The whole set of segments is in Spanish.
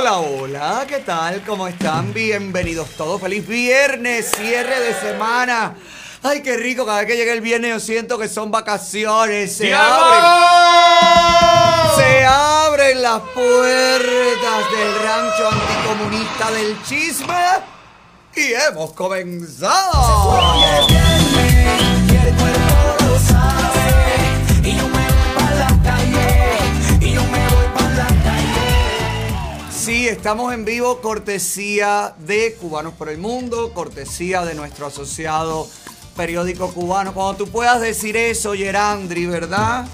Hola, hola, ¿qué tal? ¿Cómo están? Bienvenidos todos. Feliz viernes, cierre de semana. Ay, qué rico, cada vez que llega el viernes yo siento que son vacaciones. Se abren, se abren las puertas del rancho anticomunista del chisme y hemos comenzado. Sí, estamos en vivo, cortesía de Cubanos por el Mundo, cortesía de nuestro asociado periódico cubano. Cuando tú puedas decir eso, Yerandri, ¿verdad?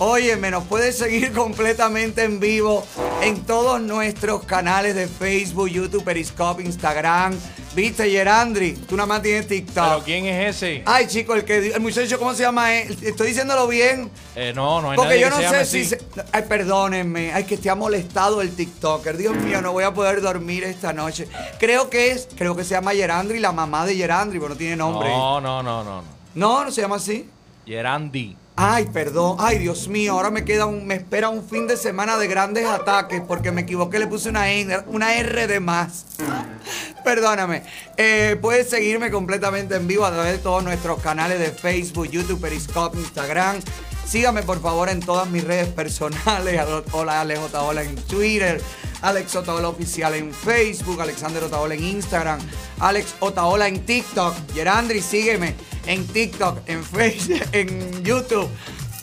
Óyeme, nos puedes seguir completamente en vivo en todos nuestros canales de Facebook, YouTube, Periscope, Instagram. ¿Viste, Yerandri? Tú nada más tienes TikTok. ¿Pero quién es ese? Ay, chico, el que el muchacho, ¿cómo se llama? él? Estoy diciéndolo bien. Eh, no, no hay Porque nadie yo que no se sé si. se- Ay, perdónenme. Ay, que te ha molestado el TikToker. Dios mío, no voy a poder dormir esta noche. Creo que es. Creo que se llama Yerandri, la mamá de Yerandri, pero no tiene nombre. No, no, no, no. no. No, se llama así. Yerandi. Ay, perdón. Ay, Dios mío. Ahora me queda un, me espera un fin de semana de grandes ataques porque me equivoqué, le puse una N, una R de más. Perdóname. Eh, puedes seguirme completamente en vivo a través de todos nuestros canales de Facebook, YouTube, Periscope, Instagram. Sígame por favor en todas mis redes personales. Hola Alex Otaola en Twitter. Alex Otaola Oficial en Facebook. Alexander Otaola en Instagram. Alex Otaola en TikTok. Gerandri, sígueme en TikTok, en Facebook, en YouTube.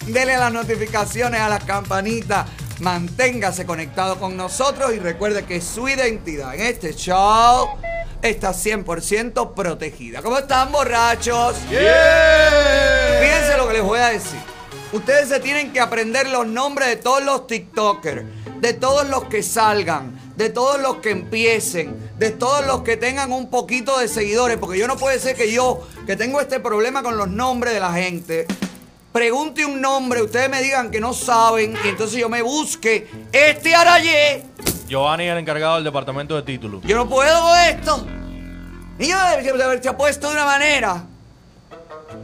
Dele las notificaciones, a las campanitas. Manténgase conectado con nosotros y recuerde que su identidad en este show está 100% protegida. ¿Cómo están, borrachos? Fíjense lo que les voy a decir. Ustedes se tienen que aprender los nombres de todos los TikTokers, de todos los que salgan, de todos los que empiecen, de todos los que tengan un poquito de seguidores, porque yo no puede ser que yo, que tengo este problema con los nombres de la gente, pregunte un nombre, ustedes me digan que no saben, y entonces yo me busque este Arayé. Giovanni, el encargado del departamento de títulos. Yo no puedo con esto. Niño, debe haberse puesto de una manera.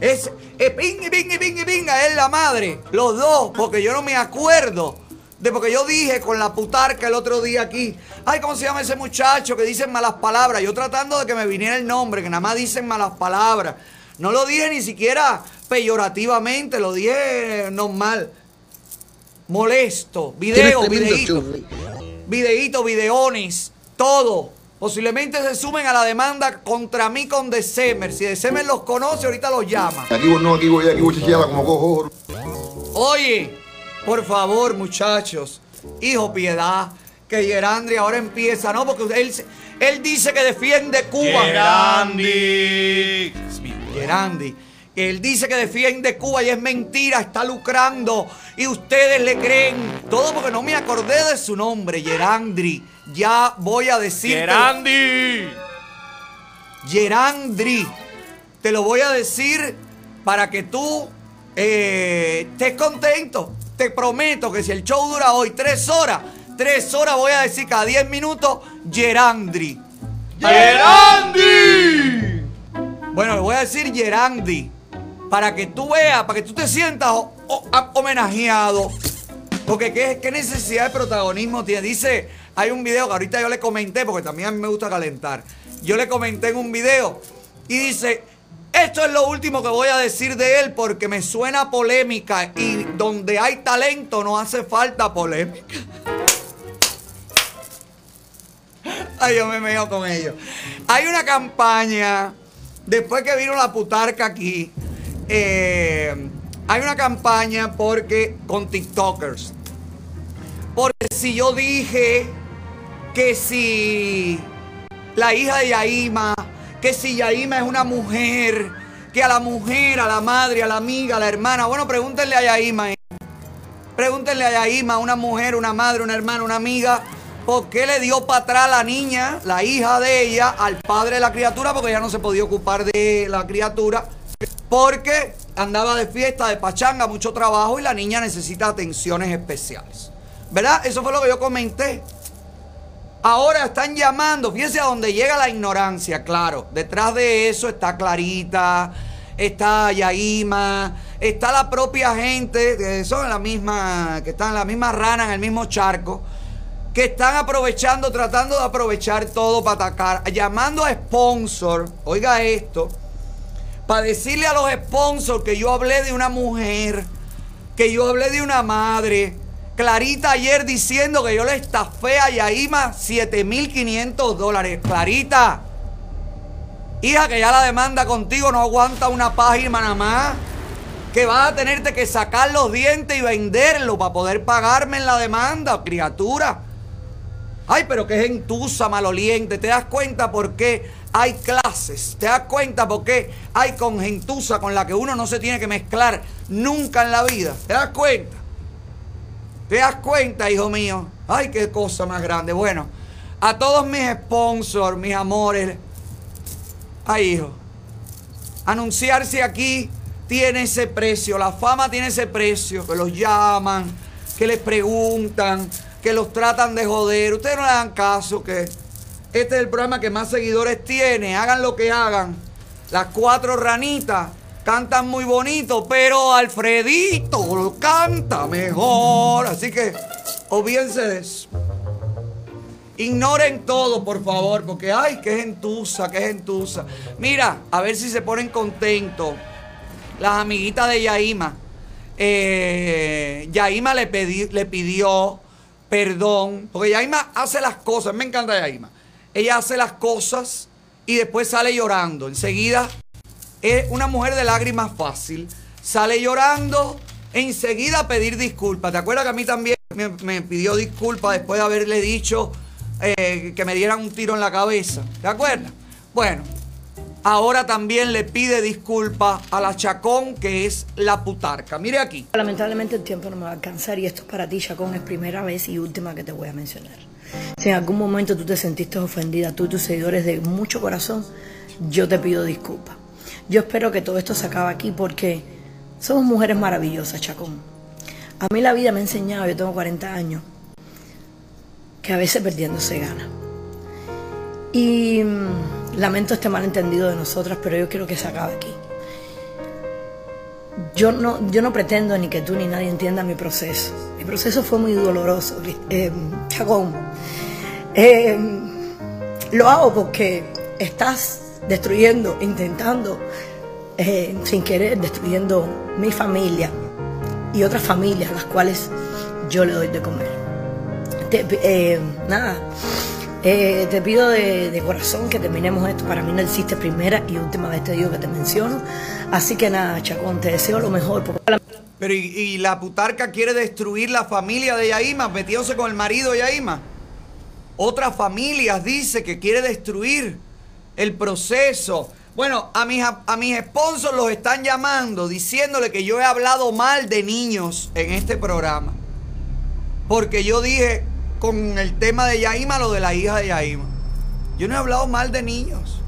Es, es pingue, pingue, pingue, pinga, es la madre. Los dos, porque yo no me acuerdo. De porque yo dije con la putarca el otro día aquí. Ay, ¿cómo se llama ese muchacho que dicen malas palabras? Yo tratando de que me viniera el nombre, que nada más dicen malas palabras. No lo dije ni siquiera peyorativamente, lo dije normal. Molesto. Video, videíto. Videíto, videones, todo. Posiblemente se sumen a la demanda contra mí con December. Si December los conoce, ahorita los llama. Aquí voy, no, aquí voy, aquí voy chichela como cojo. Oye, por favor, muchachos, hijo piedad, que Gerandri ahora empieza, ¿no? Porque él, dice que defiende Cuba. Yerandi. Gerandi. Él dice que defiende Cuba y es mentira, está lucrando. Y ustedes le creen. Todo porque no me acordé de su nombre, Gerandri. Ya voy a decir. Yerandi. Gerandri. Te lo voy a decir para que tú eh, estés contento. Te prometo que si el show dura hoy tres horas, tres horas voy a decir cada diez minutos Gerandri. Yerandi. Bueno, le voy a decir Gerandi. Para que tú veas, para que tú te sientas homenajeado. Porque ¿qué, qué necesidad de protagonismo tiene. Dice, hay un video que ahorita yo le comenté, porque también a mí me gusta calentar. Yo le comenté en un video y dice, esto es lo último que voy a decir de él porque me suena polémica y donde hay talento no hace falta polémica. Ay, yo me meo con ellos. Hay una campaña, después que vino la putarca aquí, eh, hay una campaña porque con TikTokers. Porque si yo dije que si la hija de Yaima, que si Yaima es una mujer, que a la mujer, a la madre, a la amiga, a la hermana, bueno, pregúntenle a Yaima. eh. Pregúntenle a Yaima, una mujer, una madre, una hermana, una amiga, ¿por qué le dio para atrás la niña, la hija de ella, al padre de la criatura? Porque ella no se podía ocupar de la criatura. Porque andaba de fiesta, de pachanga, mucho trabajo y la niña necesita atenciones especiales. ¿Verdad? Eso fue lo que yo comenté. Ahora están llamando, fíjense a dónde llega la ignorancia, claro. Detrás de eso está Clarita, está Yaima, está la propia gente, que son la misma, que están en la misma rana, en el mismo charco. que están aprovechando, tratando de aprovechar todo para atacar, llamando a sponsor, oiga esto, para decirle a los sponsors que yo hablé de una mujer, que yo hablé de una madre. Clarita ayer diciendo que yo le estafé a Yaima 7.500 dólares. Clarita, hija que ya la demanda contigo no aguanta una página nada más. Que vas a tenerte que sacar los dientes y venderlo para poder pagarme en la demanda, criatura. Ay, pero que gentuza maloliente. ¿Te das cuenta por qué hay clases? ¿Te das cuenta por qué hay con gentuza con la que uno no se tiene que mezclar nunca en la vida? ¿Te das cuenta? ¿Te das cuenta, hijo mío? Ay, qué cosa más grande. Bueno, a todos mis sponsors, mis amores. Ay, hijo. Anunciarse aquí tiene ese precio. La fama tiene ese precio. Que los llaman, que les preguntan, que los tratan de joder. Ustedes no le dan caso que este es el programa que más seguidores tiene. Hagan lo que hagan. Las cuatro ranitas cantan muy bonito, pero Alfredito lo canta mejor. Así que olvídense de eso. Ignoren todo, por favor, porque ay, qué gentuza, qué gentuza. Mira, a ver si se ponen contentos las amiguitas de Yaima. Eh, Yaima le, le pidió perdón, porque Yaima hace las cosas, me encanta Yaima. Ella hace las cosas y después sale llorando. Enseguida es una mujer de lágrimas fácil. Sale llorando, enseguida a pedir disculpas. ¿Te acuerdas que a mí también me, me pidió disculpas después de haberle dicho eh, que me dieran un tiro en la cabeza? ¿Te acuerdas? Bueno, ahora también le pide disculpas a la chacón que es la putarca. Mire aquí. Lamentablemente el tiempo no me va a alcanzar y esto es para ti, Chacón, es primera vez y última que te voy a mencionar. Si en algún momento tú te sentiste ofendida, tú y tus seguidores de mucho corazón, yo te pido disculpas. Yo espero que todo esto se acabe aquí porque somos mujeres maravillosas, Chacón. A mí la vida me ha enseñado, yo tengo 40 años, que a veces perdiendo se gana. Y mm, lamento este malentendido de nosotras, pero yo quiero que se acabe aquí. Yo no, yo no pretendo ni que tú ni nadie entienda mi proceso. Mi proceso fue muy doloroso, eh, Chacón. Eh, lo hago porque estás destruyendo, intentando, eh, sin querer, destruyendo mi familia y otras familias las cuales yo le doy de comer. Eh, nada, eh, te pido de, corazón que terminemos esto. Para mí no existe primera y última vez te digo que te menciono. Así que nada, Chacón, te deseo lo mejor. Pero y, y la putarca quiere destruir la familia de Yaima, metiéndose con el marido de Yaima. Otras familias dice que quiere destruir el proceso. Bueno, a mis, a mis sponsors los están llamando diciéndole que yo he hablado mal de niños en este programa. Porque yo dije con el tema de Yaima lo de la hija de Yaima. Yo no he hablado mal de niños.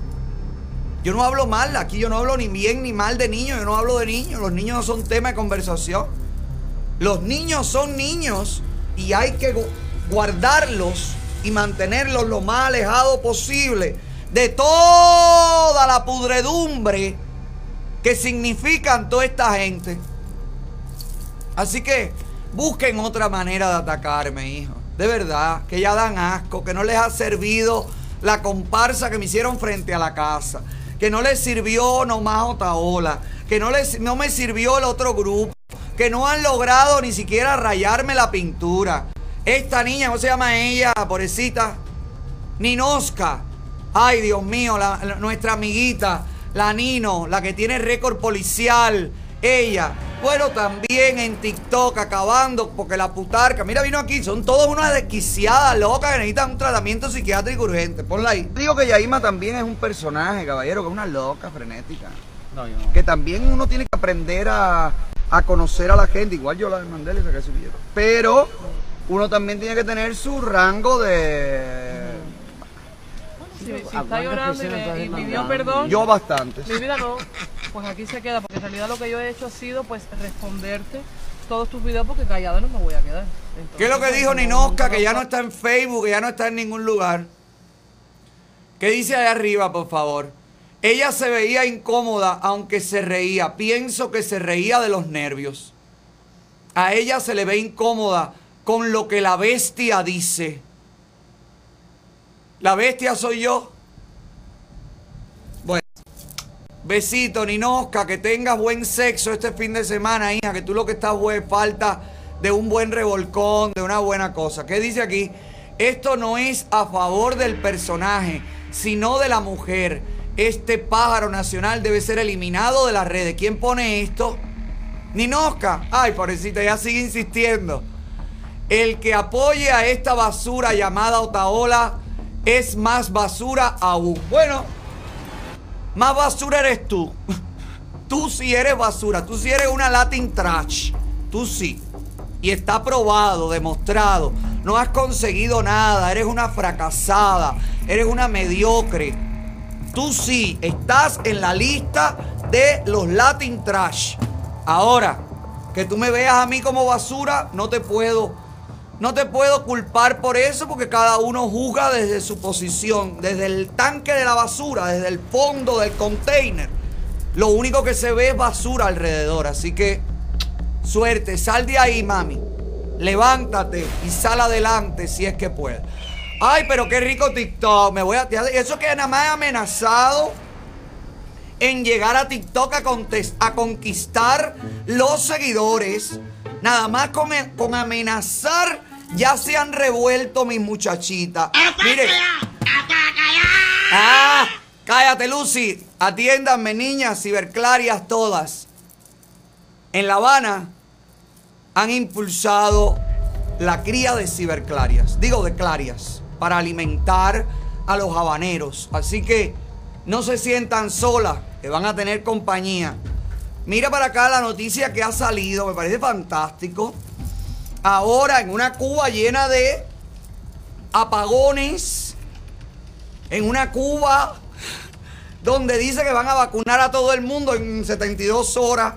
Yo no hablo mal, aquí yo no hablo ni bien ni mal de niños, yo no hablo de niños, los niños no son tema de conversación. Los niños son niños y hay que gu- guardarlos y mantenerlos lo más alejado posible de toda la pudredumbre que significan toda esta gente. Así que busquen otra manera de atacarme, hijo. De verdad, que ya dan asco, que no les ha servido la comparsa que me hicieron frente a la casa, que no les sirvió nomás Otaola, que no, les, no me sirvió el otro grupo, que no han logrado ni siquiera rayarme la pintura. Esta niña, ¿cómo se llama ella, pobrecita? Ninosca. Ay, Dios mío, la- la- nuestra amiguita, la Nino, la que tiene récord policial. Ella. Bueno, también en TikTok acabando porque la putarca. Mira, vino aquí. Son todos unas desquiciadas locas que necesitan un tratamiento psiquiátrico urgente. Ponla ahí. Digo que Yaima también es un personaje, caballero, que es una loca frenética. Que también uno tiene que aprender a, a conocer a la gente. Igual yo la demandé y le saqué su billete. Pero uno también tiene que tener su rango de. Si, si está llorando y, me- y pidió perdón, Yo bastante. mi vida no, pues aquí se queda, porque en realidad lo que yo he hecho ha sido pues responderte todos tus videos porque callado no me voy a quedar. Entonces, ¿Qué es lo que pues, dijo Ninosca? Que ya no está en Facebook, que ya no está en ningún lugar. ¿Qué dice ahí arriba, por favor? Ella se veía incómoda, aunque se reía. Pienso que se reía de los nervios. A ella se le ve incómoda con lo que la bestia dice. La bestia soy yo. Bueno. Besito, Ninosca, que tengas buen sexo este fin de semana, hija, que tú lo que estás es falta de un buen revolcón, de una buena cosa. ¿Qué dice aquí? Esto no es a favor del personaje, sino de la mujer. Este pájaro nacional debe ser eliminado de las redes. ¿Quién pone esto? Ninosca. Ay, pobrecita, ya sigue insistiendo. El que apoye a esta basura llamada Otaola es más basura aún. Bueno, más basura eres tú. Tú sí eres basura. Tú sí eres una Latin trash. Tú sí. Y está probado, demostrado. No has conseguido nada. Eres una fracasada. Eres una mediocre. Tú sí estás en la lista de los Latin trash. Ahora, que tú me veas a mí como basura, no te puedo no te puedo culpar por eso porque cada uno juzga desde su posición, desde el tanque de la basura, desde el fondo del container. Lo único que se ve es basura alrededor, así que suerte, sal de ahí, mami. Levántate y sal adelante si es que puedes. Ay, pero qué rico TikTok. Me voy a eso que nada más he amenazado en llegar a TikTok a, conquistar los seguidores. Nada más con amenazar ya se han revuelto mis muchachitas. Mire. Ah, cállate, Lucy. Atiéndanme, niñas, ciberclarias todas. En La Habana han impulsado la cría de ciberclarias. Digo de clarias. Para alimentar a los habaneros. Así que no se sientan solas, que van a tener compañía. Mira para acá la noticia que ha salido, me parece fantástico. Ahora en una Cuba llena de apagones, en una Cuba donde dice que van a vacunar a todo el mundo en 72 horas,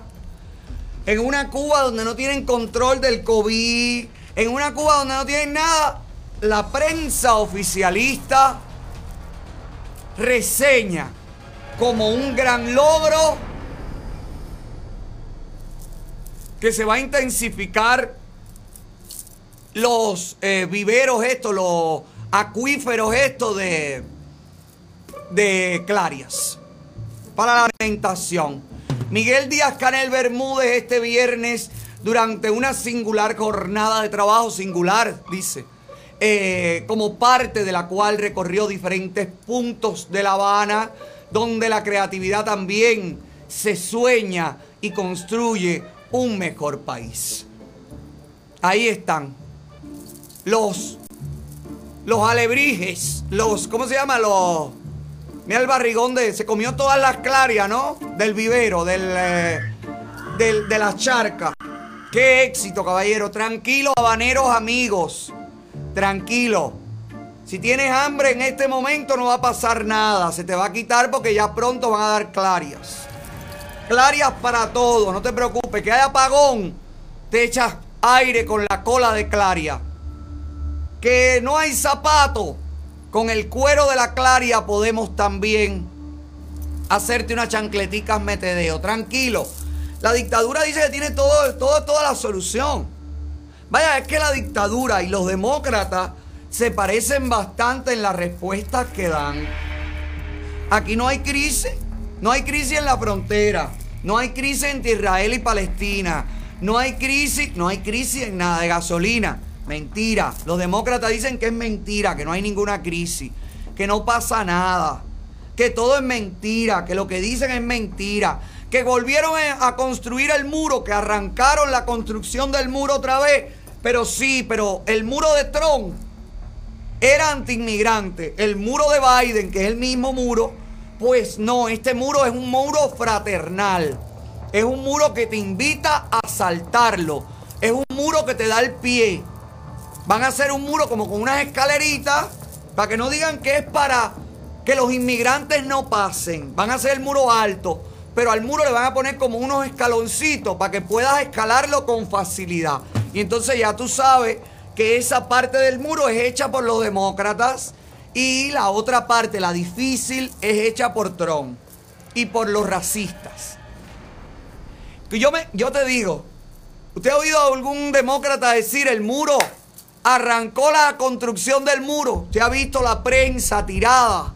en una Cuba donde no tienen control del COVID, en una Cuba donde no tienen nada, la prensa oficialista reseña como un gran logro que se va a intensificar los eh, viveros estos, los acuíferos estos de, de Clarias para la alimentación. Miguel Díaz Canel Bermúdez este viernes durante una singular jornada de trabajo, singular, dice, eh, como parte de la cual recorrió diferentes puntos de La Habana, donde la creatividad también se sueña y construye un mejor país. Ahí están. Los, los alebrijes, los, ¿cómo se llama? Los, mira el barrigón de, se comió todas las clarias, ¿no? Del vivero, del, eh, del, de las charcas. Qué éxito, caballero. Tranquilo, habaneros amigos. Tranquilo. Si tienes hambre en este momento no va a pasar nada. Se te va a quitar porque ya pronto van a dar clarias. Clarias para todo, no te preocupes. Que haya apagón, te echas aire con la cola de claria. Que no hay zapato, con el cuero de la claria podemos también hacerte una chancletica metedeo. Tranquilo. La dictadura dice que tiene todo, todo, toda la solución. Vaya, es que la dictadura y los demócratas se parecen bastante en las respuestas que dan. Aquí no hay crisis. No hay crisis en la frontera. No hay crisis entre Israel y Palestina. No hay crisis, no hay crisis en nada de gasolina. Mentira. Los demócratas dicen que es mentira, que no hay ninguna crisis, que no pasa nada, que todo es mentira, que lo que dicen es mentira, que volvieron a construir el muro, que arrancaron la construcción del muro otra vez. Pero sí, pero el muro de Trump era anti-inmigrante. El muro de Biden, que es el mismo muro, pues no, este muro es un muro fraternal. Es un muro que te invita a saltarlo. Es un muro que te da el pie. Van a hacer un muro como con unas escaleritas para que no digan que es para que los inmigrantes no pasen. Van a hacer el muro alto, pero al muro le van a poner como unos escaloncitos para que puedas escalarlo con facilidad. Y entonces ya tú sabes que esa parte del muro es hecha por los demócratas y la otra parte, la difícil, es hecha por Trump y por los racistas. Yo, me, yo te digo, ¿usted ha oído a algún demócrata decir el muro arrancó la construcción del muro. Usted ha visto la prensa tirada.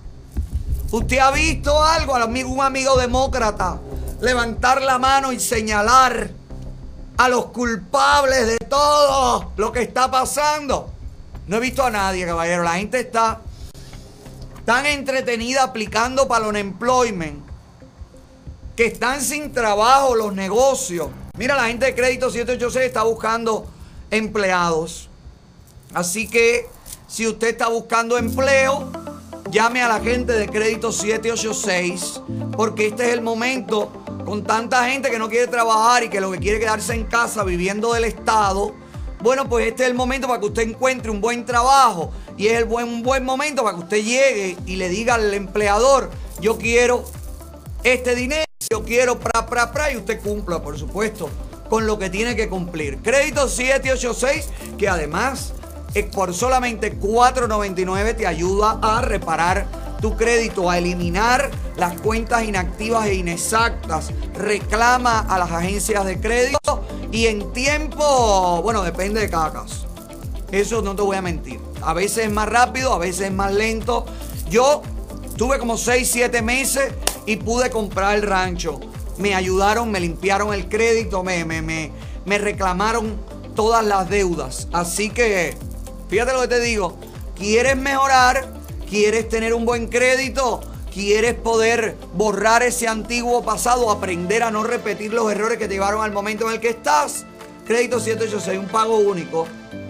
Usted ha visto algo, un amigo demócrata, levantar la mano y señalar a los culpables de todo lo que está pasando. No he visto a nadie, caballero. La gente está tan entretenida aplicando para el unemployment que están sin trabajo los negocios. Mira, la gente de Crédito 786 está buscando empleados. Así que si usted está buscando empleo, llame a la gente de Crédito 786 porque este es el momento con tanta gente que no quiere trabajar y que lo que quiere quedarse en casa viviendo del Estado. Bueno, pues este es el momento para que usted encuentre un buen trabajo y es el buen, un buen momento para que usted llegue y le diga al empleador, yo quiero este dinero, yo quiero pra, pra, pra, y usted cumpla, por supuesto, con lo que tiene que cumplir. Crédito 786, que además por solamente 4.99 te ayuda a reparar tu crédito, a eliminar las cuentas inactivas e inexactas. Reclama a las agencias de crédito y en tiempo, bueno, depende de cada caso. Eso no te voy a mentir. A veces es más rápido, a veces es más lento. Yo tuve como 6, 7 meses y pude comprar el rancho. Me ayudaron, me limpiaron el crédito, me, me, me, me reclamaron todas las deudas. Así que, fíjate lo que te digo. ¿Quieres mejorar? ¿Quieres tener un buen crédito? ¿Quieres poder borrar ese antiguo pasado? Aprender a no repetir los errores que te llevaron al momento en el que estás. Crédito 786, un pago único.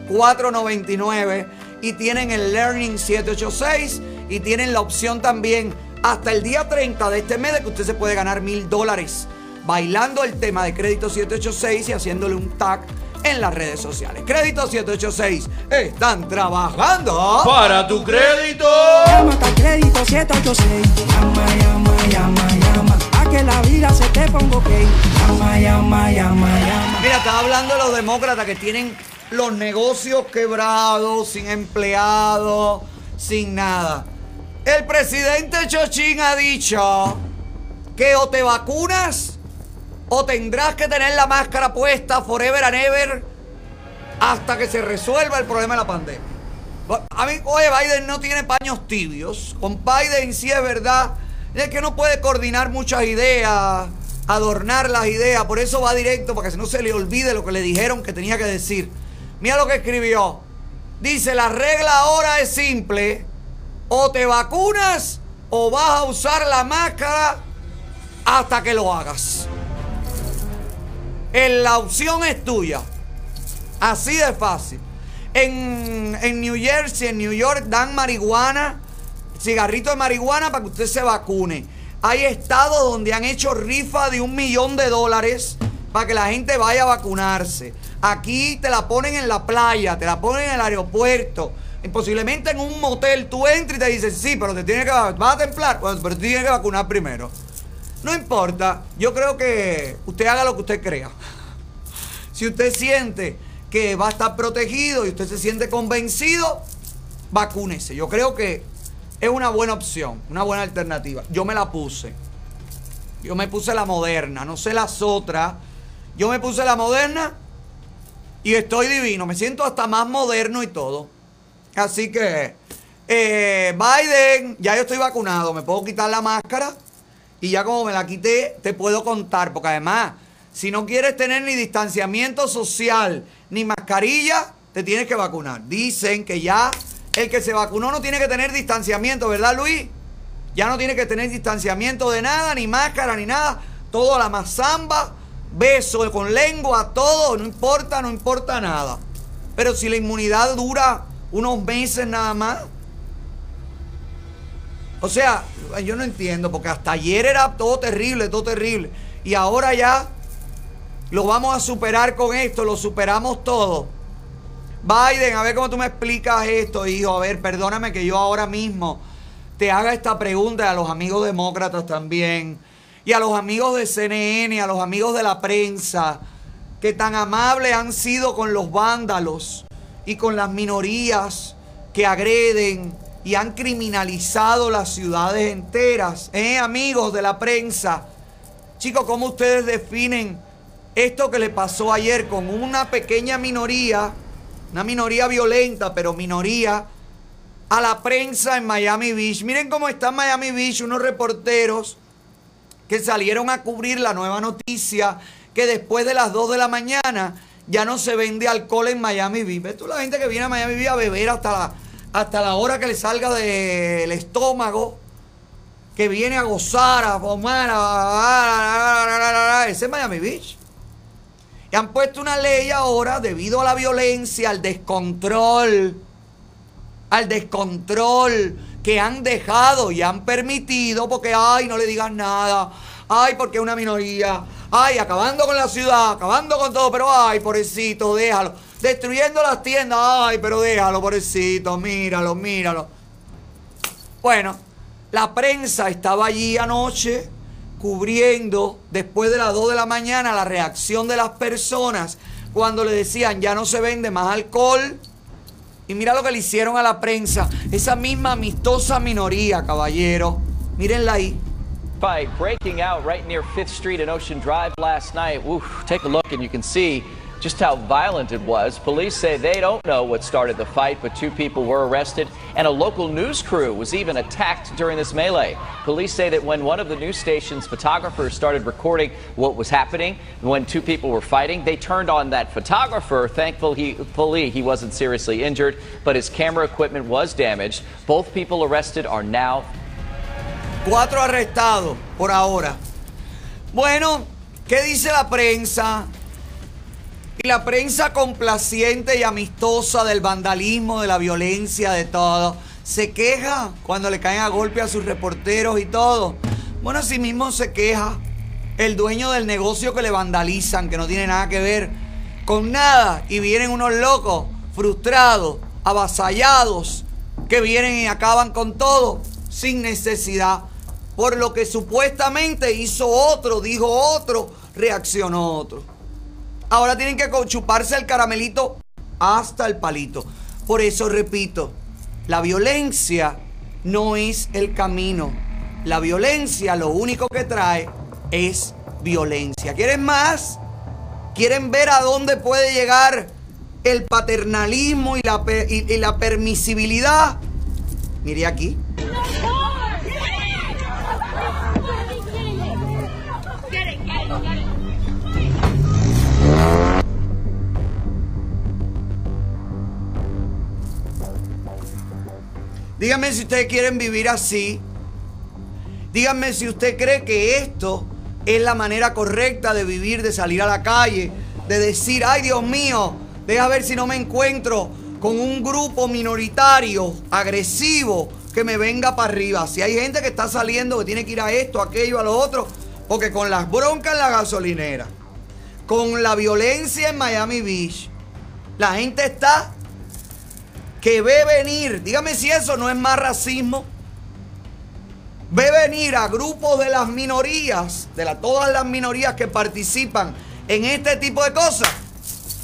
4.99 y tienen el Learning 786 y tienen la opción también hasta el día 30 de este mes de que usted se puede ganar mil dólares bailando el tema de crédito 786 y haciéndole un tag en las redes sociales. Crédito 786 están trabajando. Para tu crédito. Llama a crédito 786. Llama, llama, llama, llama. A que la vida se te ponga ok. Llama, llama, llama, llama. Mira, estaba hablando de los demócratas que tienen los negocios quebrados, sin empleados, sin nada. El presidente Chochín ha dicho que o te vacunas o tendrás que tener la máscara puesta forever and ever hasta que se resuelva el problema de la pandemia. A mí, oye, Biden no tiene paños tibios. Con Biden sí es verdad. Es que no puede coordinar muchas ideas, adornar las ideas. Por eso va directo, para que no se le olvide lo que le dijeron que tenía que decir. Mira lo que escribió. Dice, la regla ahora es simple. O te vacunas o vas a usar la máscara hasta que lo hagas. En la opción es tuya. Así de fácil. En, en New Jersey, en New York, dan marihuana, cigarrito de marihuana para que usted se vacune. Hay estados donde han hecho rifa de un millón de dólares para que la gente vaya a vacunarse. Aquí te la ponen en la playa, te la ponen en el aeropuerto. Y posiblemente en un motel tú entras y te dicen, sí, pero te tienes que vas a templar, Bueno, pero te tienes que vacunar primero. No importa, yo creo que usted haga lo que usted crea. Si usted siente que va a estar protegido y usted se siente convencido, vacúnese. Yo creo que es una buena opción, una buena alternativa. Yo me la puse. Yo me puse la moderna, no sé las otras. Yo me puse la moderna y estoy divino. Me siento hasta más moderno y todo. Así que, eh, Biden, ya yo estoy vacunado. Me puedo quitar la máscara y ya como me la quité, te puedo contar. Porque además, si no quieres tener ni distanciamiento social ni mascarilla, te tienes que vacunar. Dicen que ya el que se vacunó no tiene que tener distanciamiento, ¿verdad, Luis? Ya no tiene que tener distanciamiento de nada, ni máscara, ni nada. Todo a la mazamba, beso con lengua, todo, no importa, no importa nada. Pero si la inmunidad dura unos meses nada más. O sea, yo no entiendo, porque hasta ayer era todo terrible, todo terrible. Y ahora ya lo vamos a superar con esto, lo superamos todo. Biden, a ver cómo tú me explicas esto, hijo. A ver, perdóname que yo ahora mismo te haga esta pregunta a los amigos demócratas también. Y a los amigos de CNN, a los amigos de la prensa, que tan amables han sido con los vándalos y con las minorías que agreden y han criminalizado las ciudades enteras. ¿Eh, amigos de la prensa? Chicos, ¿cómo ustedes definen esto que le pasó ayer con una pequeña minoría una minoría violenta, pero minoría, a la prensa en Miami Beach. Miren cómo está en Miami Beach unos reporteros que salieron a cubrir la nueva noticia que después de las 2 de la mañana ya no se vende alcohol en Miami Beach. ¿Ves tú la gente que viene a Miami Beach a beber hasta la, hasta la hora que le salga del estómago? Que viene a gozar, a fumar, a... Ese es Miami Beach. Y han puesto una ley ahora debido a la violencia, al descontrol, al descontrol que han dejado y han permitido porque, ay, no le digan nada, ay, porque es una minoría, ay, acabando con la ciudad, acabando con todo, pero, ay, pobrecito, déjalo, destruyendo las tiendas, ay, pero déjalo, pobrecito, míralo, míralo. Bueno, la prensa estaba allí anoche cubriendo después de las 2 de la mañana la reacción de las personas cuando le decían ya no se vende más alcohol. Y mira lo que le hicieron a la prensa. Esa misma amistosa minoría, caballero. Mírenla ahí. Fight breaking out right near 5th Street and Ocean Drive last night. Take a look and you can see just how violent it was. Police say they don't know what started the fight, but two people were arrested, and a local news crew was even attacked during this melee. Police say that when one of the news station's photographers started recording what was happening, when two people were fighting, they turned on that photographer. Thankfully, he, he wasn't seriously injured, but his camera equipment was damaged. Both people arrested are now Cuatro arrestados por ahora. Bueno, ¿qué dice la prensa? La prensa complaciente y amistosa del vandalismo, de la violencia, de todo, se queja cuando le caen a golpe a sus reporteros y todo. Bueno, así mismo se queja el dueño del negocio que le vandalizan, que no tiene nada que ver con nada. Y vienen unos locos, frustrados, avasallados, que vienen y acaban con todo sin necesidad. Por lo que supuestamente hizo otro, dijo otro, reaccionó otro. Ahora tienen que chuparse el caramelito hasta el palito. Por eso repito, la violencia no es el camino. La violencia lo único que trae es violencia. ¿Quieren más? ¿Quieren ver a dónde puede llegar el paternalismo y la, y, y la permisibilidad? Mire aquí. Díganme si ustedes quieren vivir así. Díganme si usted cree que esto es la manera correcta de vivir, de salir a la calle, de decir, ay Dios mío, deja ver si no me encuentro con un grupo minoritario, agresivo, que me venga para arriba. Si hay gente que está saliendo, que tiene que ir a esto, a aquello, a lo otro, porque con las broncas en la gasolinera, con la violencia en Miami Beach, la gente está que ve venir, dígame si eso no es más racismo, ve venir a grupos de las minorías, de todas las minorías que participan en este tipo de cosas,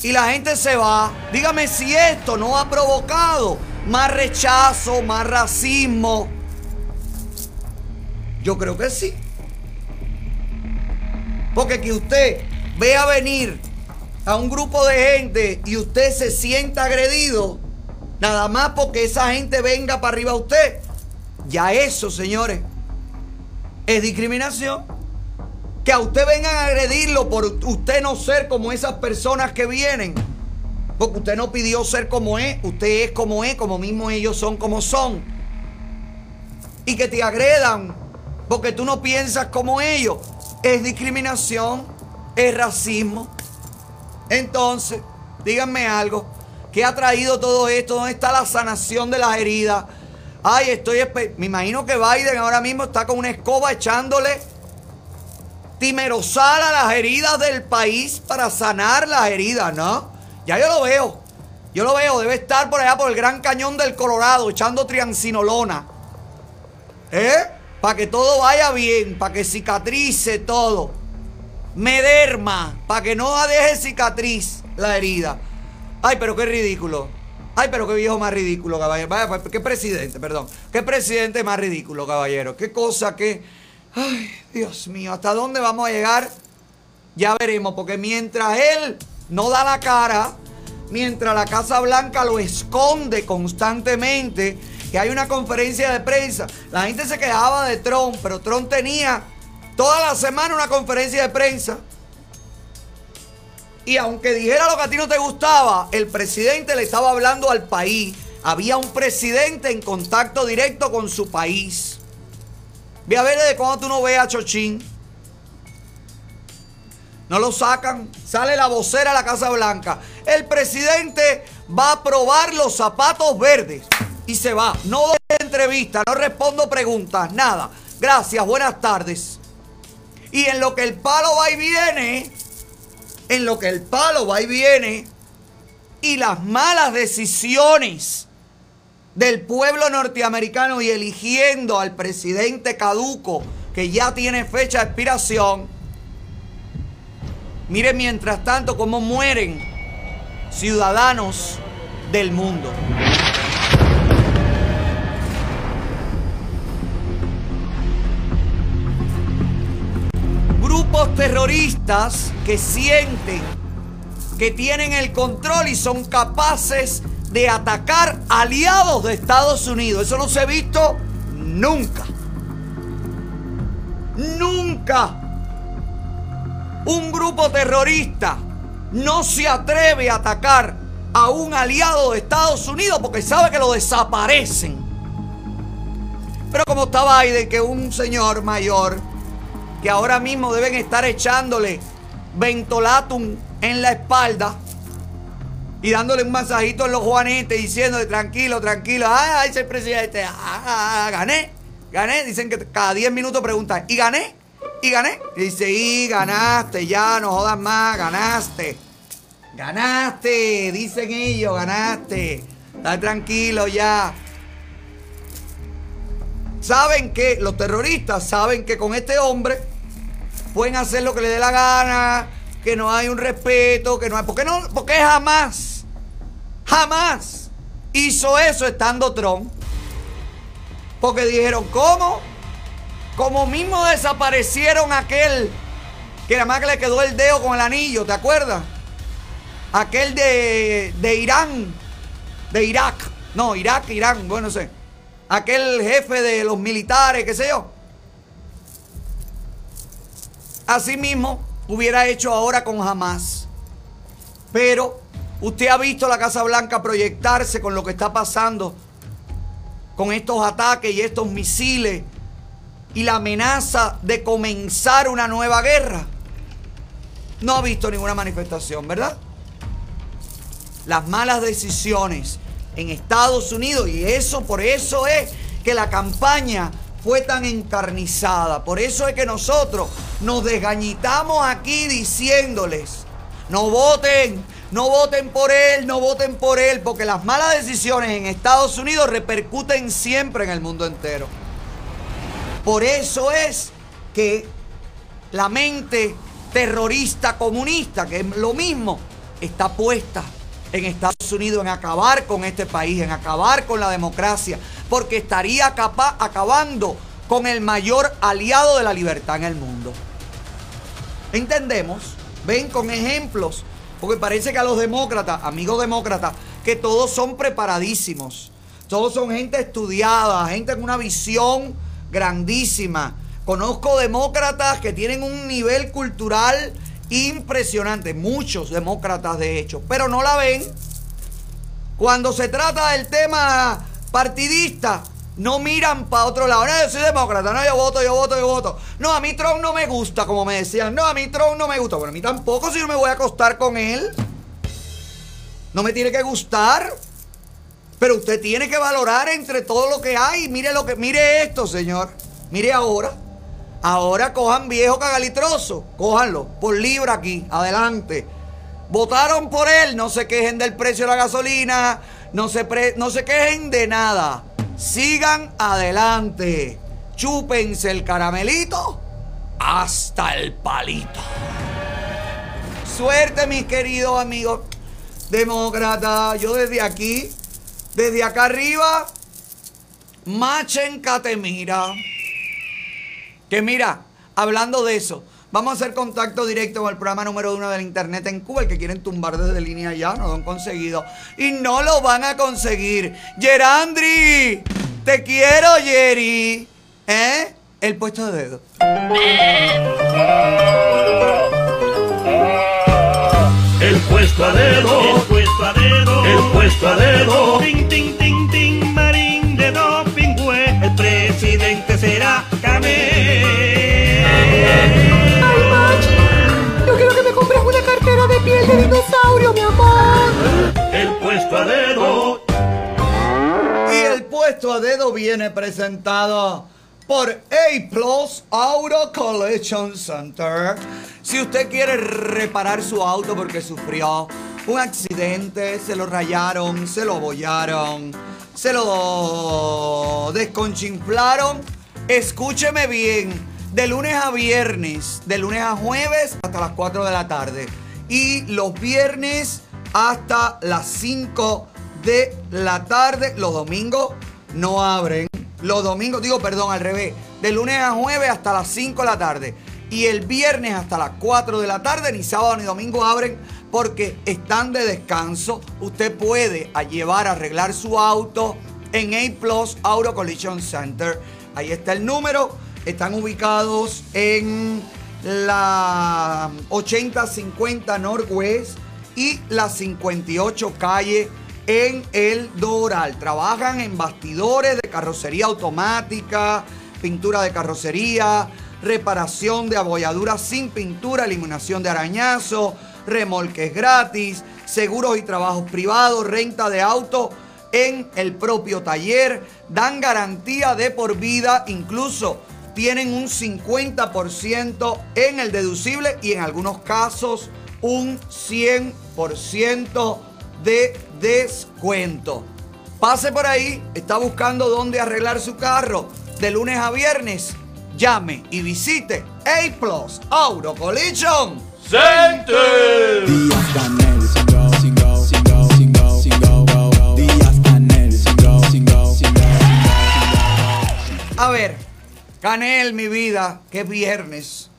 y la gente se va. Dígame si esto no ha provocado más rechazo, más racismo. Yo creo que sí. Porque que usted vea venir a un grupo de gente y usted se sienta agredido, nada más porque esa gente venga para arriba a usted, ya eso, señores, es discriminación. Que a usted vengan a agredirlo por usted no ser como esas personas que vienen. Porque usted no pidió ser como es, usted es como es, como mismo ellos son como son. Y que te agredan porque tú no piensas como ellos. Es discriminación, es racismo. Entonces, díganme algo. ¿Qué ha traído todo esto? ¿Dónde está la sanación de las heridas? Ay, estoy... Me imagino que Biden ahora mismo está con una escoba echándole timerosal a las heridas del país para sanar las heridas, ¿no? Ya yo lo veo. Yo lo veo, debe estar por allá por el Gran Cañón del Colorado echando triancinolona. ¿Eh? Para que todo vaya bien, para que cicatrice todo. Mederma, para que no deje cicatriz la herida. Ay, pero qué ridículo. Ay, pero qué viejo más ridículo, caballero. Vaya, pues, qué presidente, perdón. Qué presidente más ridículo, caballero. Qué cosa que... Ay, Dios mío, ¿hasta dónde vamos a llegar? Ya veremos, porque mientras él no da la cara, mientras la Casa Blanca lo esconde constantemente, que hay una conferencia de prensa. La gente se quejaba de Trump, pero Trump tenía toda la semana una conferencia de prensa. Y aunque dijera lo que a ti no te gustaba, el presidente le estaba hablando al país. Había un presidente en contacto directo con su país. Ve a ver desde cuando tú no ves a Chochín. No lo sacan. Sale la vocera a la Casa Blanca. El presidente va a probar los zapatos verdes. Y se va. No doy entrevista, no respondo preguntas, nada. Gracias, buenas tardes. Y en lo que el palo va y viene, en lo que el palo va y viene, y las malas decisiones del pueblo norteamericano y eligiendo al presidente caduco que ya tiene fecha de expiración, Miren mientras tanto cómo mueren ciudadanos del mundo. Grupos terroristas que sienten que tienen el control y son capaces de atacar aliados de Estados Unidos. Eso no se ha visto nunca. Nunca un grupo terrorista no se atreve a atacar a un aliado de Estados Unidos porque sabe que lo desaparecen. Pero como está Biden, que es un señor mayor, que ahora mismo deben estar echándole ventolatum en la espalda y dándole un masajito en los juanetes, diciéndole tranquilo, tranquilo, ay, ese presidente, ah, ah, ah, gané, gané. Dicen que cada 10 minutos preguntan, ¿y gané? Y gané. Y dice, y ganaste, ya no jodas más, ganaste. Ganaste, dicen ellos, ganaste. Está tranquilo ya. Saben que los terroristas saben que con este hombre pueden hacer lo que le dé la gana, que no hay un respeto, que no hay. ¿Por qué no? Porque jamás, jamás hizo eso estando Trump. Porque dijeron, ¿cómo? Como mismo desaparecieron aquel que nada más que le quedó el dedo con el anillo, ¿te acuerdas? Aquel de, de Irán, de Irak. No, Irak, Irán, bueno, no sé. Aquel jefe de los militares, qué sé yo. Así mismo hubiera hecho ahora con Hamas. Pero usted ha visto la Casa Blanca proyectarse con lo que está pasando, con estos ataques y estos misiles y la amenaza de comenzar una nueva guerra. No ha visto ninguna manifestación, ¿verdad? Las malas decisiones en Estados Unidos y eso por eso es que la campaña fue tan encarnizada. Por eso es que nosotros nos desgañitamos aquí diciéndoles, no voten, no voten por él, no voten por él, porque las malas decisiones en Estados Unidos repercuten siempre en el mundo entero. Por eso es que la mente terrorista comunista, que es lo mismo, está puesta en Estados Unidos en acabar con este país, en acabar con la democracia, porque estaría capa- acabando con el mayor aliado de la libertad en el mundo. ¿Entendemos? Ven con ejemplos, porque parece que a los demócratas, amigos demócratas, que todos son preparadísimos, todos son gente estudiada, gente con una visión grandísima. Conozco demócratas que tienen un nivel cultural impresionante, muchos demócratas de hecho, pero no la ven. Cuando se trata del tema partidista, no miran para otro lado. No, yo soy demócrata, no, yo voto, yo voto, yo voto. No, a mí Trump no me gusta, como me decían. No, a mí Trump no me gusta. Bueno, a mí tampoco si no me voy a acostar con él. No me tiene que gustar. Pero usted tiene que valorar entre todo lo que hay. Mire lo que, mire esto, señor. Mire ahora. Ahora cojan viejo cagalitroso. Cójanlo. Por libra aquí. Adelante. Votaron por él. No se quejen del precio de la gasolina. No se, pre- no se quejen de nada. Sigan adelante. Chúpense el caramelito hasta el palito. Suerte, mis queridos amigos demócratas. Yo desde aquí, desde acá arriba, Machen Catemira. Que mira, hablando de eso, Vamos a hacer contacto directo con el programa número uno del internet en Cuba. El que quieren tumbar desde línea ya, no lo han conseguido. Y no lo van a conseguir. Gerandri, te quiero, Jerry. ¿Eh? El puesto de dedo. El puesto a dedo, el puesto a dedo, el puesto a dedo. Tin, tin, tin, de dinosaurio, mi amor. El puesto a dedo, Y el puesto a dedo viene presentado por A Plus Auto Collection Center. Si usted quiere reparar su auto porque sufrió un accidente, se lo rayaron, se lo abollaron, se lo desconchinflaron, escúcheme bien. De lunes a viernes, de lunes a jueves hasta las 4 de la tarde. Y los viernes hasta las 5 de la tarde. Los domingos no abren. Los domingos, digo, perdón, al revés. De lunes a jueves hasta las 5 de la tarde. Y el viernes hasta las 4 de la tarde. Ni sábado ni domingo abren porque están de descanso. Usted puede llevar a arreglar su auto en A Plus Auto Collision Center. Ahí está el número. Están ubicados en la 8050 Northwest y la 58 calle en el Doral. Trabajan en bastidores de carrocería automática, pintura de carrocería, reparación de abolladuras sin pintura, eliminación de arañazo, remolques gratis, seguros y trabajos privados, renta de auto en el propio taller, dan garantía de por vida, incluso tienen un 50% en el deducible y en algunos casos un 100% de descuento. Pase por ahí, está buscando dónde arreglar su carro de lunes a viernes. Llame y visite A Plus Auto Collision. Center. A ver, Canel, mi vida, que es viernes.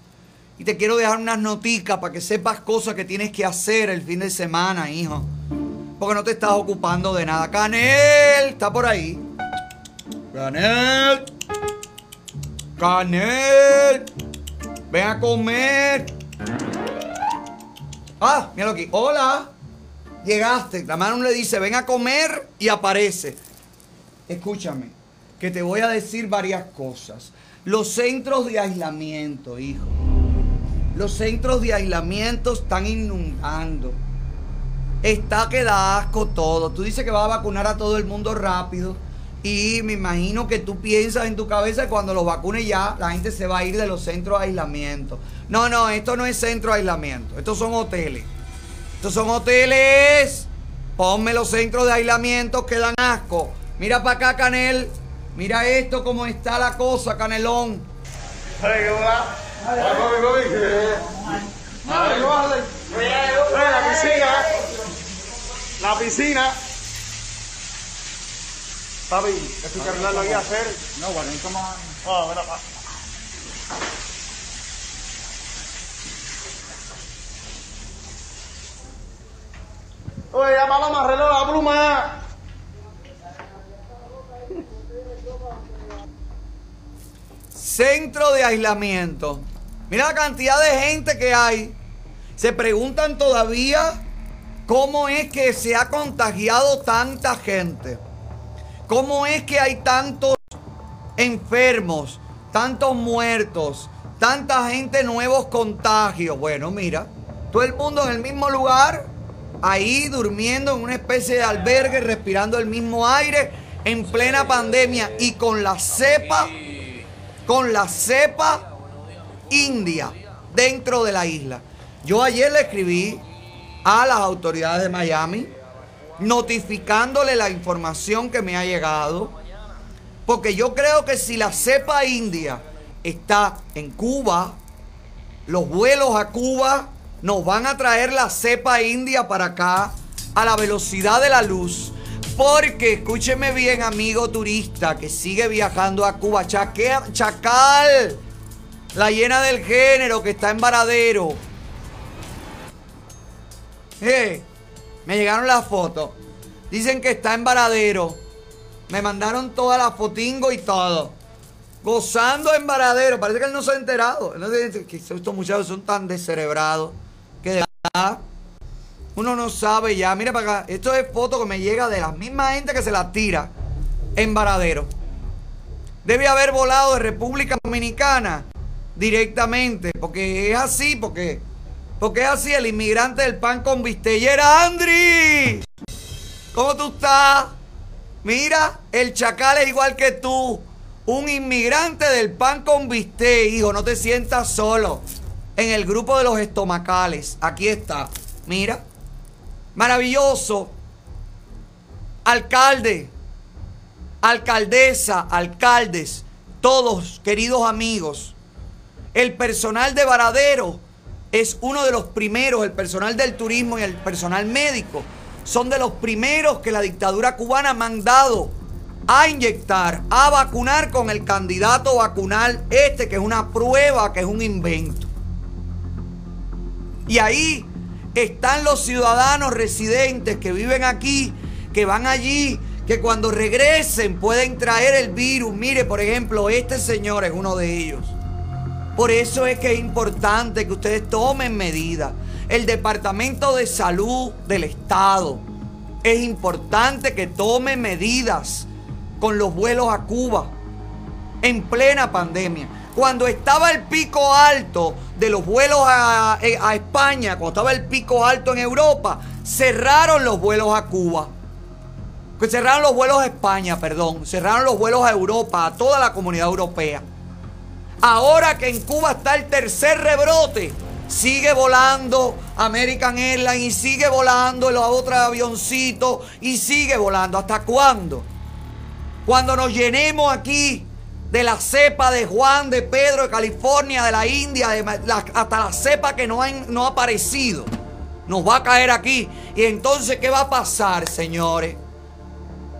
Y te quiero dejar unas noticas para que sepas cosas que tienes que hacer el fin de semana, hijo. Porque no te estás ocupando de nada. Canel, está por ahí. Canel. Canel. Ven a comer. Ah, míralo aquí. Hola. Llegaste. La mano le dice, ven a comer y aparece. Escúchame, que te voy a decir varias cosas. Los centros de aislamiento, hijo. Los centros de aislamiento están inundando. Está que da asco todo. Tú dices que vas a vacunar a todo el mundo rápido. Y me imagino que tú piensas en tu cabeza que cuando los vacunes ya, la gente se va a ir de los centros de aislamiento. No, no, esto no es centro de aislamiento. Estos son hoteles. Estos son hoteles. Ponme los centros de aislamiento que dan asco. Mira para acá, Canel. Mira esto, cómo está la cosa, Canelón. La piscina. La piscina. Papi, estoy cargando aquí a hacer. No, bueno, ¿cómo? Oh, mira, pa. Oye, ya para amarrarle la pluma. Centro de aislamiento. Mira la cantidad de gente que hay. Se preguntan todavía cómo es que se ha contagiado tanta gente. ¿Cómo es que hay tantos enfermos, tantos muertos, tanta gente nuevos contagios? Bueno, mira, todo el mundo en el mismo lugar, ahí durmiendo en una especie de albergue, respirando el mismo aire, en plena pandemia y con la cepa, con la cepa india dentro de la isla. Yo ayer le escribí a las autoridades de Miami notificándole la información que me ha llegado, porque yo creo que si la cepa india está en Cuba, los vuelos a Cuba nos van a traer la cepa india para acá a la velocidad de la luz. Porque, escúcheme bien, amigo turista que sigue viajando a Cuba, Chaque- Chacal, La llena del género que está en Varadero. Eh, me llegaron las fotos. Dicen que está en Varadero. Me mandaron todas las fotingo y todo. Gozando en Varadero. Parece que él no se ha enterado. No se- que estos muchachos son tan descerebrados. Que de verdad uno no sabe ya. Mira para acá. Esto es foto que me llega de la misma gente que se la tira en Varadero. Debe haber volado de República Dominicana directamente. Porque es así, porque, porque es así. El inmigrante del pan con bistellera, Andri. ¿Cómo tú estás? Mira, el chacal es igual que tú. Un inmigrante del pan con bistec, hijo. No te sientas solo. En el grupo de los estomacales. Aquí está. Mira. Maravilloso. Alcalde. Alcaldesa, alcaldes. Todos, queridos amigos. El personal de Varadero es uno de los primeros, el personal del turismo y el personal médico, son de los primeros que la dictadura cubana ha mandado a inyectar, a vacunar con el candidato vacunal este, que es una prueba, que es un invento. Y ahí están los ciudadanos residentes que viven aquí, que van allí, que cuando regresen pueden traer el virus. Mire, por ejemplo, este señor es uno de ellos. Por eso es que es importante que ustedes tomen medidas. El Departamento de Salud del Estado es importante que tome medidas con los vuelos a Cuba en plena pandemia. Cuando estaba el pico alto de los vuelos a, eh, a España, cuando estaba el pico alto en Europa, cerraron los vuelos a Cuba. Cerraron los vuelos a España, perdón. Cerraron los vuelos a Europa, a toda la comunidad europea. Ahora que en Cuba está el tercer rebrote, sigue volando American Airlines y sigue volando los otros avioncitos y sigue volando. ¿Hasta cuándo? Cuando nos llenemos aquí de la cepa de Juan, de Pedro, de California, de la India, hasta la cepa que no no ha aparecido, nos va a caer aquí. Y entonces, ¿qué va a pasar, señores?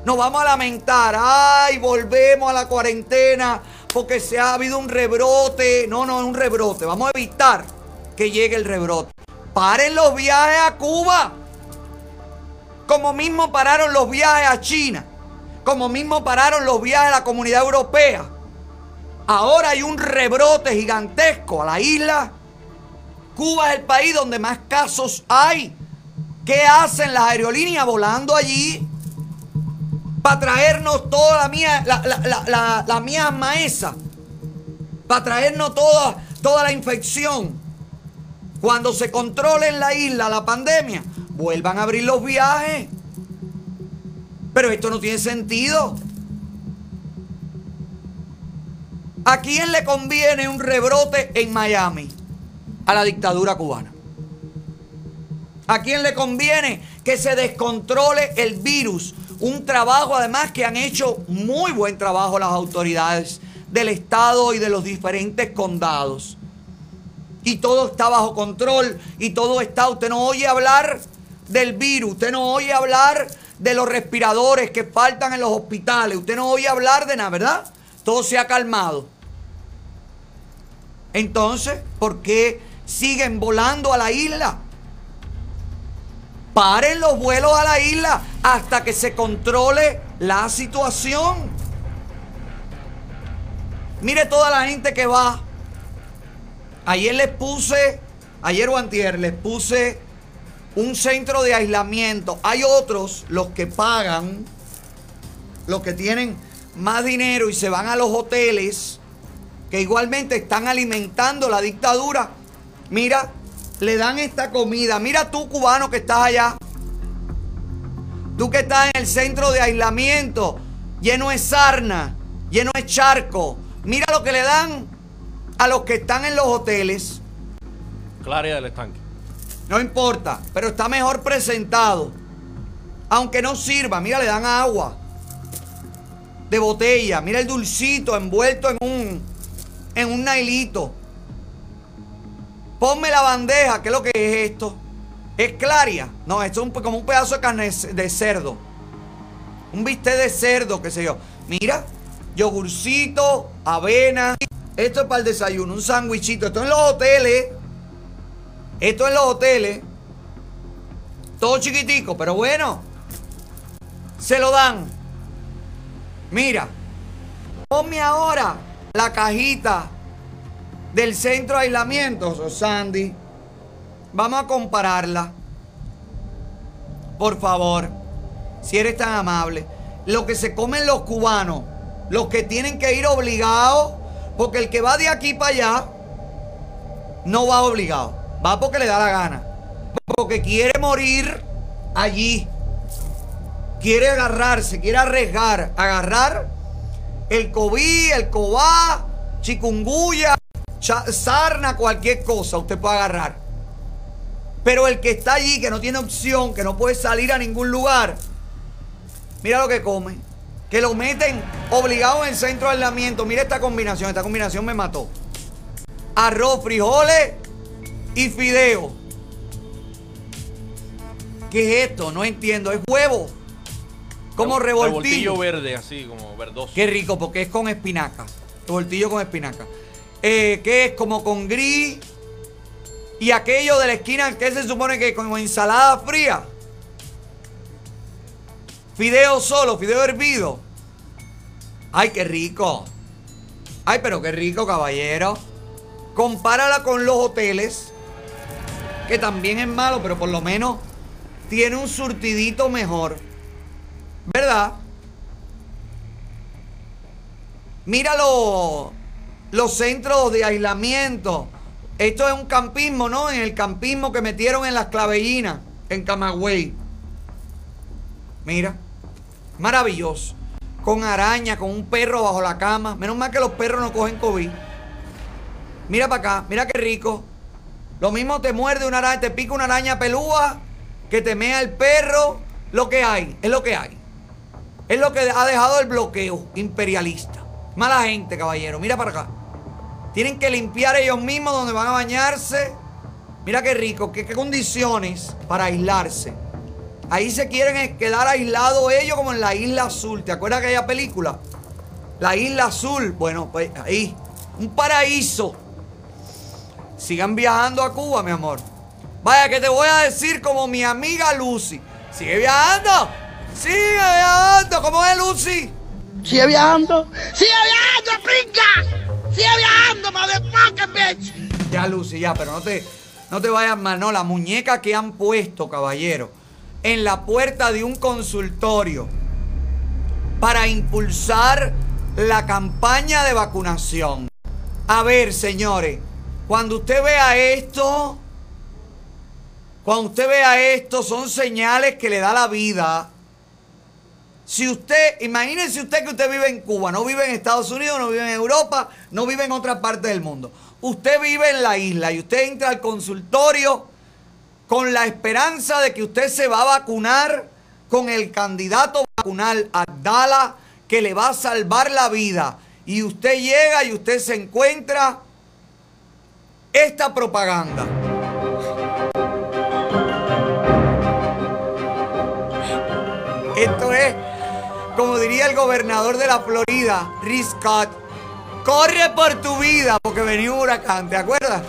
Nos vamos a lamentar, ay, volvemos a la cuarentena porque se ha habido un rebrote. No, no es un rebrote. Vamos a evitar que llegue el rebrote. Paren los viajes a Cuba. Como mismo pararon los viajes a China. Como mismo pararon los viajes a la comunidad europea. Ahora hay un rebrote gigantesco a la isla. Cuba es el país donde más casos hay. ¿Qué hacen las aerolíneas volando allí? para traernos toda la mía, la, la, la, la, la miasma esa, para traernos toda, toda la infección. Cuando se controle en la isla la pandemia, vuelvan a abrir los viajes. Pero esto no tiene sentido. ¿A quién le conviene un rebrote en Miami? A la dictadura cubana. ¿A quién le conviene que se descontrole el virus? Un trabajo además que han hecho muy buen trabajo las autoridades del Estado y de los diferentes condados. Y todo está bajo control y todo está, usted no oye hablar del virus, usted no oye hablar de los respiradores que faltan en los hospitales, usted no oye hablar de nada, ¿verdad? Todo se ha calmado. Entonces, ¿por qué siguen volando a la isla? Paren los vuelos a la isla hasta que se controle la situación. Mire toda la gente que va. Ayer les puse, ayer o les puse un centro de aislamiento. Hay otros, los que pagan, los que tienen más dinero y se van a los hoteles, que igualmente están alimentando la dictadura. Mira, le dan esta comida. Mira tú, cubano, que estás allá. Tú que estás en el centro de aislamiento, lleno de sarna, lleno de charco. Mira lo que le dan a los que están en los hoteles. Claridad del estanque. No importa, pero está mejor presentado. Aunque no sirva, mira, le dan agua de botella. Mira el dulcito envuelto en un en un nailito. Ponme la bandeja, ¿qué es lo que es esto? ¿Es claria? No, esto es como un pedazo de carne de cerdo. Un bistec de cerdo, qué sé yo. Mira, yogurcito, avena, Esto es para el desayuno, un sándwichito. Esto en los hoteles. Esto en los hoteles. Todo chiquitico, pero bueno. Se lo dan. Mira. Ponme ahora la cajita del centro de aislamiento, Sandy. Vamos a compararla. Por favor. Si eres tan amable. Lo que se comen los cubanos. Los que tienen que ir obligados. Porque el que va de aquí para allá. No va obligado. Va porque le da la gana. Porque quiere morir allí. Quiere agarrarse, quiere arriesgar. Agarrar el COVID, el cobá, chikungunya, sarna, cualquier cosa usted puede agarrar. Pero el que está allí, que no tiene opción, que no puede salir a ningún lugar, mira lo que come. Que lo meten obligado en el centro de aislamiento. Mira esta combinación, esta combinación me mató. Arroz, frijoles y fideo. ¿Qué es esto? No entiendo. Es huevo. Como revoltillo. Revoltillo verde, así como verdoso. Qué rico, porque es con espinaca. Revoltillo con espinaca. Eh, que es como con gris. Y aquello de la esquina, que se supone que como ensalada fría. Fideo solo, fideo hervido. Ay, qué rico. Ay, pero qué rico, caballero. Compárala con los hoteles. Que también es malo, pero por lo menos tiene un surtidito mejor. ¿Verdad? Mira lo- los centros de aislamiento. Esto es un campismo, ¿no? En el campismo que metieron en las clavellinas, en Camagüey. Mira, maravilloso. Con araña, con un perro bajo la cama. Menos mal que los perros no cogen COVID. Mira para acá, mira qué rico. Lo mismo te muerde una araña, te pica una araña pelúa, que te mea el perro. Lo que hay, es lo que hay. Es lo que ha dejado el bloqueo imperialista. Mala gente, caballero. Mira para acá. Tienen que limpiar ellos mismos donde van a bañarse. Mira qué rico, qué, condiciones para aislarse. Ahí se quieren quedar aislados ellos como en la Isla Azul. ¿Te acuerdas de aquella película? La Isla Azul. Bueno, pues ahí. Un paraíso. Sigan viajando a Cuba, mi amor. Vaya, que te voy a decir como mi amiga Lucy. Sigue viajando. Sigue viajando. ¿Cómo es Lucy? Sigue viajando. Sigue viajando, pringa. Sigue viajando, motherfucker, bitch. Ya, Lucy, ya, pero no te, no te vayas mal. No, la muñeca que han puesto, caballero, en la puerta de un consultorio para impulsar la campaña de vacunación. A ver, señores, cuando usted vea esto, cuando usted vea esto, son señales que le da la vida. Si usted, imagínense usted que usted vive en Cuba, no vive en Estados Unidos, no vive en Europa, no vive en otra parte del mundo. Usted vive en la isla y usted entra al consultorio con la esperanza de que usted se va a vacunar con el candidato vacunal Abdala que le va a salvar la vida. Y usted llega y usted se encuentra esta propaganda. Como diría el gobernador de la Florida, Rick Scott, corre por tu vida porque venía un huracán, ¿te acuerdas?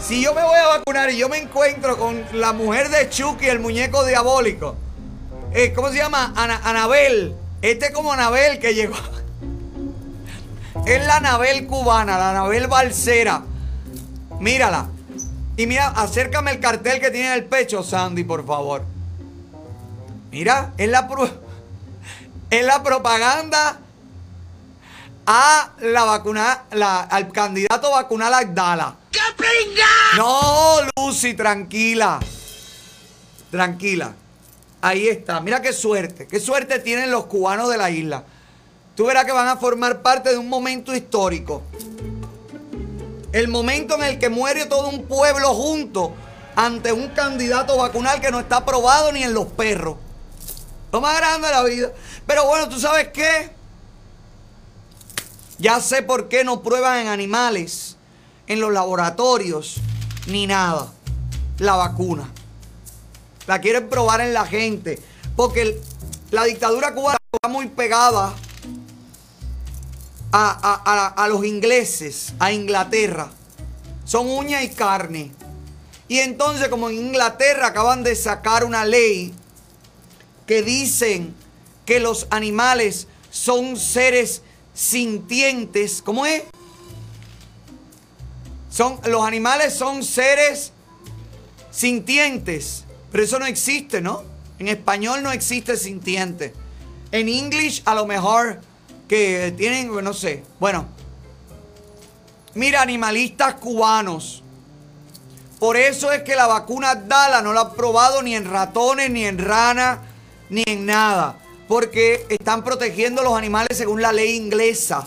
Si yo me voy a vacunar y yo me encuentro con la mujer de Chucky, el muñeco diabólico, eh, ¿cómo se llama? Ana- Anabel. Este es como Anabel que llegó. Es la Anabel cubana, la Anabel balsera. Mírala. Y mira, acércame el cartel que tiene en el pecho, Sandy, por favor. Mira, es la, pro- es la propaganda a la vacuna, la- al candidato vacunal Abdala. ¡Qué pringa! No, Lucy, tranquila. Tranquila. Ahí está. Mira qué suerte. Qué suerte tienen los cubanos de la isla. Tú verás que van a formar parte de un momento histórico. El momento en el que muere todo un pueblo junto ante un candidato vacunal que no está aprobado ni en los perros. Lo más grande de la vida. Pero bueno, ¿tú sabes qué? Ya sé por qué no prueban en animales, en los laboratorios, ni nada. La vacuna. La quieren probar en la gente. Porque la dictadura cubana está muy pegada a- a- a los ingleses, a Inglaterra. Son uña y carne. Y entonces como en Inglaterra acaban de sacar una ley que dicen que los animales son seres sintientes. ¿Cómo es? Son, los animales son seres sintientes. Pero eso no existe, ¿no? En español no existe sintiente. En English a lo mejor que tienen, no sé. Bueno. Mira, animalistas cubanos. Por eso es que la vacuna Dala no la han probado ni en ratones, ni en ranas, ni en nada. Porque están protegiendo los animales según la ley inglesa.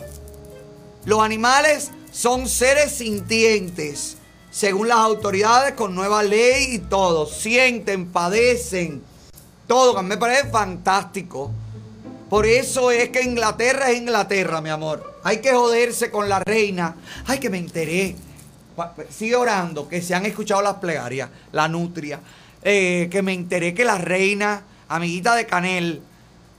Los animales son seres sintientes. Según las autoridades, con nueva ley y todo. Sienten, padecen. Todo, me parece fantástico. Por eso es que Inglaterra es Inglaterra, mi amor. Hay que joderse con la reina. Ay, que me enteré. Pa- Sigue orando, que se han escuchado las plegarias, la nutria. Eh, que me enteré que la reina, amiguita de Canel,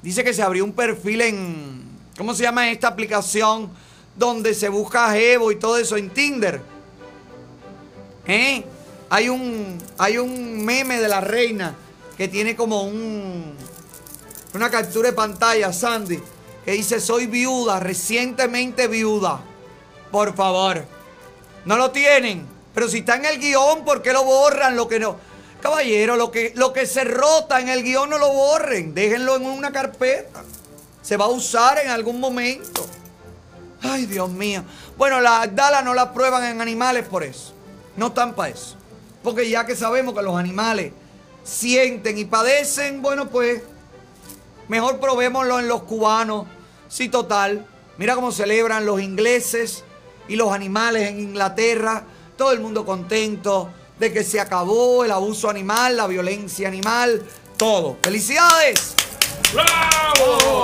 dice que se abrió un perfil en. ¿Cómo se llama esta aplicación? Donde se busca Evo y todo eso en Tinder. ¿Eh? Hay un, hay un meme de la reina que tiene como un, una captura de pantalla, Sandy, que dice, soy viuda, recientemente viuda. Por favor. No lo tienen. Pero si está en el guion, ¿por qué lo borran? Lo que no. Caballero, lo que, lo que se rota en el guion no lo borren. Déjenlo en una carpeta. Se va a usar en algún momento. Ay, Dios mío. Bueno, la Dala no la prueban en animales por eso. No están para eso. Porque ya que sabemos que los animales sienten y padecen, bueno, pues mejor probémoslo en los cubanos. Sí, total. Mira cómo celebran los ingleses y los animales en Inglaterra. Todo el mundo contento de que se acabó el abuso animal, la violencia animal, todo. ¡Felicidades! ¡Bravo!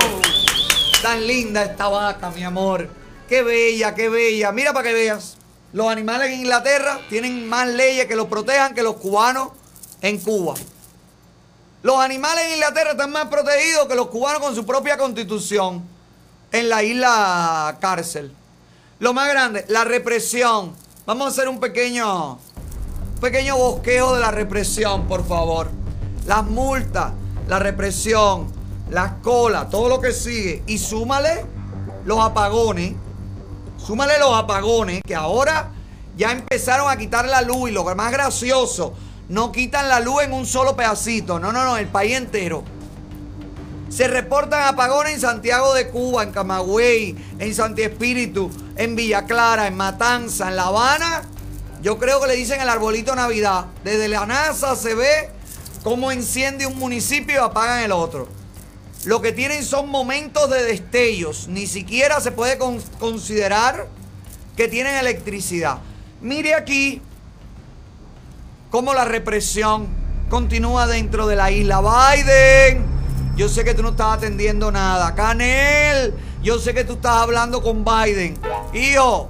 Tan linda esta vaca, mi amor. Qué bella, qué bella. Mira para que veas. Los animales en Inglaterra tienen más leyes que los protejan que los cubanos en Cuba. Los animales en Inglaterra están más protegidos que los cubanos con su propia constitución en la isla cárcel. Lo más grande, la represión. Vamos a hacer un pequeño, pequeño bosquejo de la represión, por favor. Las multas, la represión, las colas, todo lo que sigue. Y súmale los apagones. Súmale los apagones, que ahora ya empezaron a quitar la luz. Y lo más gracioso, no quitan la luz en un solo pedacito. No, no, no, el país entero. Se reportan apagones en Santiago de Cuba, en Camagüey, en Santi Espíritu, en Villa Clara, en Matanza, en La Habana. Yo creo que le dicen el arbolito Navidad. Desde la NASA se ve cómo enciende un municipio y apagan el otro. Lo que tienen son momentos de destellos. Ni siquiera se puede con- considerar que tienen electricidad. Mire aquí cómo la represión continúa dentro de la isla. Biden, yo sé que tú no estás atendiendo nada. Canel, yo sé que tú estás hablando con Biden. Hijo,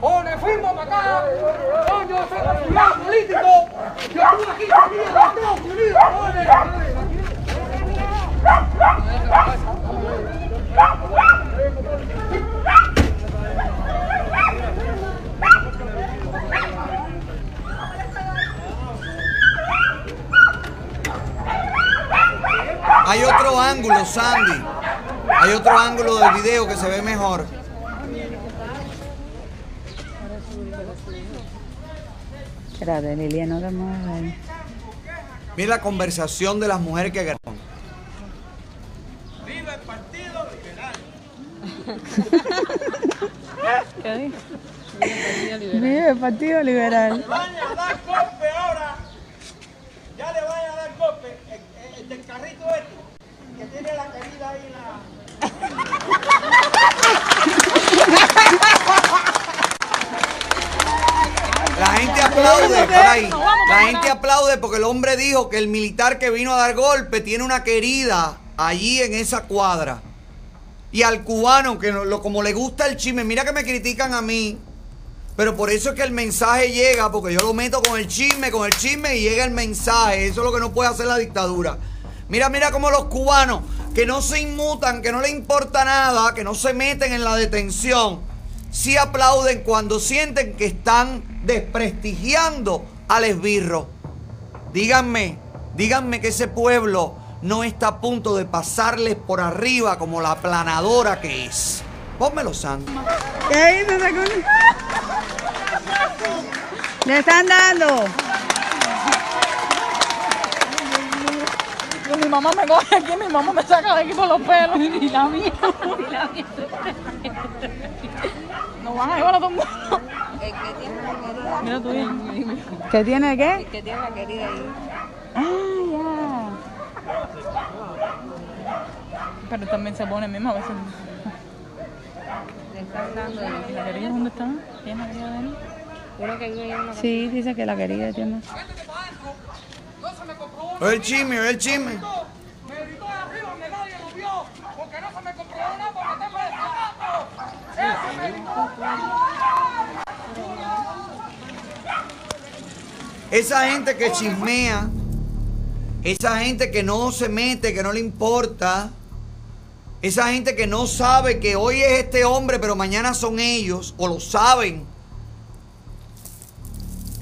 O firmo para acá, o yo soy político, yo estuve aquí salido de Estados Unidos, Hay otro ángulo, Sandy. Hay otro ángulo del video que se ve mejor. Espérate, Liliana, no te muevas ahí. Mira la conversación de las mujeres que ganaron. ¡Viva el Partido Liberal! ¿Qué dijo? Vive el Partido Liberal. Van a dar golpe ahora. Ya le van a dar golpe. El, el- el del carrito este, que tiene la querida ahí la. La gente aplaude para ahí. La gente aplaude porque el hombre dijo que el militar que vino a dar golpe tiene una querida allí en esa cuadra. Y al cubano, que lo, como le gusta el chisme, mira que me critican a mí. Pero por eso es que el mensaje llega, porque yo lo meto con el chisme, con el chisme y llega el mensaje. Eso es lo que no puede hacer la dictadura. Mira, mira cómo los cubanos que no se inmutan, que no les importa nada, que no se meten en la detención, sí aplauden cuando sienten que están desprestigiando al esbirro. Díganme, díganme que ese pueblo no está a punto de pasarles por arriba como la planadora que es. Pónmelo, Santo. ¿Qué hizo? Le están dando. Mi mamá me coge aquí, mi mamá me saca de aquí por los pelos. Y la mía. Y la mía. Nos van a llevar a todo el mundo. El que tiene la querida. Mira tú bien. ¿Qué tiene qué? El que tiene la querida ahí. Ah, Pero también se pone mismo a veces. Le están dando. ¿La querida dónde está? ¿Quién es la querida de él? Uno que vive en una Sí, dice que la querida tiene. El chisme, el chisme. Me gritó de arriba donde nadie lo vio, porque no se me comprobó nada por meterme de zapato. Eso me gritó. Esa gente que chismea, esa gente que no se mete, que no le importa, esa gente que no sabe que hoy es este hombre, pero mañana son ellos, o lo saben,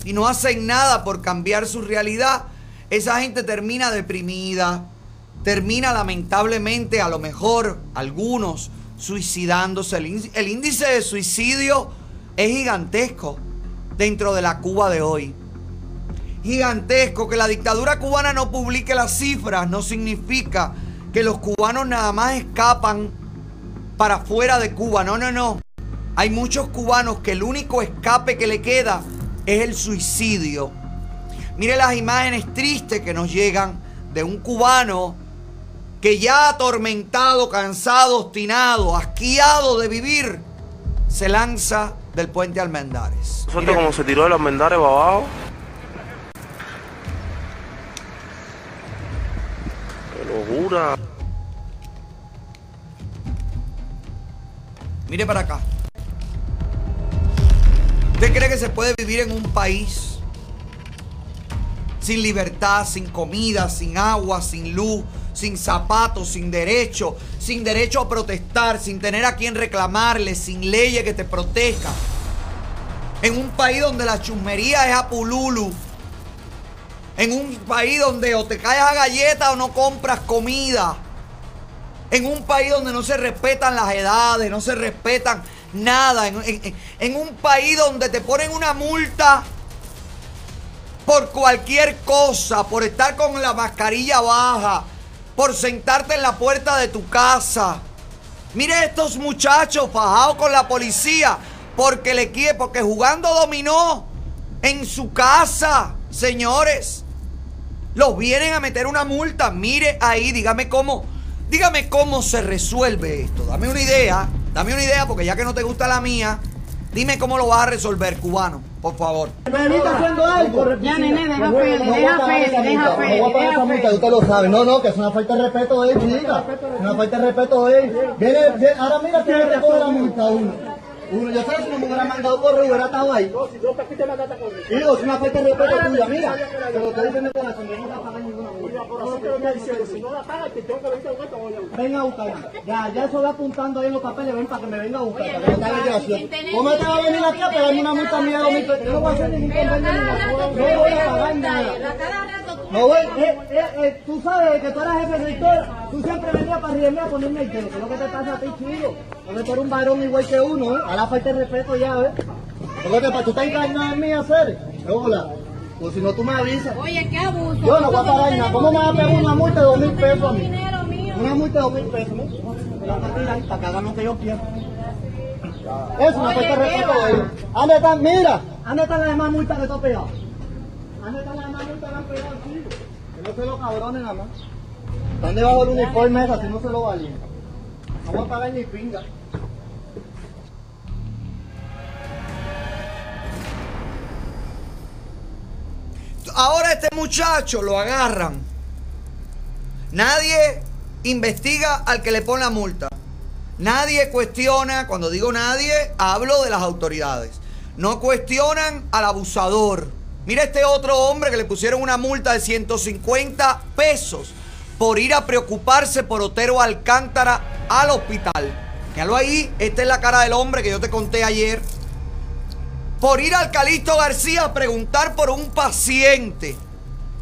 y no hacen nada por cambiar su realidad, esa gente termina deprimida, termina lamentablemente, a lo mejor algunos, suicidándose. El, ín- el índice de suicidio es gigantesco dentro de la Cuba de hoy gigantesco. Que la dictadura cubana no publique las cifras no significa que los cubanos nada más escapan para fuera de Cuba. No, no, no. Hay muchos cubanos que el único escape que le queda es el suicidio. Mire las imágenes tristes que nos llegan de un cubano que ya atormentado, cansado, obstinado, asqueado de vivir, se lanza del puente Almendares. Suerte como se tiró de los Almendares para abajo. Qué locura. Mire para acá. ¿Usted cree que se puede vivir en un país sin libertad, sin comida, sin agua, sin luz, sin zapatos, sin derecho, sin derecho a protestar, sin tener a quien reclamarle, sin leyes que te protejan? En un país donde la chusmería es a pululu. En un país donde o te caes a galleta o no compras comida. En un país donde no se respetan las edades, no se respetan nada. En, en- en un país donde te ponen una multa por cualquier cosa, por estar con la mascarilla baja, por sentarte en la puerta de tu casa. Mire estos muchachos fajados con la policía porque le quiere, porque jugando dominó en su casa, señores. Los vienen a meter una multa. Mire ahí, dígame cómo, dígame cómo se resuelve esto. Dame una idea, dame una idea porque ya que no te gusta la mía, dime cómo lo vas a resolver, cubano, por favor. Benita haciendo algo. Ya, nene, deja Feli, deja Feli, deja Feli, No voy a pagar esa multa, usted lo sabe. No, no, que es una falta de respeto de él, chica. Una falta de respeto de él. Viene, viene- ahora mira que le recoge la multa a uno. Uno, yo sé si no me hubiera mandado correo hubiera estado ahí. Digo, es una falta de respeto tuya, mira. Te lo estoy diciendo con la sonrisa, no vas a pagar ninguna multa. Si no la pagas, te tengo que venir a buscar, te voy a buscar. Venga a buscarme. Ya, ya eso va apuntando ahí en los papeles, ven para que me venga a buscar, para que no te hagas gracioso. ¿Cómo te va a venir aquí a pegarme una multa mía mil pesos? Yo no voy a hacer ningún convenio ni nada. No voy a pagar nada. No voy, eh, eh, eh, tú sabes que tú eras jefe de sector, tú siempre venías para arriba a ponerme el que es lo que te pasa a ti, chido. Porque tú eres un varón igual que uno, ¿eh? A la falta de respeto ya, ¿eh? ¿Qué te pasa? ¿Tú estás engañando en mí a hacer? Hola. Pues si no, tú me avisas. Oye, qué abuso. Yo no voy a pagar nada. ¿Cómo me vas a pegar una multa de dos mil pesos a mí? Dinero mío. Una multa de dos mil pesos, ¿no? La vas a tirar para que lo que yo quiero. Es una falta de respeto ellos. ¿Dónde están? Mira, ¿dónde están las demás multas que tú has pegado? ¿Dónde están las demás multas que han pegado, chico? Que no se lo cabrones nada más. Están debajo del uniforme esa, si no se lo valían. No voy a pagar ni pinga. ahora este muchacho lo agarran. Nadie investiga al que le pone la multa. Nadie cuestiona, cuando digo nadie, hablo de las autoridades. No cuestionan al abusador. Mira este otro hombre que le pusieron una multa de 150 pesos por ir a preocuparse por Otero Alcántara al hospital. Míralo ahí, esta es la cara del hombre que yo te conté ayer. Por ir al Calixto García a preguntar por un paciente.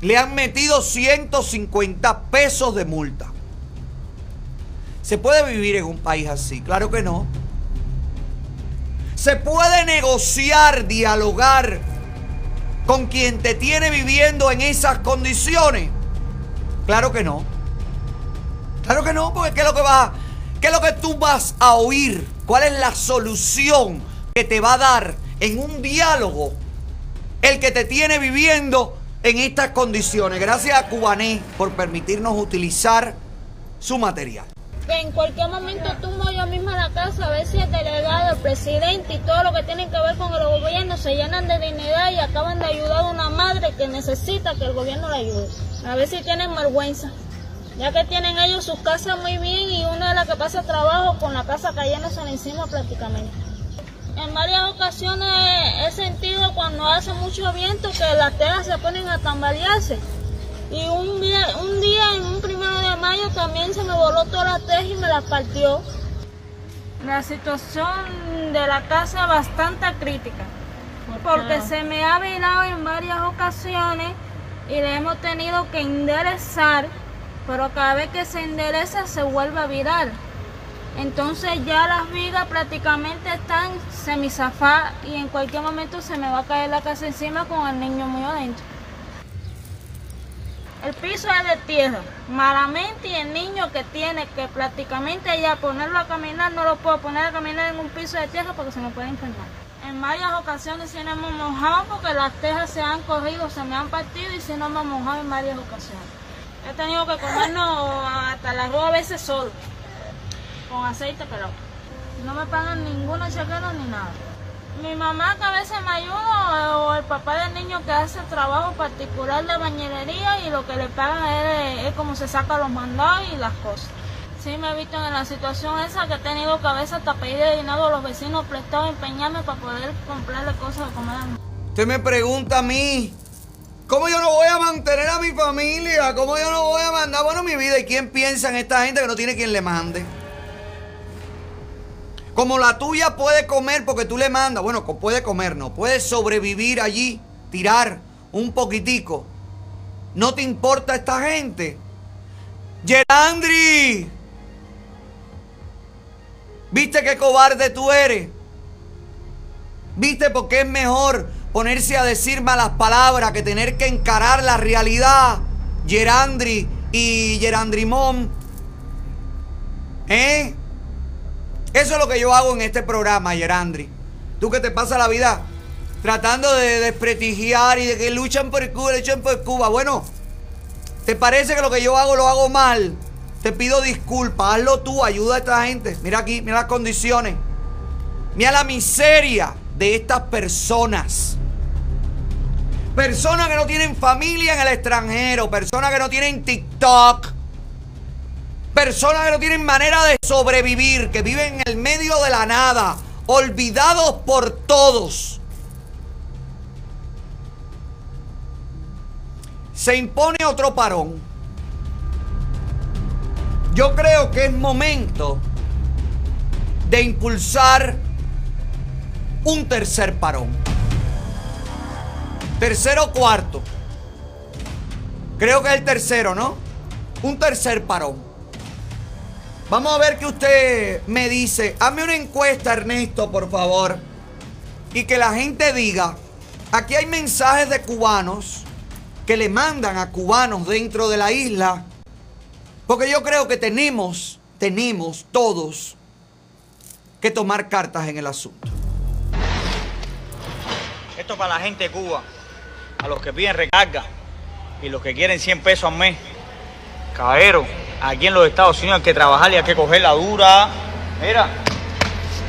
Le han metido 150 pesos de multa. ¿Se puede vivir en un país así? Claro que no. ¿Se puede negociar, dialogar con quien te tiene viviendo en esas condiciones? Claro que no. Claro que no, porque ¿qué es lo que va, qué es lo que tú vas a oír? ¿Cuál es la solución que te va a dar en un diálogo el que te tiene viviendo en estas condiciones? Gracias a Cubané por permitirnos utilizar su material. Que en cualquier momento tumbo yo misma la casa a ver si el delegado, el presidente y todo lo que tiene que ver con el gobierno se llenan de dignidad y acaban de ayudar a una madre que necesita que el gobierno la ayude. A ver si tienen vergüenza. Ya que tienen ellos sus casas muy bien y una de las que pasa trabajo con la casa cayéndose encima prácticamente. En varias ocasiones he sentido cuando hace mucho viento que las telas se ponen a tambalearse. Y un día, un día en un primero de mayo también se me voló toda la teja y me la partió. La situación de la casa es bastante crítica. Porque se me ha virado en varias ocasiones y le hemos tenido que enderezar, pero cada vez que se endereza se vuelve a virar. Entonces ya las vigas prácticamente están semizafadas y en cualquier momento se me va a caer la casa encima con el niño muy adentro. El piso es de tierra, malamente y el niño que tiene que prácticamente ya ponerlo a caminar, no lo puedo poner a caminar en un piso de tierra porque se me puede enfermar. En varias ocasiones sí nos hemos mojado porque las tejas se han corrido, se me han partido y sí nos hemos mojado en varias ocasiones. He tenido que comernos hasta el arroz a veces solo, con aceite pelado. No me pagan ninguna chequera ni nada. Mi mamá que a veces me ayuda o el papá del niño que hace trabajo particular de bañerería y lo que le pagan es, es como se saca los mandados y las cosas. Sí me he visto en la situación esa que he tenido que a veces hasta pedir dinero a los vecinos prestados empeñarme para poder comprarle cosas de comer Usted me pregunta a mí, ¿cómo yo no voy a mantener a mi familia? ¿Cómo yo no voy a mandar? Bueno, mi vida, ¿y quién piensa en esta gente que no tiene quien le mande? Como la tuya puede comer porque tú le mandas, bueno, puede comer, no, puede sobrevivir allí, tirar un poquitico. ¿No te importa esta gente? Gerandri, ¿viste qué cobarde tú eres? ¿Viste por qué es mejor ponerse a decir malas palabras que tener que encarar la realidad? Gerandri y Gerandrimón. ¿Eh? Eso es lo que yo hago en este programa, Gerandri. Tú que te pasas la vida tratando de desprestigiar y de que luchan por Cuba, luchan por Cuba. Bueno, ¿te parece que lo que yo hago lo hago mal? Te pido disculpas, hazlo tú, ayuda a esta gente. Mira aquí, mira las condiciones. Mira la miseria de estas personas. Personas que no tienen familia en el extranjero, personas que no tienen TikTok, personas que no tienen manera de sobrevivir, que viven en el medio de la nada, olvidados por todos. Se impone otro parón. Yo creo que es momento de impulsar un tercer parón. Tercero cuarto. Creo que es el tercero, ¿no? Un tercer parón. Vamos a ver qué usted me dice. Hazme una encuesta, Ernesto, por favor. Y que la gente diga, aquí hay mensajes de cubanos que le mandan a cubanos dentro de la isla. Porque yo creo que tenemos, tenemos todos que tomar cartas en el asunto. Esto para la gente de Cuba, a los que piden recarga y los que quieren 100 pesos al mes. Caballero, aquí en los Estados Unidos hay que trabajar y hay que coger la dura. Mira,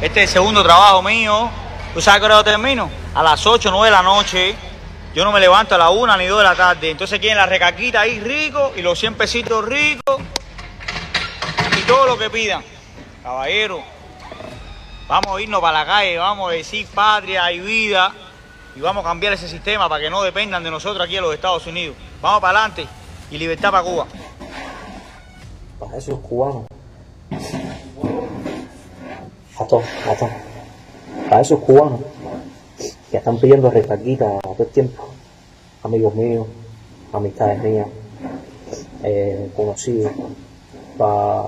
este es el segundo trabajo mío. ¿Tú sabes qué hora termino? A las 8 9 de la noche. Yo no me levanto a la una ni dos de la tarde. Entonces quieren la recaquita ahí rico y los 100 pesitos ricos y todo lo que pidan. Caballero, vamos a irnos para la calle, vamos a decir patria y vida y vamos a cambiar ese sistema para que no dependan de nosotros aquí en los Estados Unidos. Vamos para adelante y libertad para Cuba. Para esos cubanos. A todos, a todos. Para esos cubanos que están pidiendo recaquita todo el tiempo. Amigos míos, amistades mías, eh, conocidos. Pa...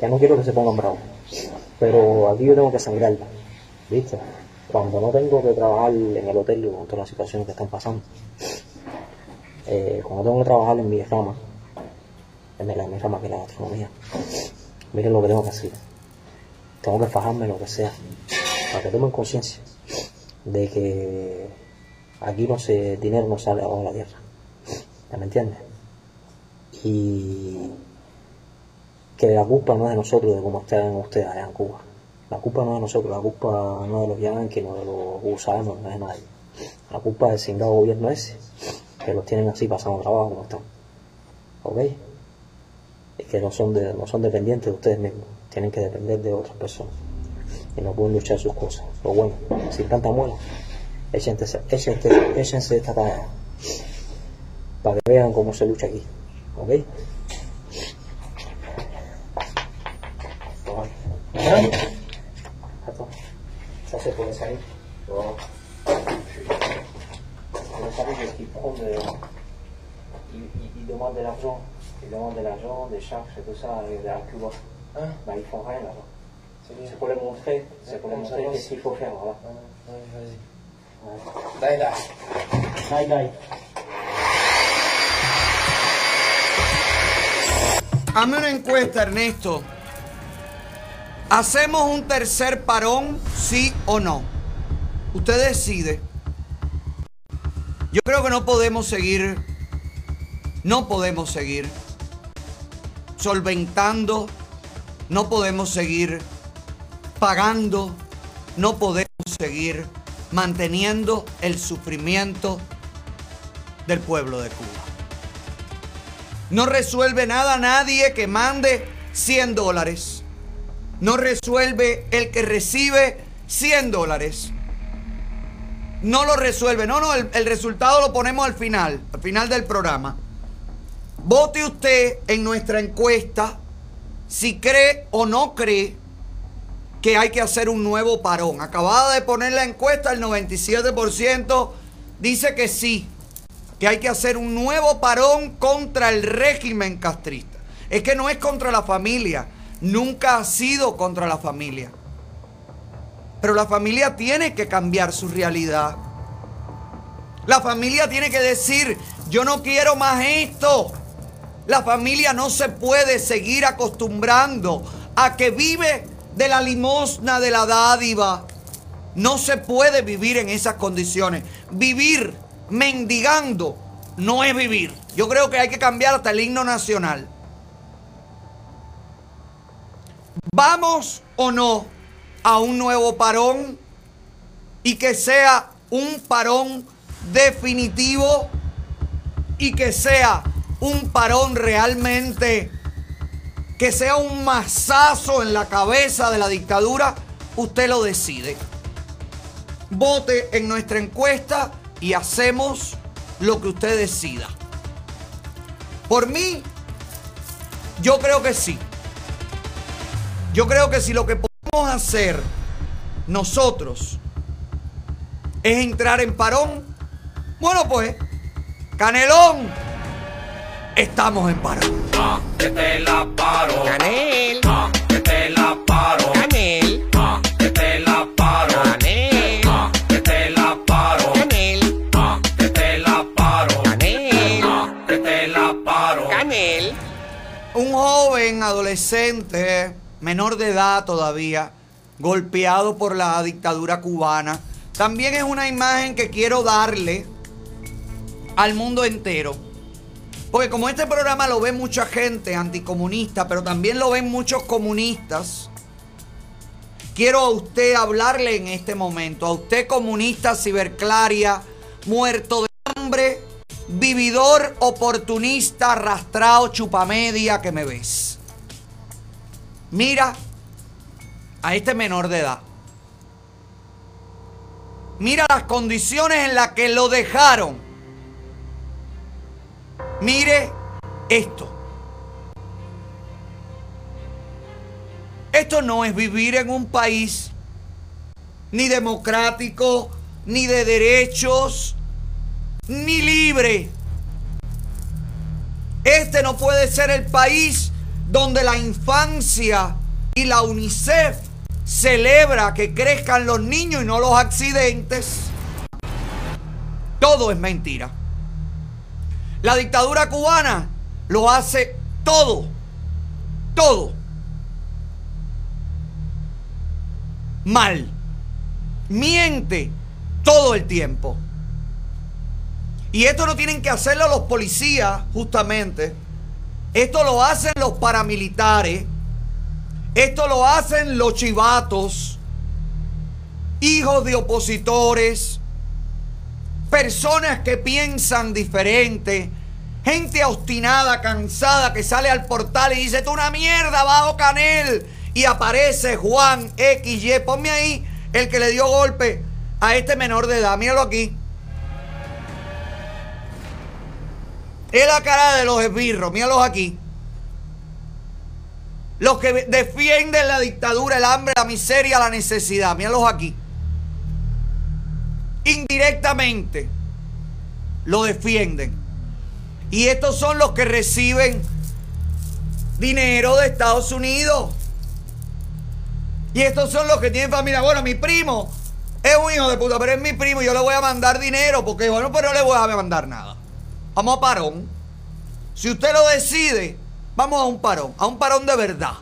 Ya no quiero que se pongan bravos. Pero aquí yo tengo que sangrarla. ¿Viste? Cuando no tengo que trabajar en el hotel con todas las situaciones que están pasando. Eh, cuando tengo que trabajar en mi rama, en la, mi rama que es la gastronomía, miren lo que tengo que hacer. Tengo que fajarme lo que sea, para que tomen conciencia de que aquí no se, dinero no sale abajo de la tierra. ¿Ya me entiendes? Y que la culpa no es de nosotros de cómo están ustedes allá en Cuba. La culpa no es de nosotros, la culpa no es de los yanquis, no de los gusanos, no es de nadie. La culpa es del cingado gobierno ese, que los tienen así pasando trabajo como están. ¿Ok? Que no son, de, no son dependientes de ustedes mismos, tienen que depender de otras personas. Y no pueden luchar sus cosas. Pero bueno, sin tanta muela, échense, échense, échense esta tarea para que vean cómo se lucha aquí. ¿Ok ça c'est pour les salés. Bon. Pour les salés, parce qu'ils prennent de... Ils, ils, ils demandent de l'argent. Ils demandent de et tout ça à Cuba. Hein Bah ils font rien là-bas. C'est pour les montrer, c'est pour les montrer qu'est-ce qu'il faut faire. Ouais, vas-y. Dai, dai. Dai, dai. Hazme una encuesta, Ernesto. ¿Hacemos un tercer parón, sí o no? Usted decide. Yo creo que no podemos seguir, no podemos seguir solventando, no podemos seguir pagando, no podemos seguir manteniendo el sufrimiento del pueblo de Cuba. No resuelve nada nadie que mande 100 dólares. No resuelve el que recibe 100 dólares. No lo resuelve. No, no, el, el resultado lo ponemos al final, al final del programa. Vote usted en nuestra encuesta si cree o no cree que hay que hacer un nuevo parón. Acabada de poner la encuesta, el 97% dice que sí, que hay que hacer un nuevo parón contra el régimen castrista. Es que no es contra la familia, nunca ha sido contra la familia. Pero la familia tiene que cambiar su realidad. La familia tiene que decir, yo no quiero más esto. La familia no se puede seguir acostumbrando a que vive de la limosna, de la dádiva. No se puede vivir en esas condiciones. Vivir mendigando no es vivir. Yo creo que hay que cambiar hasta el himno nacional. ¿Vamos o no a un nuevo parón? Y que sea un parón definitivo y que sea un parón realmente que sea un mazazo en la cabeza de la dictadura, usted lo decide. Vote en nuestra encuesta y hacemos lo que usted decida. Por mí, yo creo que sí. Yo creo que si lo que podemos hacer nosotros es entrar en parón, bueno pues, Canelón, estamos en parón. que te la paro. Canel. que te la paro. Canel. que te la paro. Canel. que te la paro. Canel. que te la paro. Canel. que te la paro. Canel. Un joven adolescente, menor de edad todavía, golpeado por la dictadura cubana. También es una imagen que quiero darle al mundo entero. Porque como este programa lo ve mucha gente anticomunista, pero también lo ven muchos comunistas, quiero a usted hablarle en este momento, a usted comunista ciberclaria, muerto de hambre vividor, oportunista, arrastrado, chupamedia que me ves. Mira a este menor de edad. Mira las condiciones en las que lo dejaron. Mire esto. Esto no es vivir en un país ni democrático, ni de derechos, ni libre. Este no puede ser el país donde la infancia y la UNICEF celebra que crezcan los niños y no los accidentes. Todo es mentira. La dictadura cubana lo hace todo. Todo. Mal. Miente todo el tiempo. Y esto no tienen que hacerlo los policías, justamente. Esto lo hacen los paramilitares. Esto lo hacen los chivatos. Hijos de opositores. Personas que piensan diferente. Gente obstinada, cansada, que sale al portal y dice, tú una mierda, bajo canel. Y aparece Juan XY. Ponme ahí el que le dio golpe a este menor de edad. Míralo aquí. Es la cara de los esbirros, míralos aquí. Los que defienden la dictadura, el hambre, la miseria, la necesidad. Míralos aquí. Indirectamente lo defienden. Y estos son los que reciben dinero de Estados Unidos. Y estos son los que tienen familia. Bueno, mi primo es un hijo de puta, pero es mi primo y yo le voy a mandar dinero porque, bueno, pero no le voy a mandar nada. Vamos a parón. Si usted lo decide, vamos a un parón, a un parón de verdad.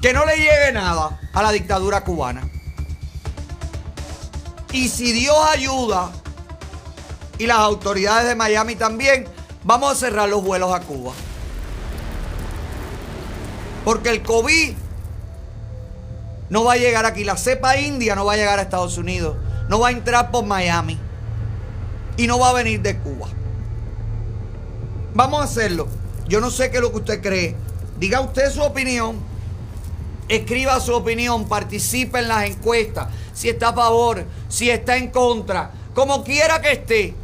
Que no le llegue nada a la dictadura cubana. Y si Dios ayuda, y las autoridades de Miami también, vamos a cerrar los vuelos a Cuba. Porque el COVID no va a llegar aquí. La cepa india no va a llegar a Estados Unidos. No va a entrar por Miami. Y no va a venir de Cuba. Vamos a hacerlo. Yo no sé qué es lo que usted cree. Diga usted su opinión. Escriba su opinión. Participe en las encuestas. Si está a favor, si está en contra. Como quiera que esté.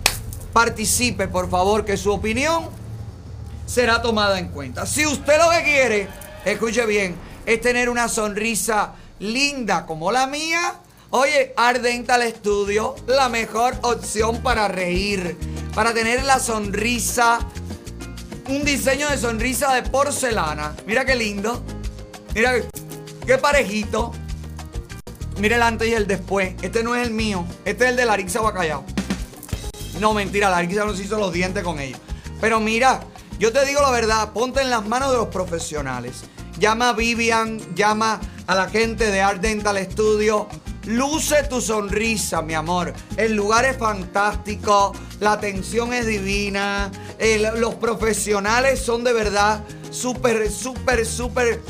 Participe, por favor, que su opinión será tomada en cuenta. Si usted lo que quiere, escuche bien, es tener una sonrisa linda como la mía. Oye, Ardental Studio, la mejor opción para reír, para tener la sonrisa, un diseño de sonrisa de porcelana. Mira qué lindo. Mira qué parejito. Mira el antes y el después. Este no es el mío, este es el de Larissa Bacallao. No, mentira, Larissa nos hizo los dientes con ellos. Pero mira, yo te digo la verdad, ponte en las manos de los profesionales. Llama a Vivian, llama a la gente de Art Dental Studio. Luce tu sonrisa, mi amor. El lugar es fantástico, la atención es divina, los profesionales son de verdad súper, súper, súper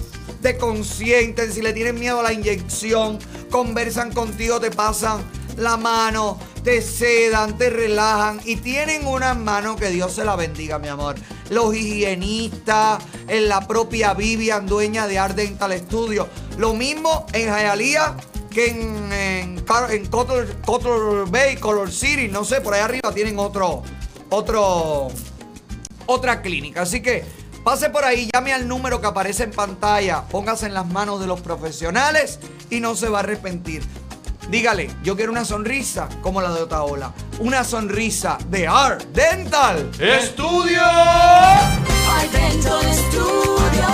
te consienten. Si le tienen miedo a la inyección, conversan contigo, te pasan la mano, te sedan, te relajan y tienen unas manos que Dios se la bendiga, mi amor. Los higienistas, en la propia Vivian, dueña de Art Dental Studio. Lo mismo en Hialeah que en, en, en Bay, Color City, no sé, por ahí arriba tienen otro, otro, otra clínica. Así que pase por ahí, llame al número que aparece en pantalla, póngase en las manos de los profesionales y no se va a arrepentir. Dígale, yo quiero una sonrisa como la de Otaola. Una sonrisa de Art Dental Studio. Art Dental Studio,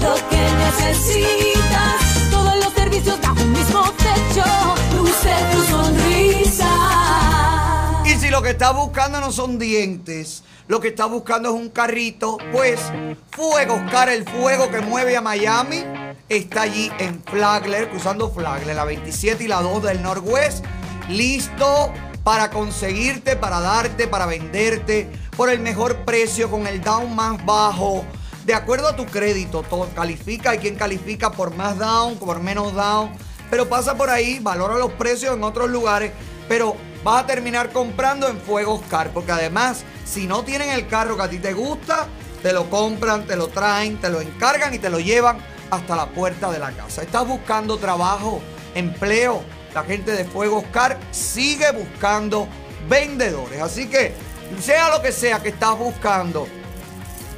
lo que necesitas. Todos los servicios bajo un mismo techo. Luce tu sonrisa. Y si lo que estás buscando no son dientes, lo que estás buscando es un carrito, pues Fuego Oscar, el fuego que mueve a Miami, está allí en Flagler, cruzando Flagler, la 27 y la 2 del Northwest, listo para conseguirte, para darte, para venderte por el mejor precio, con el down más bajo. De acuerdo a tu crédito, todo califica. Hay quien califica por más down, por menos down. Pero pasa por ahí, valora los precios en otros lugares. Pero vas a terminar comprando en Fuego Oscar. Porque además, si no tienen el carro que a ti te gusta, te lo compran, te lo traen, te lo encargan y te lo llevan hasta la puerta de la casa. ¿Estás buscando trabajo, empleo? La gente de Fuego Oscar sigue buscando vendedores. Así que, sea lo que sea que estás buscando,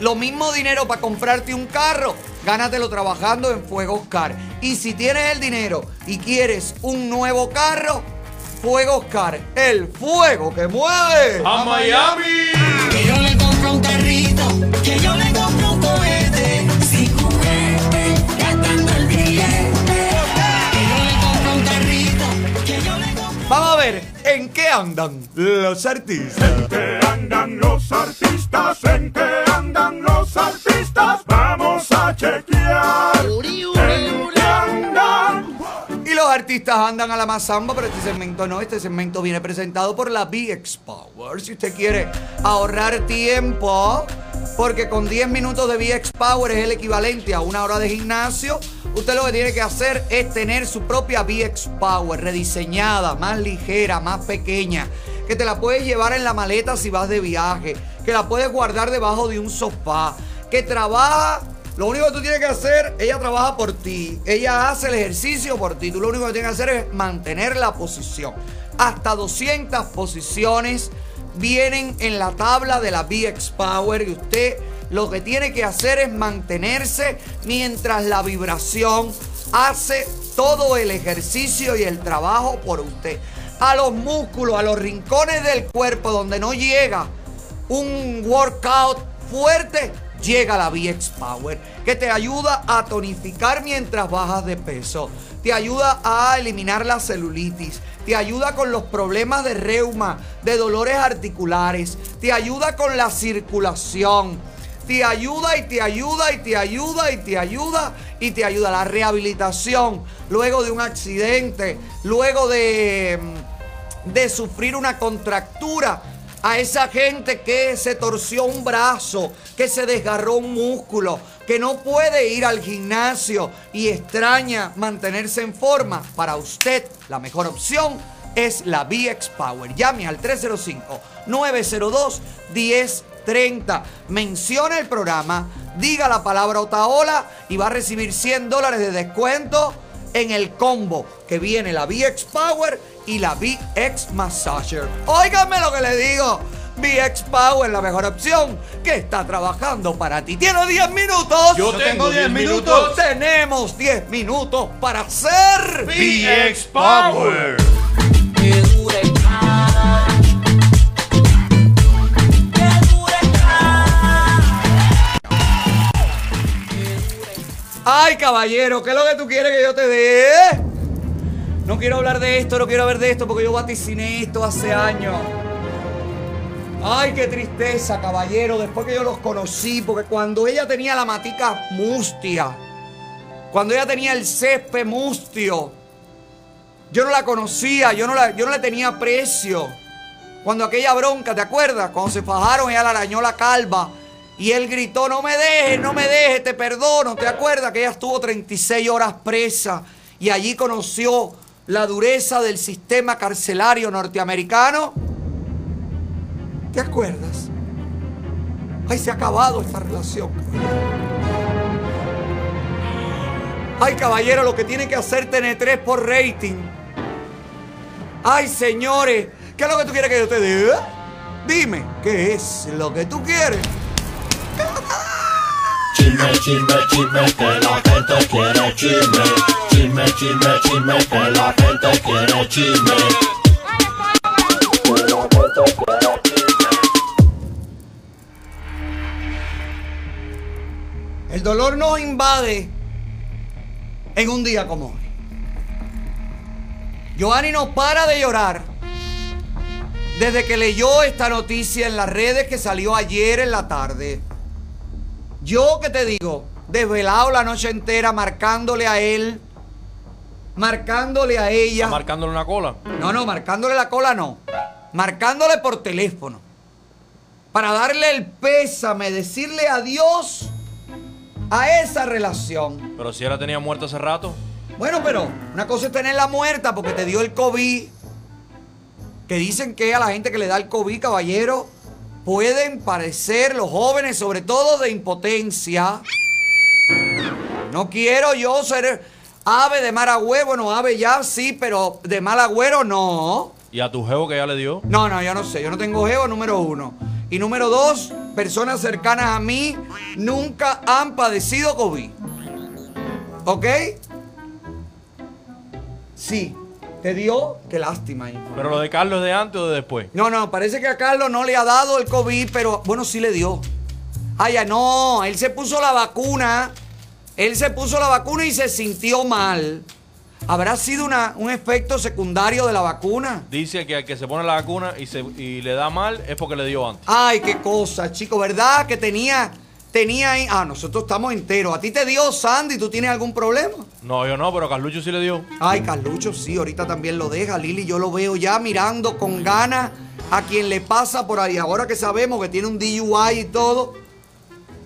lo mismo dinero para comprarte un carro, gánatelo trabajando en Fuego Oscar. Y si tienes el dinero y quieres un nuevo carro, Fuego Oscar, el fuego que mueve ¡A Miami! Que yo le compro un carrito, que yo le compro un cohete, sin juguete, gastando el billete. Que yo le compro un carrito, que yo le compro. Vamos a ver en qué andan los artistas. andan los artistas? ¿En qué andan los artistas? Vamos a chequear. ¿En qué andan? Artistas andan a la mazamba, pero este segmento no. Este segmento viene presentado por la VX Power. Si usted quiere ahorrar tiempo, porque con 10 minutos de VX Power es el equivalente a una hora de gimnasio, usted lo que tiene que hacer es tener su propia VX Power rediseñada, más ligera, más pequeña. Que te la puedes llevar en la maleta si vas de viaje. Que la puedes guardar debajo de un sofá. Que trabaja lo único que tú tienes que hacer, ella trabaja por ti, ella hace el ejercicio por ti, tú lo único que tienes que hacer es mantener la posición. Hasta 200 posiciones vienen en la tabla de la VX Power y usted lo que tiene que hacer es mantenerse mientras la vibración hace todo el ejercicio y el trabajo por usted. A los músculos, a los rincones del cuerpo donde no llega un workout fuerte, llega la VX Power, que te ayuda a tonificar mientras bajas de peso, te ayuda a eliminar la celulitis, te ayuda con los problemas de reuma, de dolores articulares, te ayuda con la circulación, te ayuda y te ayuda y te ayuda y te ayuda y te ayuda la rehabilitación luego de un accidente, luego de, de sufrir una contractura a esa gente que se torció un brazo, que se desgarró un músculo, que no puede ir al gimnasio y extraña mantenerse en forma, para usted la mejor opción es la VX Power. Llame al 305-902-1030. Menciona el programa, diga la palabra Otaola y va a recibir 100 dólares de descuento en el combo que viene la VX Power y la VX Massager. Óigame lo que le digo. VX Power, la mejor opción que está trabajando para ti. ¿Tiene 10 minutos? Yo tengo 10 minutos. Tenemos 10 minutos para hacer VX Power. Ay, caballero, ¿qué es lo que tú quieres que yo te dé? No quiero hablar de esto, no quiero hablar de esto porque yo vaticiné esto hace años. Ay, qué tristeza, caballero, después que yo los conocí, porque cuando ella tenía la matica mustia, cuando ella tenía el césped mustio, yo no la conocía, yo no, la, yo no le tenía precio. Cuando aquella bronca, ¿te acuerdas? Cuando se fajaron, ella le arañó la calva. Y él gritó, no me dejes, no me dejes, te perdono. ¿Te acuerdas que ella estuvo 36 horas presa? Y allí conoció la dureza del sistema carcelario norteamericano. ¿Te acuerdas? Ay, se ha acabado esta relación. Ay, caballero, lo que tiene que hacer TN3 por rating. Ay, señores, ¿qué es lo que tú quieres que yo te diga? Dime, ¿qué es lo que tú quieres? Chisme, chisme, chisme, que la gente quiere chisme. Chisme, chisme, chisme, que la gente quiere chisme. El dolor nos invade en un día como hoy. Giovanni no para de llorar desde que leyó esta noticia en las redes que salió ayer en la tarde. Yo que te digo, desvelado la noche entera marcándole a él, marcándole a ella. Marcándole una cola. No, no, marcándole la cola no. Marcándole por teléfono. Para darle el pésame, decirle adiós a esa relación. Pero si ella la tenía muerta hace rato. Bueno, pero una cosa es tenerla muerta porque te dio el COVID. que dicen que a la gente que le da el COVID, caballero, pueden parecer los jóvenes, sobre todo de impotencia. No quiero yo ser ave de mal agüero, bueno, ave ya sí, pero de mal agüero no. ¿Y a tu jevo que ya le dio? No, no, yo no sé, yo no tengo geo, número uno. Y número dos, personas cercanas a mí nunca han padecido COVID. ¿Ok? Sí, te dio, qué lástima. ¿Pero lo de Carlos es de antes o de después? No, no, parece que a Carlos no le ha dado el COVID, pero bueno, sí le dio. Ay, ya no, él se puso la vacuna. Él se puso la vacuna y se sintió mal. ¿Habrá sido una- un efecto secundario de la vacuna? Dice que al que se pone la vacuna y, se, y le da mal es porque le dio antes. Ay, qué cosa, chico, ¿verdad? Que tenía, tenía ahí. Ah, nosotros estamos enteros. ¿A ti te dio Sandy? ¿Tú tienes algún problema? No, yo no, pero Carlucho sí le dio. Ay, Carlucho, sí, ahorita también lo deja. Lili, yo lo veo ya mirando con ganas a quien le pasa por ahí. Ahora que sabemos que tiene un DUI y todo,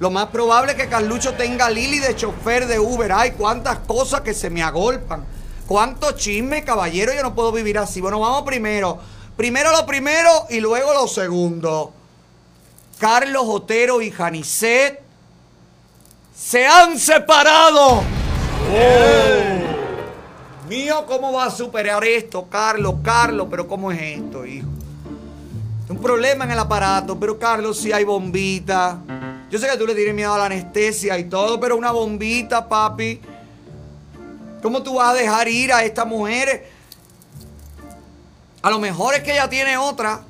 lo más probable es que Carlucho tenga a Lili de chofer de Uber. Ay, cuántas cosas que se me agolpan. Cuánto chisme, caballero, yo no puedo vivir así. Bueno, vamos primero. Primero lo primero y luego lo segundo. Carlos Otero y Janicet se han separado. Mío, ¿cómo va a superar esto, Carlos? Carlos, pero ¿cómo es esto, hijo? Un problema en el aparato, pero Carlos, si hay bombita. Yo sé que tú le tienes miedo a la anestesia y todo, pero una bombita, papi. ¿Cómo tú vas a dejar ir a esta mujer? A lo mejor es que ella tiene otra.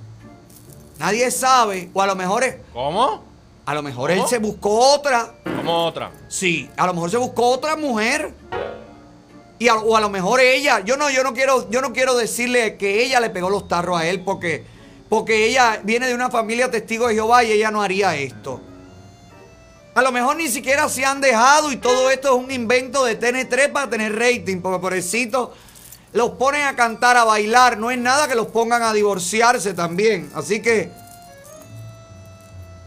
Nadie sabe. O a lo mejor es. ¿Cómo? A lo mejor ¿Cómo? él se buscó otra. ¿Cómo otra? Sí, a lo mejor se buscó otra mujer. Y a- o a lo mejor ella, yo no, yo no quiero, yo no quiero decirle que ella le pegó los tarros a él porque, porque ella viene de una familia testigo de Jehová y ella no haría esto. A lo mejor ni siquiera se han dejado y todo esto es un invento de TN3 para tener rating, porque pobrecito los ponen a cantar, a bailar, no es nada que los pongan a divorciarse también. Así que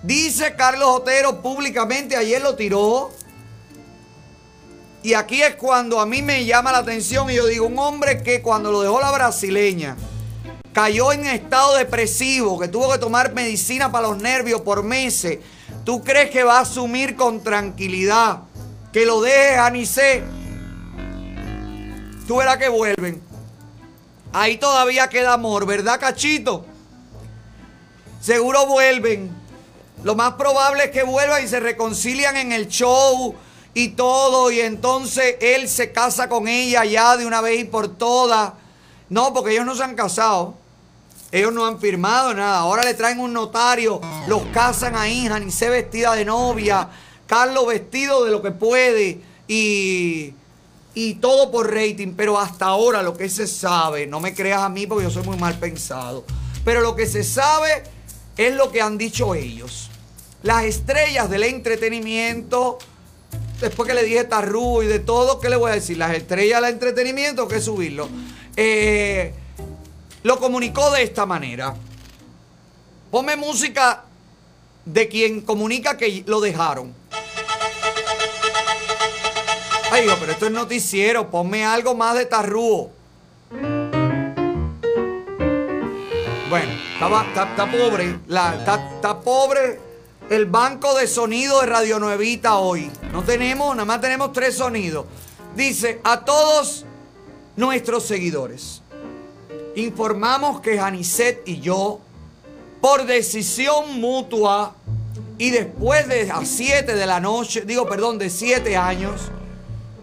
dice Carlos Otero públicamente, ayer lo tiró, y aquí es cuando a mí me llama la atención y yo digo, un hombre que cuando lo dejó la brasileña, cayó en estado depresivo, que tuvo que tomar medicina para los nervios por meses, ¿tú crees que va a asumir con tranquilidad que lo deje Anicé? Tú verás que vuelven. Ahí todavía queda amor, ¿verdad, cachito? Seguro vuelven. Lo más probable es que vuelvan y se reconcilian en el show y todo. Y entonces él se casa con ella ya de una vez y por todas. No, porque ellos no se han casado. Ellos no han firmado nada. Ahora le traen un notario. Los casan ahí. Janice vestida de novia. Carlos vestido de lo que puede. Y, y todo por rating. Pero hasta ahora lo que se sabe. No me creas a mí porque yo soy muy mal pensado. Pero lo que se sabe es lo que han dicho ellos. Las estrellas del entretenimiento. Después que le dije tarru y de todo, ¿qué le voy a decir? Las estrellas del entretenimiento, que subirlo. Eh, lo comunicó de esta manera. Ponme música de quien comunica que lo dejaron. Ay, hijo, pero esto es noticiero. Ponme algo más de tarrúo. Bueno, está, pobre. está, pobre el banco de sonido de Radio Nuevita hoy. No tenemos, nada más tenemos tres sonidos. Dice a todos nuestros seguidores. Informamos que Janicet y yo, por decisión mutua y después de las 7 de la noche, digo, perdón, de 7 años,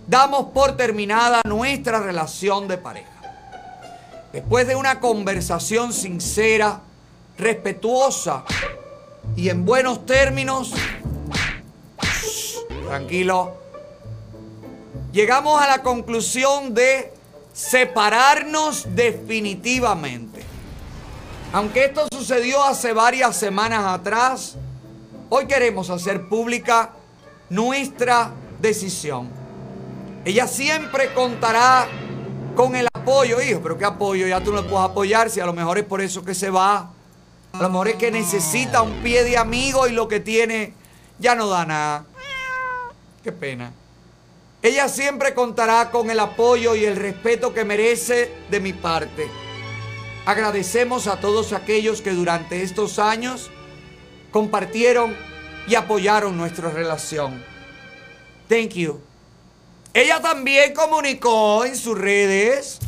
damos por terminada nuestra relación de pareja. Después de una conversación sincera, respetuosa y en buenos términos, tranquilo, llegamos a la conclusión de separarnos definitivamente. Aunque esto sucedió hace varias semanas atrás, hoy queremos hacer pública nuestra decisión. Ella siempre contará con el apoyo, hijo, pero ¿qué apoyo? Ya tú no puedes apoyar si a lo mejor es por eso que se va. A lo mejor es que necesita un pie de amigo y lo que tiene ya no da nada. Qué pena. Ella siempre contará con el apoyo y el respeto que merece de mi parte. Agradecemos a todos aquellos que durante estos años compartieron y apoyaron nuestra relación. Thank you. Ella también comunicó en sus redes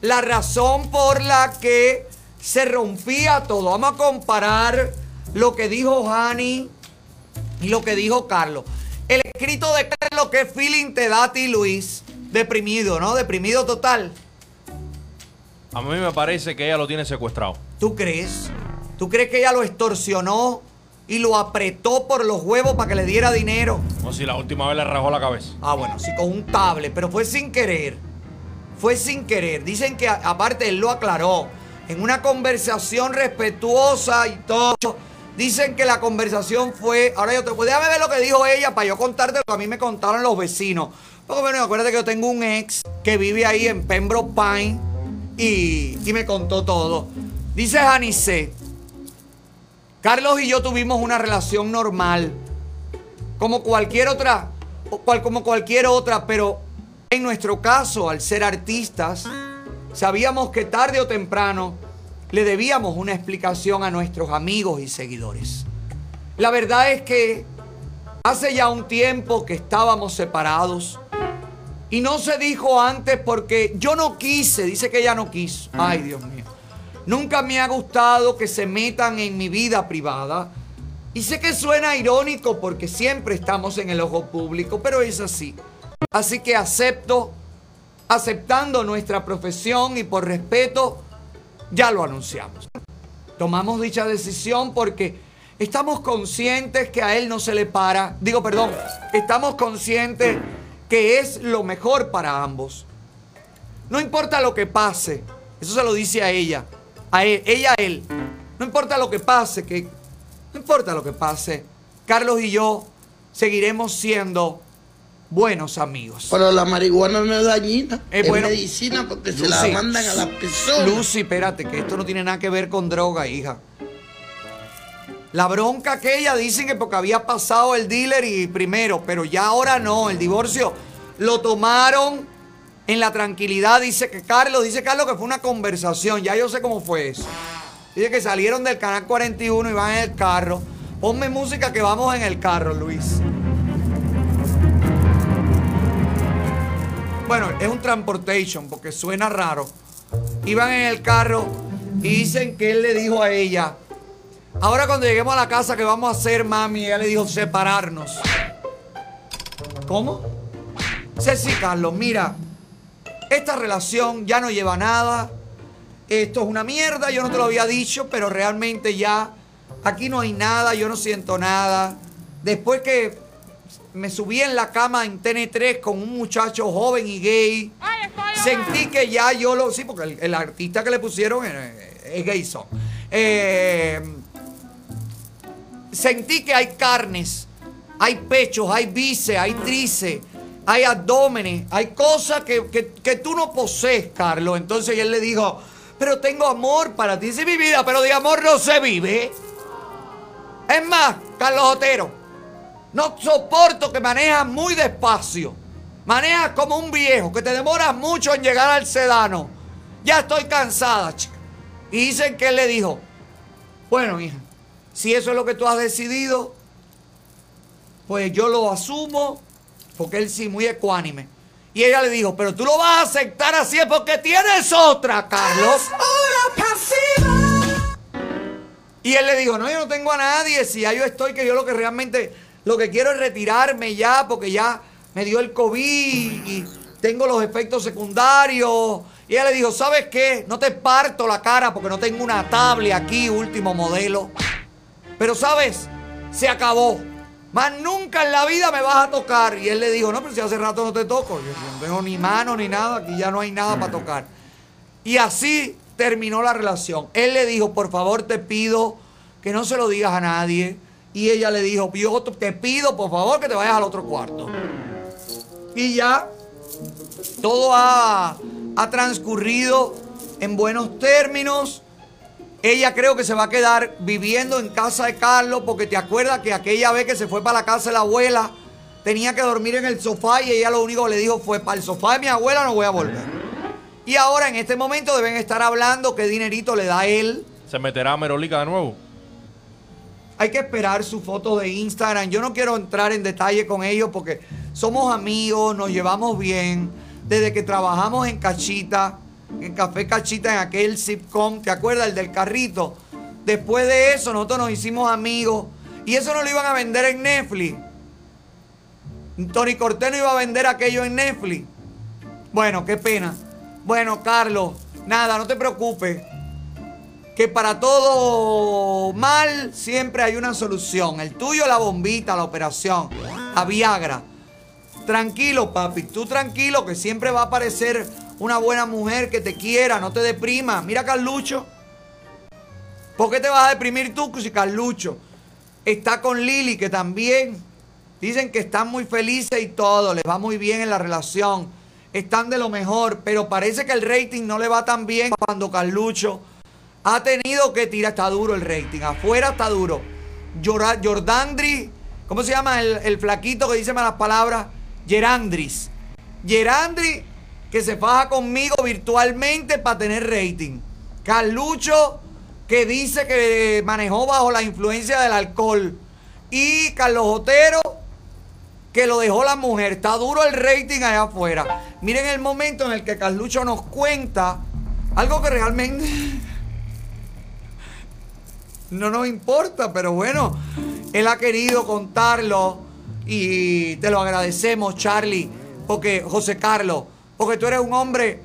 la razón por la que se rompía todo. Vamos a comparar lo que dijo Hani y lo que dijo Carlos. El escrito de Carlos, ¿qué feeling te da a ti, Luis? Deprimido, ¿no? Deprimido total. A mí me parece que ella lo tiene secuestrado. ¿Tú crees? ¿Tú crees que ella lo extorsionó y lo apretó por los huevos para que le diera dinero? O si la última vez le rajó la cabeza. Ah, bueno, sí, con un tablet, pero fue sin querer. Fue sin querer. Dicen que aparte él lo aclaró. En una conversación respetuosa y todo. Dicen que la conversación fue. Ahora yo te puedo. Déjame ver lo que dijo ella para yo contarte lo que a mí me contaron los vecinos. Porque bueno, acuérdate que yo tengo un ex que vive ahí en Pembroke Pine y, y me contó todo. Dice Janice. Carlos y yo tuvimos una relación normal. Como cualquier otra. como cualquier otra, pero en nuestro caso, al ser artistas, sabíamos que tarde o temprano le debíamos una explicación a nuestros amigos y seguidores. La verdad es que hace ya un tiempo que estábamos separados y no se dijo antes porque yo no quise, dice que ella no quiso. Ay, Dios mío. Nunca me ha gustado que se metan en mi vida privada. Y sé que suena irónico porque siempre estamos en el ojo público, pero es así. Así que acepto, aceptando nuestra profesión y por respeto, ya lo anunciamos. Tomamos dicha decisión porque estamos conscientes que a él no se le para. Digo, perdón, estamos conscientes que es lo mejor para ambos. No importa lo que pase, eso se lo dice a ella, a él, ella a él. No importa lo que pase, que no importa lo que pase, Carlos y yo seguiremos siendo buenos amigos. Pero la marihuana no es dañina. Eh, es bueno, medicina porque se la mandan a las personas. Lucy, espérate, que esto no tiene nada que ver con droga, hija. La bronca que ella dicen que porque había pasado el dealer y primero, pero ya ahora no, el divorcio lo tomaron en la tranquilidad. Dice que Carlos, dice Carlos que fue una conversación, ya yo sé cómo fue eso. Dice que salieron del canal 41 y van en el carro. Ponme música que vamos en el carro, Luis. Bueno, es un transportation porque suena raro. Iban en el carro y dicen que él le dijo a ella, ahora cuando lleguemos a la casa, ¿qué vamos a hacer, mami? Ella le dijo, separarnos. ¿Cómo? Sí, sí, Carlos, mira, esta relación ya no lleva a nada. Esto es una mierda, yo no te lo había dicho, pero realmente ya aquí no hay nada, yo no siento nada. Después que me subí en la cama en TN3 con un muchacho joven y gay, sentí que ya yo lo... Sí, porque el, el artista que le pusieron es, es gayson. Eh, sentí que hay carnes, hay pechos, hay bíceps, hay tríceps, hay abdómenes, hay cosas que, que- que tú no posees, Carlos. Entonces él le dijo, pero tengo amor para ti. Dice mi vida, pero de amor no se vive. Es más, Carlos Otero, no soporto que manejas muy despacio. Manejas como un viejo, que te demoras mucho en llegar al sedano. Ya estoy cansada, chica. Y dicen que él le dijo, bueno, hija, si eso es lo que tú has decidido, pues yo lo asumo, porque él sí, muy ecuánime. Y ella le dijo, pero tú lo vas a aceptar así es porque tienes otra, Carlos. Y él le dijo, no, yo no tengo a nadie, si ya yo estoy, que yo lo que realmente, lo que quiero es retirarme ya, porque ya me dio el COVID y tengo los efectos secundarios. Y ella le dijo, ¿sabes qué? No te parto la cara porque no tengo una tablet aquí, último modelo. Pero sabes, se acabó. Más nunca en la vida me vas a tocar. Y él le dijo, no, pero si hace rato no te toco. Yo no tengo ni mano ni nada, aquí ya no hay nada para tocar. Y así terminó la relación. Él le dijo, por favor te pido que no se lo digas a nadie. Y ella le dijo, yo te pido por favor que te vayas al otro cuarto. Y ya todo ha, ha transcurrido en buenos términos. Ella creo que se va a quedar viviendo en casa de Carlos porque te acuerdas que aquella vez que se fue para la casa de la abuela tenía que dormir en el sofá y ella lo único que le dijo fue para el sofá de mi abuela no voy a volver. Y ahora en este momento deben estar hablando qué dinerito le da él. ¿Se meterá a Merolica de nuevo? Hay que esperar su foto de Instagram. Yo no quiero entrar en detalle con ellos porque somos amigos, nos llevamos bien. Desde que trabajamos en Cachita, en Café Cachita, en aquel sitcom, ¿te acuerdas? El del carrito. Después de eso, nosotros nos hicimos amigos. Y eso no lo iban a vender en Netflix. Tony Cortés no iba a vender aquello en Netflix. Bueno, qué pena. Bueno, Carlos, nada, no te preocupes. Que para todo mal siempre hay una solución. El tuyo, la bombita, la operación, la Viagra. Tranquilo, papi, tú tranquilo, que siempre va a aparecer una buena mujer que te quiera, no te deprima. Mira, Carlucho. ¿Por qué te vas a deprimir tú si Carlucho está con Lili, que también dicen que están muy felices y todo, les va muy bien en la relación, están de lo mejor, pero parece que el rating no le va tan bien cuando Carlucho ha tenido que tirar, está duro el rating, afuera está duro. Jordandri, ¿cómo se llama el, el flaquito que dice malas palabras? Gerandris. Gerandri que se faja conmigo virtualmente para tener rating. Carlucho que dice que manejó bajo la influencia del alcohol. Y Carlos Otero que lo dejó la mujer. Está duro el rating allá afuera. Miren el momento en el que Carlucho nos cuenta algo que realmente no nos importa, pero bueno, él ha querido contarlo y te lo agradecemos, Charlie, porque José Carlos, porque tú eres un hombre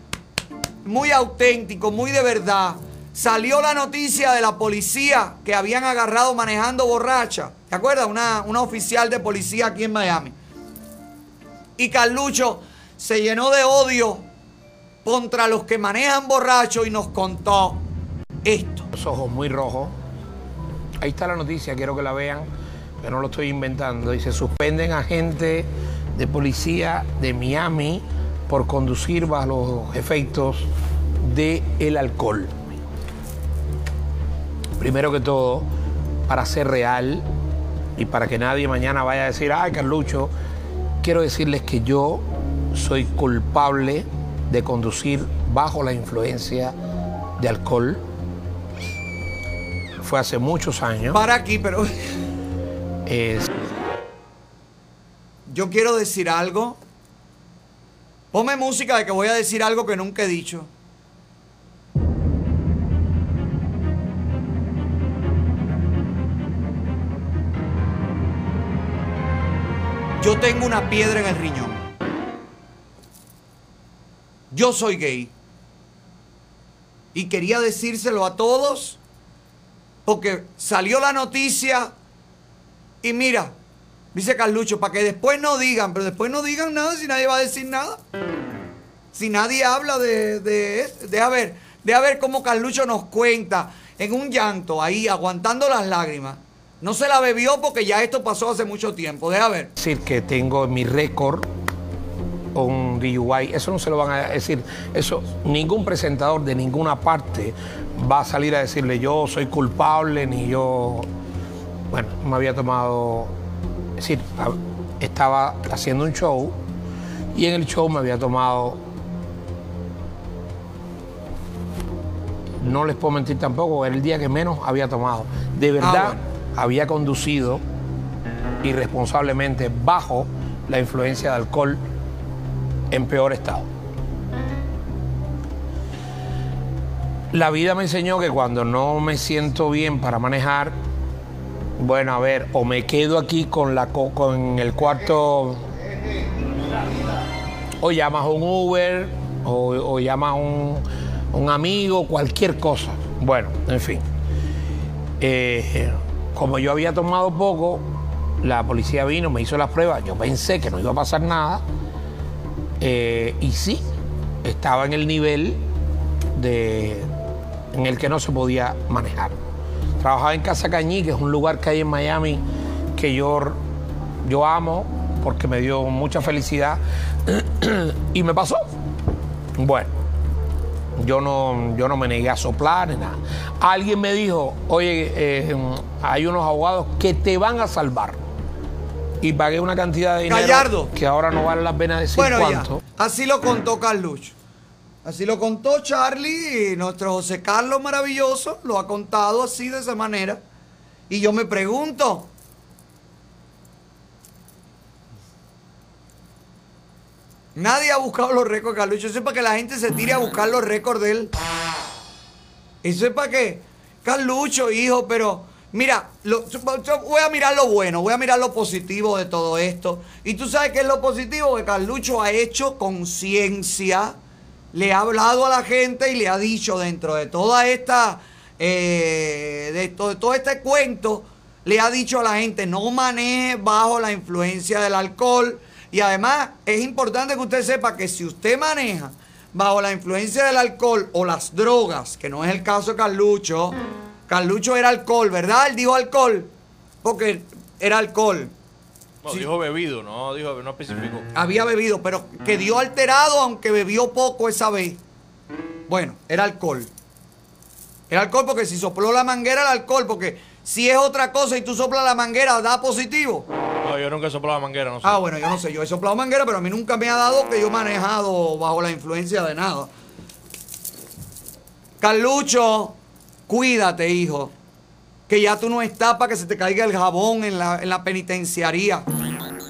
muy auténtico, muy de verdad. Salió la noticia de la policía que habían agarrado manejando borracha. ¿Te acuerdas? Una, una oficial de policía aquí en Miami. Y Carlucho se llenó de odio contra los que manejan borrachos y nos contó esto. Los ojos muy rojos. Ahí está la noticia, quiero que la vean, pero no lo estoy inventando. Dice, suspenden a gente de policía de Miami por conducir bajo los efectos del alcohol. Primero que todo, para ser real y para que nadie mañana vaya a decir, ay, Carlucho, quiero decirles que yo soy culpable de conducir bajo la influencia de alcohol. Fue hace muchos años. Para aquí, pero Es- yo quiero decir algo. Ponme música de que voy a decir algo que nunca he dicho. Yo tengo una piedra en el riñón. Yo soy gay. Y quería decírselo a todos porque salió la noticia y mira, dice Carlucho, para que después no digan, pero después no digan nada si nadie va a decir nada. Si nadie habla de, de, deja ver, deja ver cómo Carlucho nos cuenta en un llanto ahí, aguantando las lágrimas. No se la bebió porque ya esto pasó hace mucho tiempo. Deja ver. decir que tengo en mi récord un DUI, eso no se lo van a decir, eso ningún presentador de ninguna parte va a salir a decirle yo soy culpable ni yo, bueno, me había tomado, es decir, estaba haciendo un show y en el show me había tomado, no les puedo mentir tampoco, era el día que menos había tomado, de verdad había conducido irresponsablemente bajo la influencia de alcohol en peor estado. La vida me enseñó que cuando no me siento bien para manejar, bueno, a ver, o me quedo aquí con, la, co- con el cuarto, o llamas a un Uber, o, o llamas a un, un amigo, cualquier cosa. Bueno, en fin. Eh, como yo había tomado poco, la policía vino, me hizo las pruebas, yo pensé que no iba a pasar nada, eh, y sí, estaba en el nivel de, en el que no se podía manejar. Trabajaba en Casa Cañí, que es un lugar que hay en Miami que yo, yo amo porque me dio mucha felicidad y me pasó. Bueno, yo no, yo no me negué a soplar ni nada. Alguien me dijo, oye, eh, hay unos abogados que te van a salvar. Y pagué una cantidad de dinero Gallardo. que ahora no vale la pena decir Bueno, ya. cuánto. Así lo contó Carlucho. Así lo contó Charlie y nuestro José Carlos maravilloso lo ha contado así de esa manera. Y yo me pregunto, nadie ha buscado los récords de Carlucho. Eso es para que la gente se tire a buscar los récords de él. Eso es para que, Carlucho, hijo, pero mira, lo- yo voy a mirar lo bueno, voy a mirar lo positivo de todo esto. Y tú sabes qué es lo positivo, que Carlucho ha hecho conciencia, le ha hablado a la gente y le ha dicho dentro de toda esta, eh, de, to- de todo este cuento, le ha dicho a la gente, no maneje bajo la influencia del alcohol. Y además es importante que usted sepa que si usted maneja bajo la influencia del alcohol o las drogas, que no es el caso de Carlucho, Carlucho era alcohol, ¿verdad? Él dijo alcohol, porque era alcohol. No, dijo bebido, no dijo, no especificó. Había bebido, pero quedó alterado aunque bebió poco esa vez. Bueno, era alcohol. Era alcohol porque si sopló la manguera era alcohol, porque si es otra cosa y tú soplas la manguera, da positivo. No, yo nunca he soplado la manguera, no sé. Ah, bueno, yo no sé, yo he soplado manguera, pero a mí nunca me ha dado que yo he manejado bajo la influencia de nada. Carlucho, cuídate, hijo. Que ya tú no estás para que se te caiga el jabón en la, en la penitenciaría.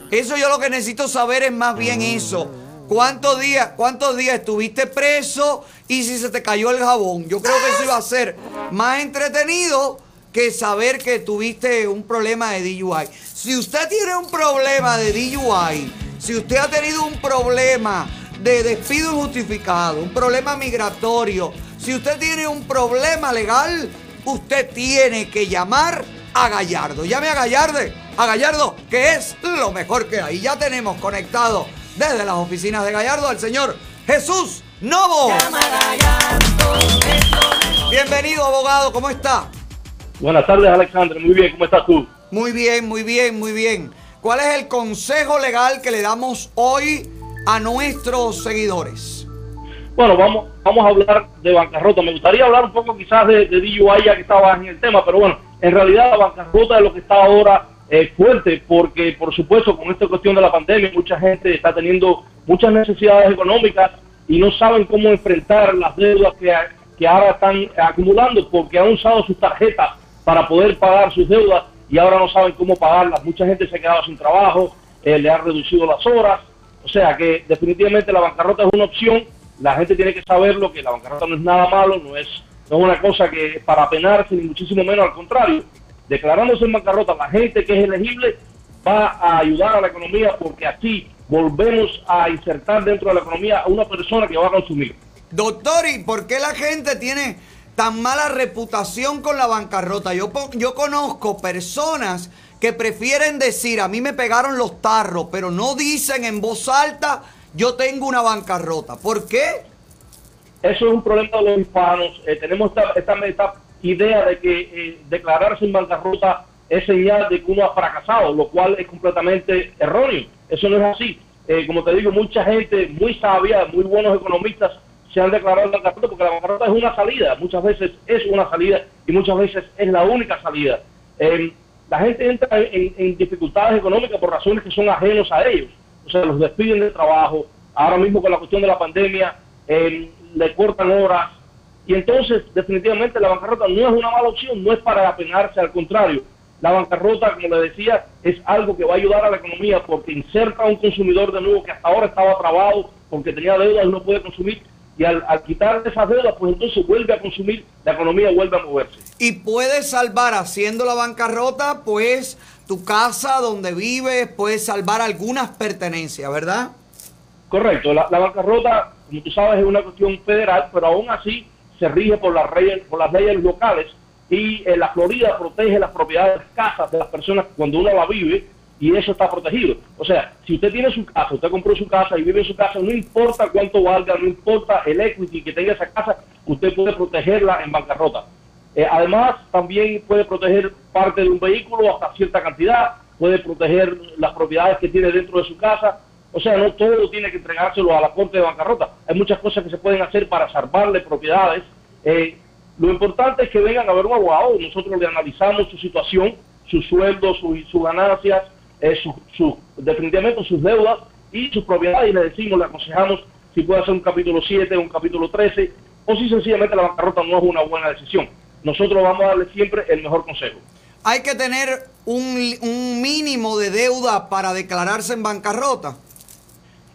Eso yo lo que necesito saber es más bien eso. ¿Cuántos días, ¿Cuántos días estuviste preso y si se te cayó el jabón? Yo creo que eso iba a ser más entretenido que saber que tuviste un problema de DUI. Si usted tiene un problema de DUI, si usted ha tenido un problema de despido injustificado, un problema migratorio, si usted tiene un problema legal, usted tiene que llamar a Gallardo. Llame a Gallardo, a Gallardo, que es lo mejor que hay. Ya tenemos conectado desde las oficinas de Gallardo al señor Jesús Novo. Bienvenido, abogado, ¿cómo está? Buenas tardes, Alexandre. Muy bien, ¿cómo estás tú? Muy bien, muy bien, muy bien. ¿Cuál es el consejo legal que le damos hoy a nuestros seguidores? Bueno, vamos, vamos a hablar de bancarrota. Me gustaría hablar un poco quizás de, de DUI ya que estaba en el tema, pero bueno, en realidad la bancarrota es lo que está ahora eh, fuerte, porque por supuesto con esta cuestión de la pandemia mucha gente está teniendo muchas necesidades económicas y no saben cómo enfrentar las deudas que, que ahora están acumulando porque han usado sus tarjetas para poder pagar sus deudas y ahora no saben cómo pagarlas. Mucha gente se ha quedado sin trabajo, eh, le han reducido las horas, o sea que definitivamente la bancarrota es una opción. La gente tiene que saberlo, que la bancarrota no es nada malo, no es, no es una cosa que para penarse, ni muchísimo menos, al contrario. Declarándose en bancarrota, la gente que es elegible va a ayudar a la economía porque así volvemos a insertar dentro de la economía a una persona que va a consumir. Doctor, ¿y por qué la gente tiene tan mala reputación con la bancarrota? Yo, yo conozco personas que prefieren decir, a mí me pegaron los tarros, pero no dicen en voz alta, yo tengo una bancarrota. ¿Por qué? Eso es un problema de los hispanos. Eh, tenemos esta, esta, idea de que eh, declararse en bancarrota es señal de que uno ha fracasado, lo cual es completamente erróneo. Eso no es así. Eh, como te digo, mucha gente muy sabia, muy buenos economistas se han declarado en bancarrota porque la bancarrota es una salida. Muchas veces es una salida y muchas veces es la única salida. La gente entra en, en dificultades económicas por razones que son ajenos a ellos. O sea, los despiden del trabajo. Ahora mismo con la cuestión de la pandemia, eh, le cortan horas. Y entonces, definitivamente, la bancarrota no es una mala opción, no es para apenarse, al contrario. La bancarrota, como le decía, es algo que va a ayudar a la economía porque inserta a un consumidor de nuevo que hasta ahora estaba trabado porque tenía deudas y no puede consumir. Y al, al quitar esas deudas, pues entonces vuelve a consumir, la economía vuelve a moverse. Y puedes salvar haciendo la bancarrota, pues tu casa donde vives, puedes salvar algunas pertenencias, ¿verdad? Correcto, la, bancarrota, como tú sabes, es una cuestión federal, pero aún así se rige por las, leyes, por las leyes locales y eh, la Florida protege las propiedades casas de las personas cuando uno la vive y eso está protegido. O sea, si usted tiene su casa, usted compró su casa y vive en su casa, no importa cuánto valga, no importa el equity que tenga esa casa, usted puede protegerla en bancarrota. Eh, además, también puede proteger parte de un vehículo hasta cierta cantidad, puede proteger las propiedades que tiene dentro de su casa. O sea, no todo tiene que entregárselo a la corte de bancarrota. Hay muchas cosas que se pueden hacer para salvarle propiedades. Eh, lo importante es que vengan a ver un abogado. Nosotros le analizamos su situación, su sueldo, su- sus ganancias, eh, su- su- definitivamente sus deudas y sus propiedades y le decimos, le aconsejamos si puede hacer un capítulo 7, un capítulo 13, o si sencillamente la bancarrota no es una buena decisión. Nosotros vamos a darle siempre el mejor consejo. Hay que tener un, un mínimo de deuda para declararse en bancarrota.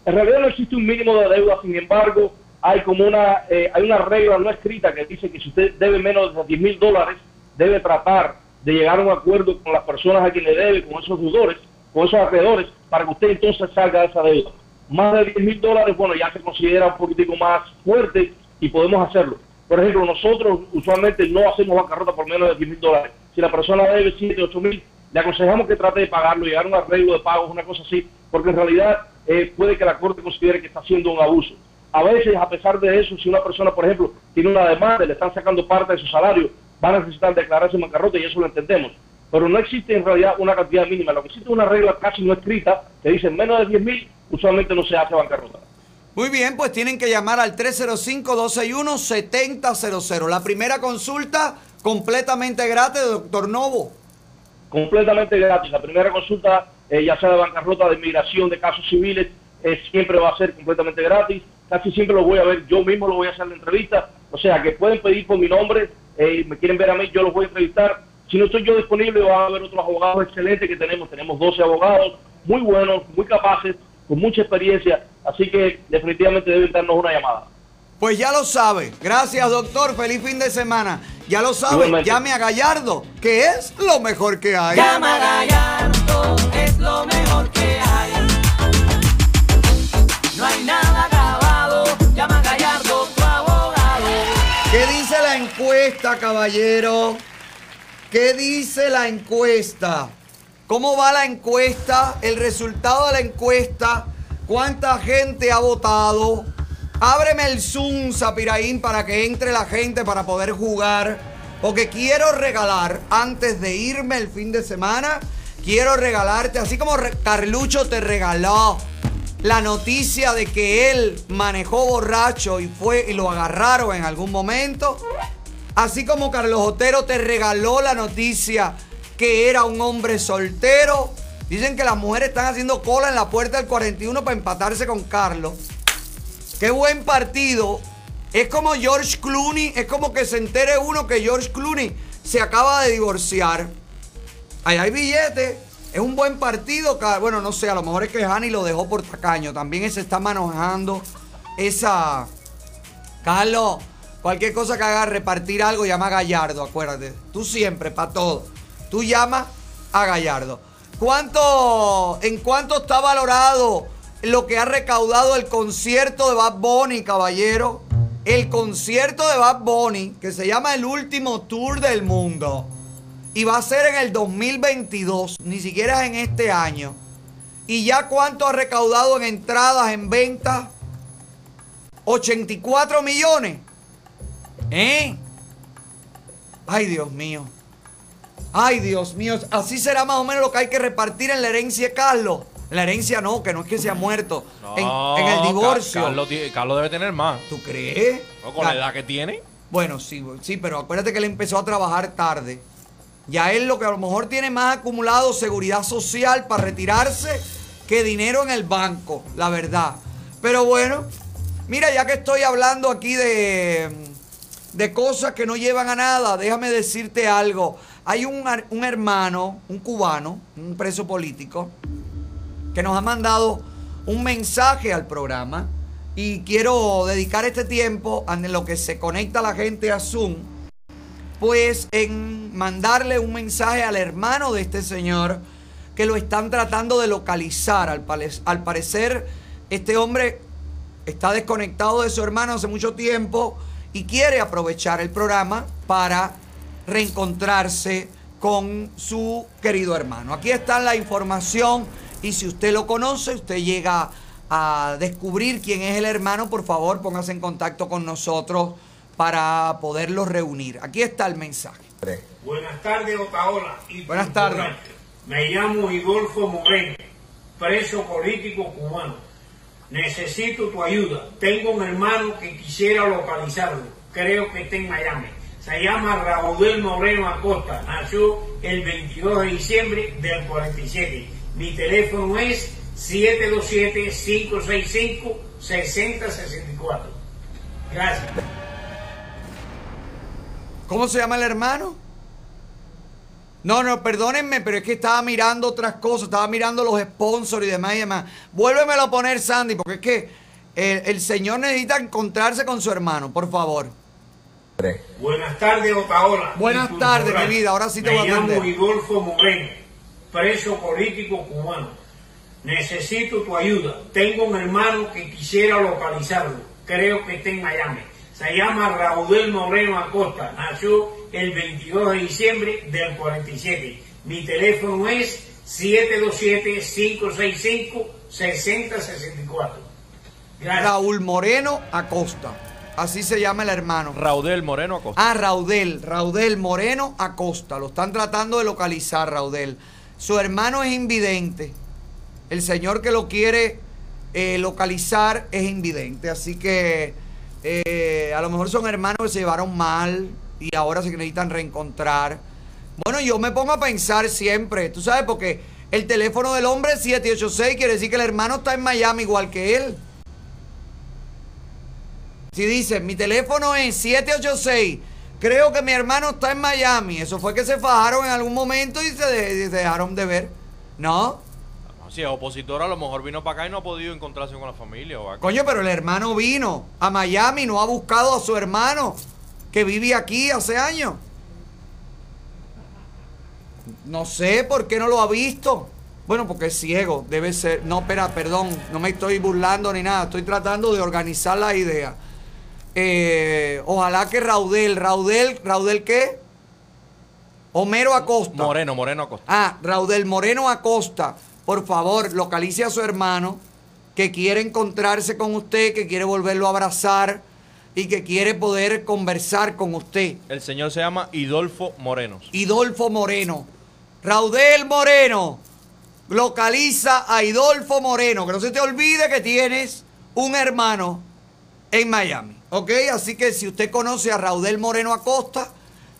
En realidad no existe un mínimo de deuda, sin embargo, hay como una, eh, hay una regla no escrita que dice que si usted debe menos de 10 mil dólares, debe tratar de llegar a un acuerdo con las personas a quien le debe, con esos deudores, con esos acreedores, para que usted entonces salga de esa deuda. Más de 10 mil dólares, bueno, ya se considera un poquitico más fuerte y podemos hacerlo. Por ejemplo, nosotros usualmente no hacemos bancarrota por menos de 10 mil dólares. Si la persona debe 7, 8 mil, le aconsejamos que trate de pagarlo, llegar a un arreglo de pagos, una cosa así, porque en realidad eh, puede que la Corte considere que está haciendo un abuso. A veces, a pesar de eso, si una persona, por ejemplo, tiene una demanda y le están sacando parte de su salario, va a necesitar declararse bancarrota y eso lo entendemos. Pero no existe en realidad una cantidad mínima. Lo que existe es una regla casi no escrita que dice menos de 10 mil, usualmente no se hace bancarrota. Muy bien, pues tienen que llamar al 305-261-7000. La primera consulta completamente gratis, doctor Novo. completamente gratis. La primera consulta, eh, ya sea de bancarrota, de inmigración, de casos civiles, eh, siempre va a ser completamente gratis. Casi siempre lo voy a ver, yo mismo lo voy a hacer la entrevista. O sea, que pueden pedir por mi nombre, eh, me quieren ver a mí, yo los voy a entrevistar. Si no estoy yo disponible, van a haber otros abogados excelentes que tenemos. Tenemos 12 abogados muy buenos, muy capaces, con mucha experiencia. Así que definitivamente deben darnos una llamada. Pues ya lo sabe. Gracias, doctor. Feliz fin de semana. Ya lo sabe. Igualmente. Llame a Gallardo, que es lo mejor que hay. Llama a Gallardo, es lo mejor que hay. No hay nada acabado, llama a Gallardo, tu abogado. ¿Qué dice la encuesta, caballero? ¿Qué dice la encuesta? ¿Cómo va la encuesta? El resultado de la encuesta. ¿Cuánta gente ha votado? Ábreme el Zoom, Zapiraín, para que entre la gente para poder jugar. Porque quiero regalar, antes de irme el fin de semana, quiero regalarte, así como Carlucho te regaló la noticia de que él manejó borracho y fue y lo agarraron en algún momento. Así como Carlos Otero te regaló la noticia que era un hombre soltero. Dicen que las mujeres están haciendo cola en la puerta del 41 para empatarse con Carlos. Qué buen partido. Es como George Clooney. Es como que se entere uno que George Clooney se acaba de divorciar. Ahí hay billetes. Es un buen partido. Bueno, no sé, a lo mejor es que Hani lo dejó por tacaño. También se está manejando esa. Carlos, cualquier cosa que haga repartir algo, llama Gallardo, acuérdate. Tú siempre, para todo. Tú llamas a Gallardo. ¿Cuánto, en cuánto está valorado lo que ha recaudado el concierto de Bad Bunny, caballero? El concierto de Bad Bunny, que se llama el último tour del mundo. Y va a ser en el 2022, ni siquiera es en este año. ¿Y ya cuánto ha recaudado en entradas, en ventas? 84 millones. ¿Eh? Ay, Dios mío. Ay, Dios mío. Así será más o menos lo que hay que repartir en la herencia de Carlos. La herencia no, que no es que se ha muerto. En- No, en, el divorcio. Carlos debe tener más. ¿Tú crees? No, con la edad que tiene. Bueno, sí, sí, pero acuérdate que él empezó a trabajar tarde. Ya él lo que a lo mejor tiene más acumulado seguridad social para retirarse que dinero en el banco, la verdad. Pero bueno, mira, ya que estoy hablando aquí de, de cosas que no llevan a nada, déjame decirte algo. Hay un, un hermano, un cubano, un preso político, que nos ha mandado un mensaje al programa y quiero dedicar este tiempo en lo que se conecta la gente a Zoom, pues en mandarle un mensaje al hermano de este señor que lo están tratando de localizar. Al, al parecer, este hombre está desconectado de su hermano hace mucho tiempo y quiere aprovechar el programa para reencontrarse con su querido hermano. Aquí está la información y si usted lo conoce, usted llega a descubrir quién es el hermano, por favor póngase en contacto con nosotros para poderlo reunir. Aquí está el mensaje. Buenas tardes, Otaola. y Buenas tardes. Me llamo Igolfo Moreno, preso político cubano. Necesito tu ayuda. Tengo un hermano que quisiera localizarlo. Creo que está en Miami. Se llama Raúl Moreno Acosta. Nació el 22 de diciembre del 47. Mi teléfono es 727-565-6064. Gracias. ¿Cómo se llama el hermano? No, no, perdónenme, pero es que estaba mirando otras cosas, estaba mirando los sponsors y demás y demás. Vuélvemelo a poner, Sandy, porque es que el, el señor necesita encontrarse con su hermano, por favor. Buenas tardes, Otaola. Buenas tardes, mi vida, ahora sí te Me voy a llamo atender. Igolfo Moreno, preso político cubano. Necesito tu ayuda. Tengo un hermano que quisiera localizarlo. Creo que está en Miami. Se llama Raudel Moreno Acosta. Nació el 22 de diciembre del 47. Mi teléfono es 727-565-6064. Raúl Moreno Acosta. Así se llama el hermano. Raudel Moreno Acosta. Ah, Raudel, Raudel Moreno Acosta. Lo están tratando de localizar, Raudel. Su hermano es invidente. El señor que lo quiere eh, localizar es invidente. Así que eh, a lo mejor son hermanos que se llevaron mal y ahora se necesitan reencontrar. Bueno, yo me pongo a pensar siempre, tú sabes, porque el teléfono del hombre es 786, quiere decir que el hermano está en Miami igual que él. Si dice, mi teléfono es 786, creo que mi hermano está en Miami. Eso fue que se fajaron en algún momento y se, de- y se dejaron de ver. ¿No? Si es opositor, a lo mejor vino para acá y no ha podido encontrarse con la familia. O acá. Coño, pero el hermano vino a Miami, no ha buscado a su hermano que vive aquí hace años. No sé por qué no lo ha visto. Bueno, porque es ciego, debe ser. No, espera, perdón, no me estoy burlando ni nada, estoy tratando de organizar la idea. Eh, ojalá que Raudel, Raudel, ¿Raudel qué? Homero Acosta. Moreno, Moreno Acosta. Ah, Raudel Moreno Acosta, por favor, localice a su hermano que quiere encontrarse con usted, que quiere volverlo a abrazar y que quiere poder conversar con usted. El señor se llama Idolfo Moreno. Idolfo Moreno. Raudel Moreno. Localiza a Idolfo Moreno. Que no se te olvide que tienes un hermano en Miami. ¿Ok? Así que si usted conoce a Raudel Moreno Acosta,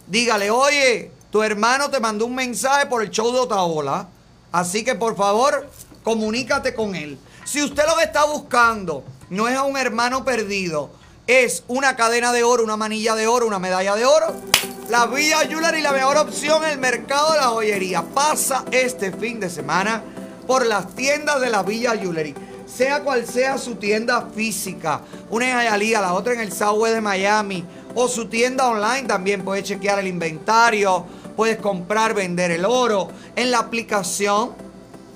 dígale, oye, tu hermano te mandó un mensaje por el show de Otaola. Así que por favor, comunícate con él. Si usted lo que está buscando no es a un hermano perdido, es una cadena de oro, una manilla de oro, una medalla de oro, la Villa Jewelry, la mejor opción en el mercado de la joyería. Pasa este fin de semana por las tiendas de la Villa Jewelry. Sea cual sea su tienda física, una en Hialeah, la otra en el Southwest de Miami, o su tienda online también puedes chequear el inventario, puedes comprar, vender el oro en la aplicación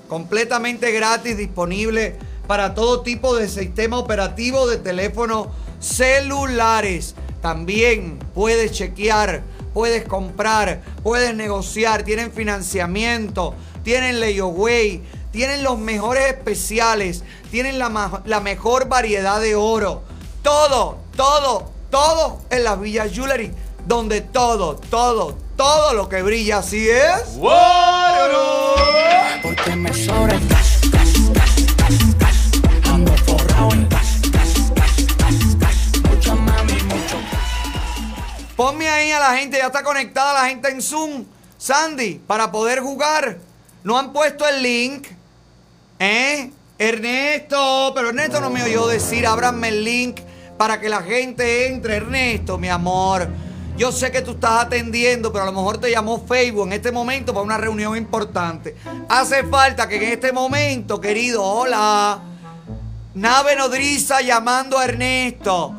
completamente gratis, disponible para todo tipo de sistema operativo de teléfonos celulares. También puedes chequear, puedes comprar, puedes negociar, tienen financiamiento, tienen layaway, tienen los mejores especiales, tienen la, la mejor variedad de oro. Todo, todo, todo en la Villa Jewelry, donde todo, todo, todo lo que brilla así es. Porque me sobra el cash, cash, cash, cash, cash. Ando forrado en cash, cash, cash, cash, cash. Mucha mami, mucho Ponme ahí a la gente, ya está conectada la gente en Zoom, Sandy, para poder jugar. No han puesto el link. ¿Eh? Ernesto, pero Ernesto no me oyó decir, ábranme el link para que la gente entre. Ernesto, mi amor, yo sé que tú estás atendiendo, pero a lo mejor te llamó Facebook en este momento para una reunión importante. Hace falta que en este momento, querido, hola, Nave Nodriza llamando a Ernesto.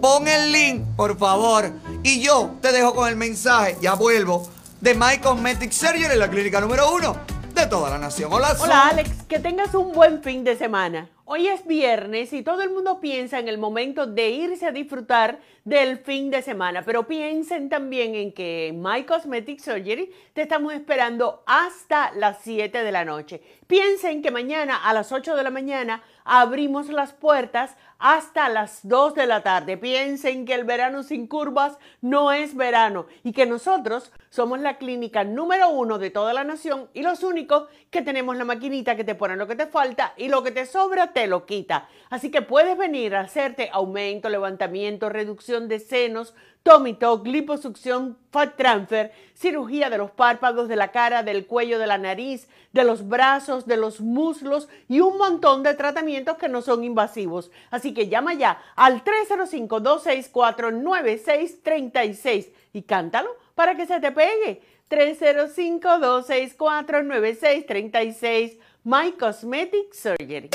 Pon el link, por favor. Y yo te dejo con el mensaje, ya vuelvo, de My Cosmetic Surgery, la clínica número uno de toda la nación. Hola, Hola. Alex, que tengas un buen fin de semana. Hoy es viernes y todo el mundo piensa en el momento de irse a disfrutar del fin de semana, pero piensen también en que en My Cosmetic Surgery te estamos esperando hasta las 7 de la noche. Piensen que mañana a las 8 de la mañana abrimos las puertas hasta las 2 de la tarde. Piensen que el verano sin curvas no es verano y que nosotros somos la clínica número uno de toda la nación y los únicos que tenemos la maquinita que te pone lo que te falta y lo que te sobra te lo quita. Así que puedes venir a hacerte aumento, levantamiento, reducción de senos, tuck, liposucción, Fat Transfer, cirugía de los párpados, de la cara, del cuello, de la nariz, de los brazos, de los muslos y un montón de tratamientos que no son invasivos. Así que llama ya al 305-264-9636 y cántalo para que se te pegue. 305-264-9636 My Cosmetic Surgery.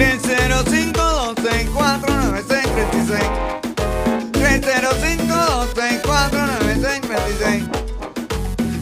305-264-9636 305-264-9636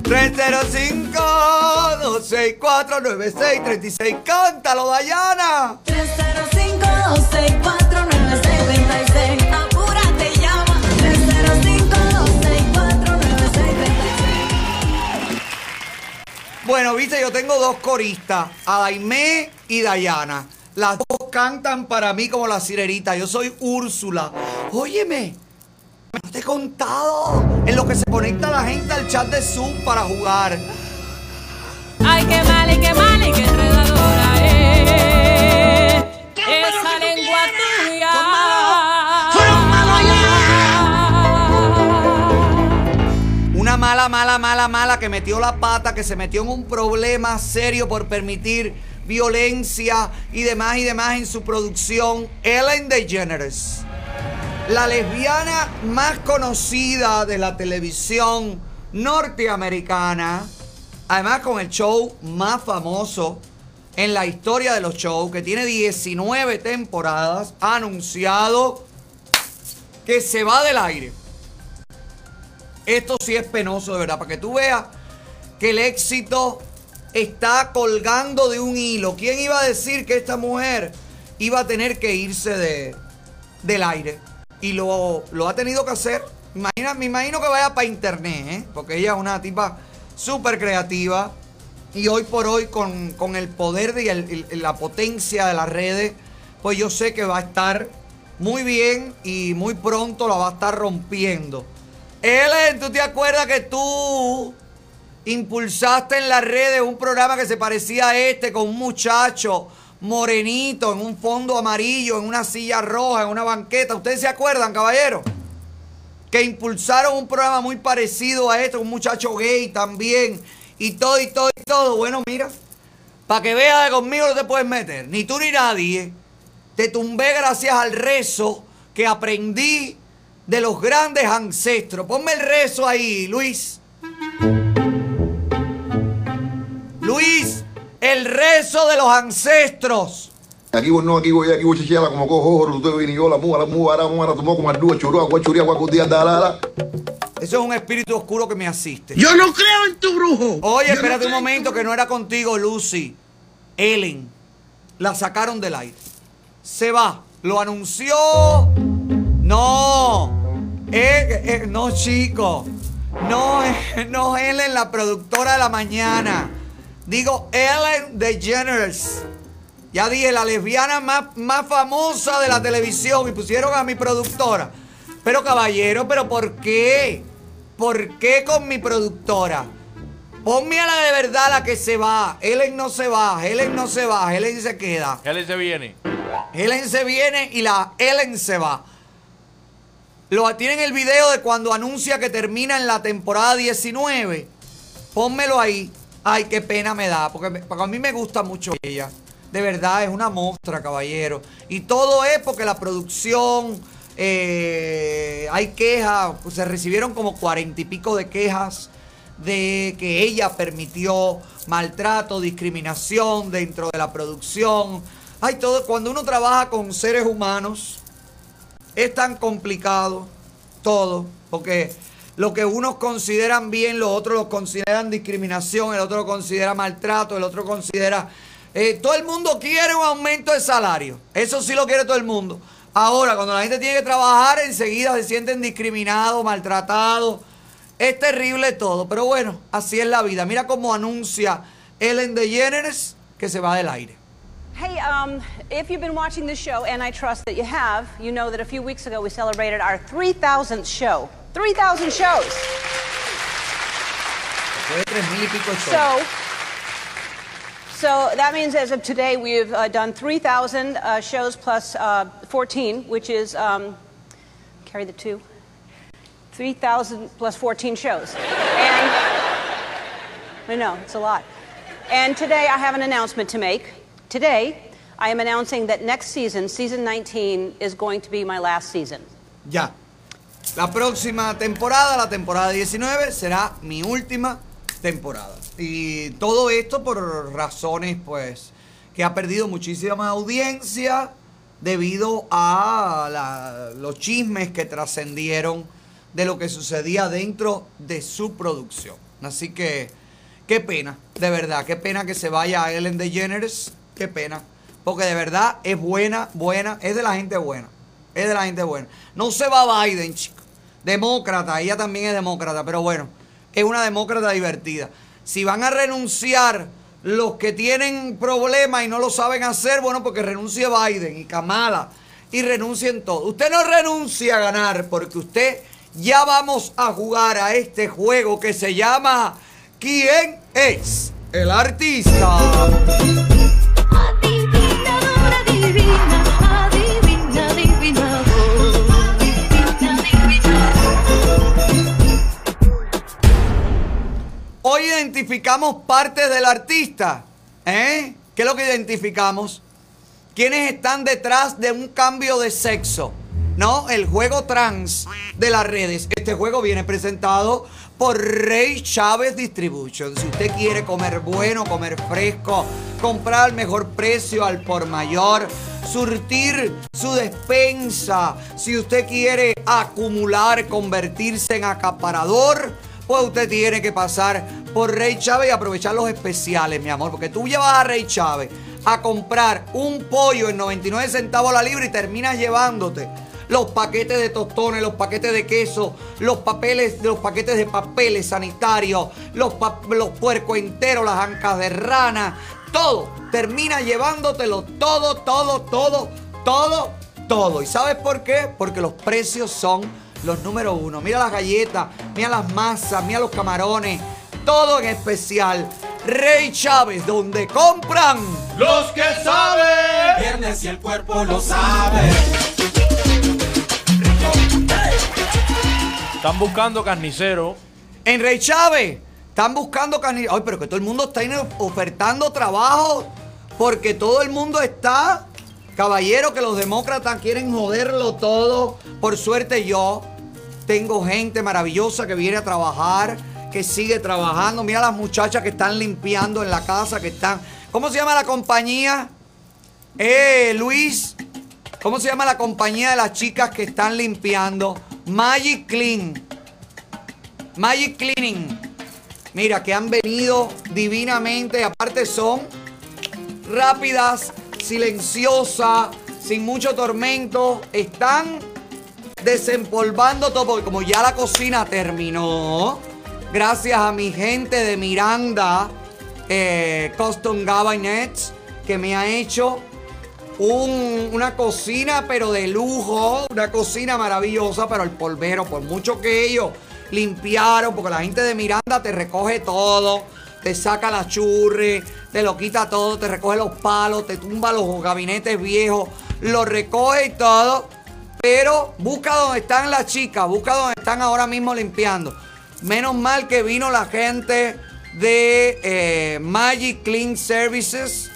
305-264-9636 ¡Cántalo, Dayana! 305-264-9636 Apúrate, llama 305-264-9636 Bueno, viste, yo tengo dos coristas, Adaimé y Dayana. Las dos cantan para mí como la sirerita. Yo soy Úrsula. Óyeme, no te he contado en lo que se conecta la gente al chat de Zoom para jugar. Ay, qué mal, y qué mal, y qué enredadora es. Esa lengua tuya. Una mala, mala, mala, mala que metió la pata, que se metió en un problema serio por permitir violencia y demás y demás en su producción. Ellen DeGeneres, la lesbiana más conocida de la televisión norteamericana, además con el show más famoso en la historia de los shows, que tiene 19 temporadas, ha anunciado que se va del aire. Esto sí es penoso de verdad, para que tú veas que el éxito está colgando de un hilo. ¿Quién iba a decir que esta mujer iba a tener que irse de, del aire? Y lo, lo ha tenido que hacer. Imagina, me imagino que vaya para internet, ¿eh? porque ella es una tipa súper creativa. Y hoy por hoy, con, con el poder y la potencia de las redes, pues yo sé que va a estar muy bien y muy pronto la va a estar rompiendo. Ellen, ¿tú te acuerdas que tú impulsaste en las redes un programa que se parecía a este con un muchacho morenito en un fondo amarillo, en una silla roja, en una banqueta? ¿Ustedes se acuerdan, caballero? Que impulsaron un programa muy parecido a este, un muchacho gay también, y todo, y todo, y todo. Bueno, mira, para que veas que conmigo no te puedes meter, ni tú ni nadie. Te tumbé gracias al rezo que aprendí de los grandes ancestros. Ponme el rezo ahí, Luis. Luis, el rezo de los ancestros. Aquí vos no, aquí voy, aquí voy chichiala como cojo, oro, tú te vini yo, la muga, la muga, la muga, la tomó como ardúa, churua, guachuria, guacutía, dalala. Eso es un espíritu oscuro que me asiste. Yo no creo en tu brujo. Oye, Yo espérate no un momento, que no era contigo, Lucy. Ellen. La sacaron del aire. Se va. Lo anunció. No. Eh, eh, no, chico. No, eh, no Ellen, la productora de la mañana. Digo Ellen DeGeneres. Ya dije, la lesbiana más, más famosa de la televisión. Y pusieron a mi productora. Pero caballero, ¿pero por qué? ¿Por qué con mi productora? Ponme a la de verdad la que se va. Helen no se va, Helen no se va, Helen se queda. Helen se viene. Helen se viene y la Helen se va. Lo tienen el video de cuando anuncia que termina en la temporada 19. Pónmelo ahí. Ay, qué pena me da, porque, porque a mí me gusta mucho ella. De verdad, es una mostra, caballero. Y todo es porque la producción, eh, hay quejas, pues, se recibieron como cuarenta y pico de quejas de que ella permitió maltrato, discriminación dentro de la producción. Hay todo, cuando uno trabaja con seres humanos, es tan complicado todo, porque lo que unos consideran bien, los otros lo consideran discriminación, el otro lo considera maltrato, el otro considera... eh, todo el mundo quiere un aumento de salario, eso sí lo quiere todo el mundo. Ahora, cuando la gente tiene que trabajar, enseguida se sienten discriminados, maltratados. Es terrible todo, pero bueno, así es la vida. Mira cómo anuncia Ellen DeGeneres que se va del aire. Hey, um, if you've been watching this show, and I trust that you have, you know that a few weeks ago we celebrated our 3,000th show. 3,000 shows. Fue de tres mil y pico de shows. So, so that means as of today we've uh, done 3,000 uh, shows plus uh, 14, which is um, carry the two. 3,000 plus 14 shows. And I know, it's a lot. And today I have an announcement to make. Today, I am announcing that next season, season 19, is going to be my last season. Ya. La próxima temporada, la temporada 19, será mi última temporada. Y todo esto por razones, pues, que ha perdido muchísima audiencia debido a los chismes que trascendieron de lo que sucedía dentro de su producción. Así que, qué pena, de verdad, qué pena que se vaya Ellen DeGeneres, qué pena. Porque de verdad es buena, buena, es de la gente buena. Es de la gente buena. No se va Biden, chico. Demócrata, ella también es demócrata, pero bueno, es una demócrata divertida. Si van a renunciar los que tienen problemas y no lo saben hacer, bueno, porque renuncie Biden y Kamala y renuncien todos. Usted no renuncia a ganar porque usted ya vamos a jugar a este juego que se llama ¿Quién es el artista? Hoy identificamos partes del artista. ¿Eh? ¿Qué es lo que identificamos? ¿Quiénes están detrás de un cambio de sexo? ¿No? El juego trans de las redes. Este juego viene presentado por Rey Chávez Distribution. Si usted quiere comer bueno, comer fresco, comprar al mejor precio, al por mayor, surtir su despensa, si usted quiere acumular, convertirse en acaparador, pues usted tiene que pasar por Rey Chávez y aprovechar los especiales, mi amor. Porque tú llevas a Rey Chávez a comprar un pollo en 99 centavos la libra y terminas llevándote los paquetes de tostones, los paquetes de queso, los papeles, los paquetes de papeles sanitarios, los, los puercos enteros, las ancas de rana, todo. Termina llevándotelo todo, todo, todo, todo, todo. ¿Y sabes por qué? Porque los precios son los número uno. Mira las galletas, mira las masas, mira los camarones, todo en especial. Rey Chávez, donde compran los que saben. Viernes y el cuerpo lo sabe. Están buscando carnicero. En Rey Chávez. Están buscando carnicero. Ay, pero que todo el mundo está ofertando trabajo. Porque todo el mundo está. Caballero, que los demócratas quieren joderlo todo. Por suerte yo tengo gente maravillosa que viene a trabajar. Que sigue trabajando. Mira las muchachas que están limpiando en la casa. Que están. ¿Cómo se llama la compañía? Eh, Luis. ¿Cómo se llama la compañía de las chicas que están limpiando? Magic Clean. Magic Cleaning. Mira, que han venido divinamente. Aparte son rápidas, silenciosas, sin mucho tormento. Están desempolvando todo. Porque como ya la cocina terminó, gracias a mi gente de Miranda eh, Custom Cabinets, que me ha hecho un- una cocina, pero de lujo, una cocina maravillosa, pero el polvero, por mucho que ellos limpiaron, porque la gente de Miranda te recoge todo, te saca la churre, te lo quita todo, te recoge los palos, te tumba los gabinetes viejos, lo recoge y todo, pero busca donde están las chicas, busca donde están ahora mismo limpiando. Menos mal que vino la gente de eh, Magic Clean Services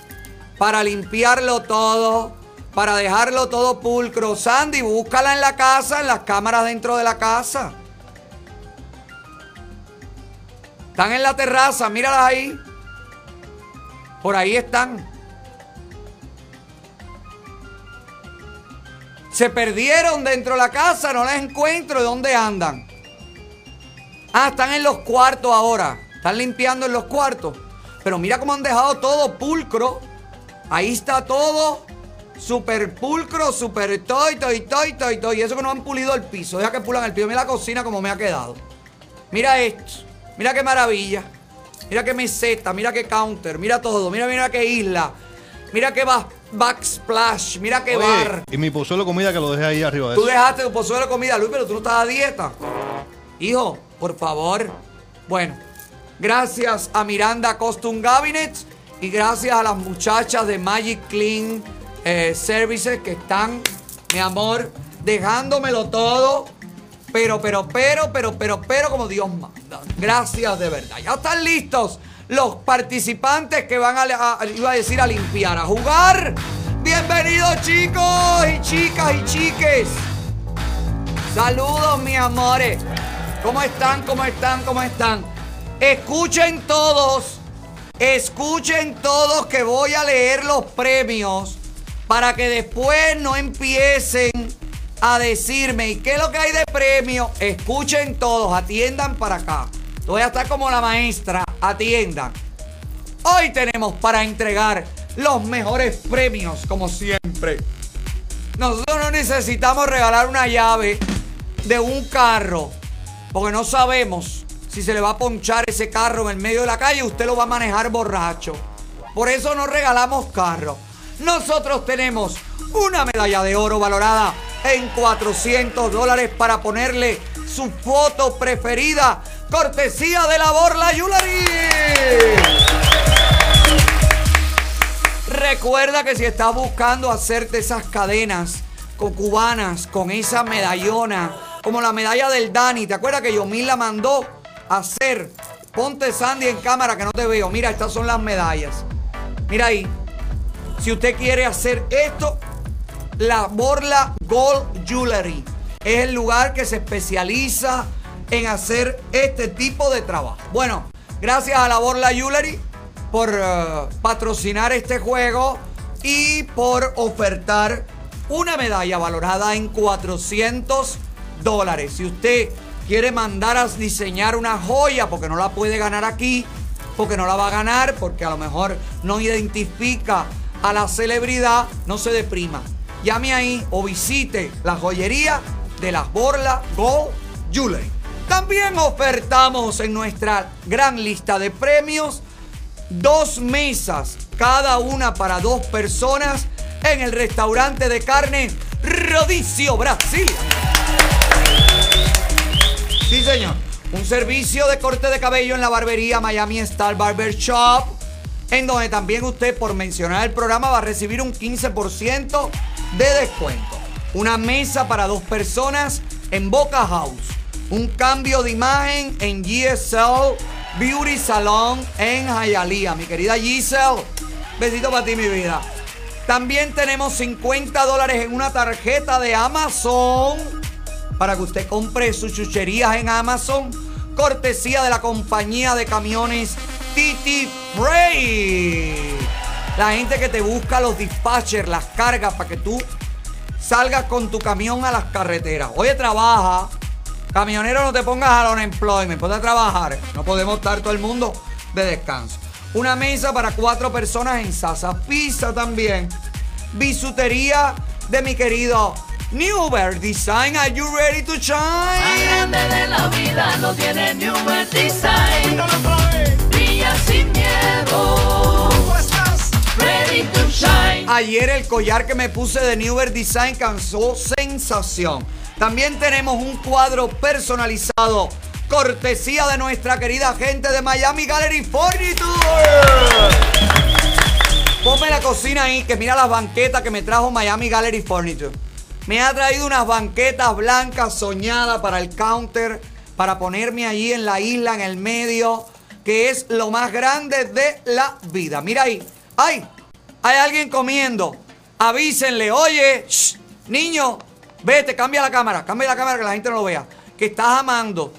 para limpiarlo todo, para dejarlo todo pulcro. Sandy, búscala en la casa, en las cámaras dentro de la casa. Están en la terraza, míralas ahí. Por ahí están. Se perdieron dentro de la casa, no las encuentro. ¿Dónde andan? Ah, están en los cuartos ahora. Están limpiando en los cuartos. Pero mira cómo han dejado todo pulcro. Ahí está todo. Super pulcro, super toy, toy, toy, toy, toy. Y eso que no han pulido el piso. Deja que pulan el piso. Mira la cocina como me ha quedado. Mira esto. Mira qué maravilla. Mira qué meseta. Mira qué counter. Mira todo. Mira, mira qué isla. Mira qué ba- backsplash. Mira qué Oye, bar. y mi pozuelo de comida que lo dejé ahí arriba de Tú eso. dejaste tu pozuelo de comida, Luis, pero tú no estás a dieta. Hijo, por favor. Bueno, gracias a Miranda Costume Cabinet y gracias a las muchachas de Magic Clean eh, Services que están, mi amor, dejándomelo todo. Pero, pero, pero, pero, pero, pero, como Dios manda. Gracias de verdad. Ya están listos los participantes que van a, iba a decir, a limpiar, a jugar. Bienvenidos chicos y chicas y chiques. Saludos, mis amores. ¿Cómo están? ¿Cómo están? ¿Cómo están? Escuchen todos, escuchen todos que voy a leer los premios para que después no empiecen a decirme, ¿y qué es lo que hay de premio? Escuchen todos, atiendan para acá. Voy a estar como la maestra, atiendan. Hoy tenemos para entregar los mejores premios, como siempre. Nosotros no necesitamos regalar una llave de un carro, porque no sabemos si se le va a ponchar ese carro en el medio de la calle, usted lo va a manejar borracho. Por eso no regalamos carros. Nosotros tenemos una medalla de oro valorada en 400 dólares para ponerle su foto preferida, cortesía de la Borla Jewelry. Recuerda que si estás buscando hacerte esas cadenas con cubanas, con esa medallona, como la medalla del Dani, ¿te acuerdas que Yomil la mandó a hacer? Ponte Sandy en cámara que no te veo. Mira, estas son las medallas. Mira ahí. Si usted quiere hacer esto, la Borla Gold Jewelry es el lugar que se especializa en hacer este tipo de trabajo. Bueno, gracias a la Borla Jewelry por eh, patrocinar este juego y por ofertar una medalla valorada en 400 dólares. Si usted quiere mandar a diseñar una joya porque no la puede ganar aquí, porque no la va a ganar, porque a lo mejor no identifica a la celebridad, no se deprima. Llame ahí o visite la joyería de las Borla Gold Jewelry. También ofertamos en nuestra gran lista de premios dos mesas, cada una para dos personas, en el restaurante de carne Rodicio Brasil. Sí, señor. Un servicio de corte de cabello en la barbería Miami Star Barber Shop, en donde también usted, por mencionar el programa, va a recibir un 15% de descuento. Una mesa para dos personas en Boca House. Un cambio de imagen en GSL Beauty Salon en Hialeah. Mi querida Giselle, besito para ti, mi vida. También tenemos 50 dólares en una tarjeta de Amazon para que usted compre sus chucherías en Amazon. Cortesía de la compañía de camiones Titi Freight. La gente que te busca los dispatchers, las cargas para que tú salgas con tu camión a las carreteras. Oye, trabaja. Camionero, no te pongas al unemployment, ponte a trabajar. No podemos estar todo el mundo de descanso. Una mesa para cuatro personas en Sasa Pizza también. Bisutería de mi querido Newber Design. Are you ready to shine? grande de la vida no tiene New World Design. Brilla sin miedo. Ready to shine. Ayer el collar que me puse de Newber Design causó sensación. También tenemos un cuadro personalizado, cortesía de nuestra querida gente de Miami Gallery Furniture. Ponme la cocina ahí, que mira las banquetas que me trajo Miami Gallery Furniture. Me ha traído unas banquetas blancas soñadas para el counter, para ponerme allí en la isla, en el medio, que es lo más grande de la vida. Mira ahí. ¡Ay! Hay alguien comiendo. Avísenle, oye, niño, vete, cambia la cámara, cambia la cámara que la gente no lo vea. Que estás amando.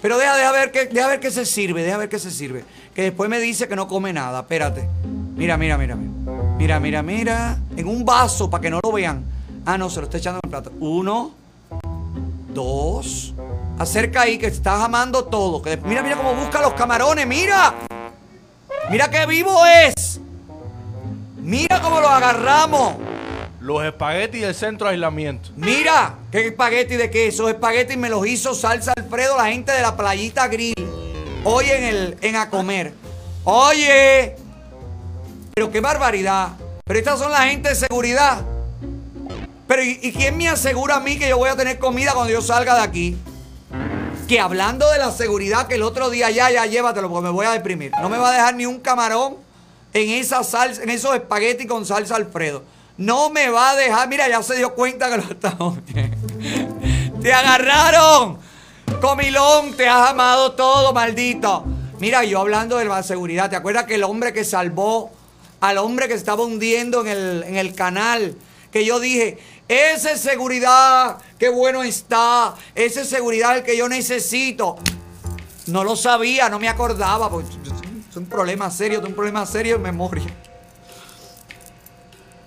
Pero deja, deja ver qué, deja ver qué se sirve, deja ver qué se sirve. Que después me dice que no come nada. Espérate. Mira, mira, mira, mira. Mira, mira, mira. En un vaso para que no lo vean. Ah, no, se lo está echando en el plato. Uno, dos. Acerca ahí que estás amando todo. Que, mira, mira cómo busca los camarones. Mira. Mira qué vivo es. Mira cómo lo agarramos. Los espaguetis del centro de aislamiento. Mira, qué espagueti de qué. Esos espaguetis me los hizo Salsa Alfredo, la gente de la playita grill. Hoy en el en a comer. Oye, pero qué barbaridad. Pero estas son la gente de seguridad. Pero ¿y, y quién me asegura a mí que yo voy a tener comida cuando yo salga de aquí? Que hablando de la seguridad, que el otro día ya, ya llévatelo porque me voy a deprimir. No me va a dejar ni un camarón en esa salsa, en esos espaguetis con salsa Alfredo. No me va a dejar. Mira, ya se dio cuenta que lo estamos. Te agarraron. Comilón, te has amado todo, maldito. Mira, yo hablando de la seguridad, ¿te acuerdas que el hombre que salvó al hombre que estaba hundiendo en el, en el canal? Que yo dije, esa es seguridad, qué bueno está, esa es seguridad el que yo necesito. No lo sabía, no me acordaba, porque es un problema serio, es un problema serio de memoria.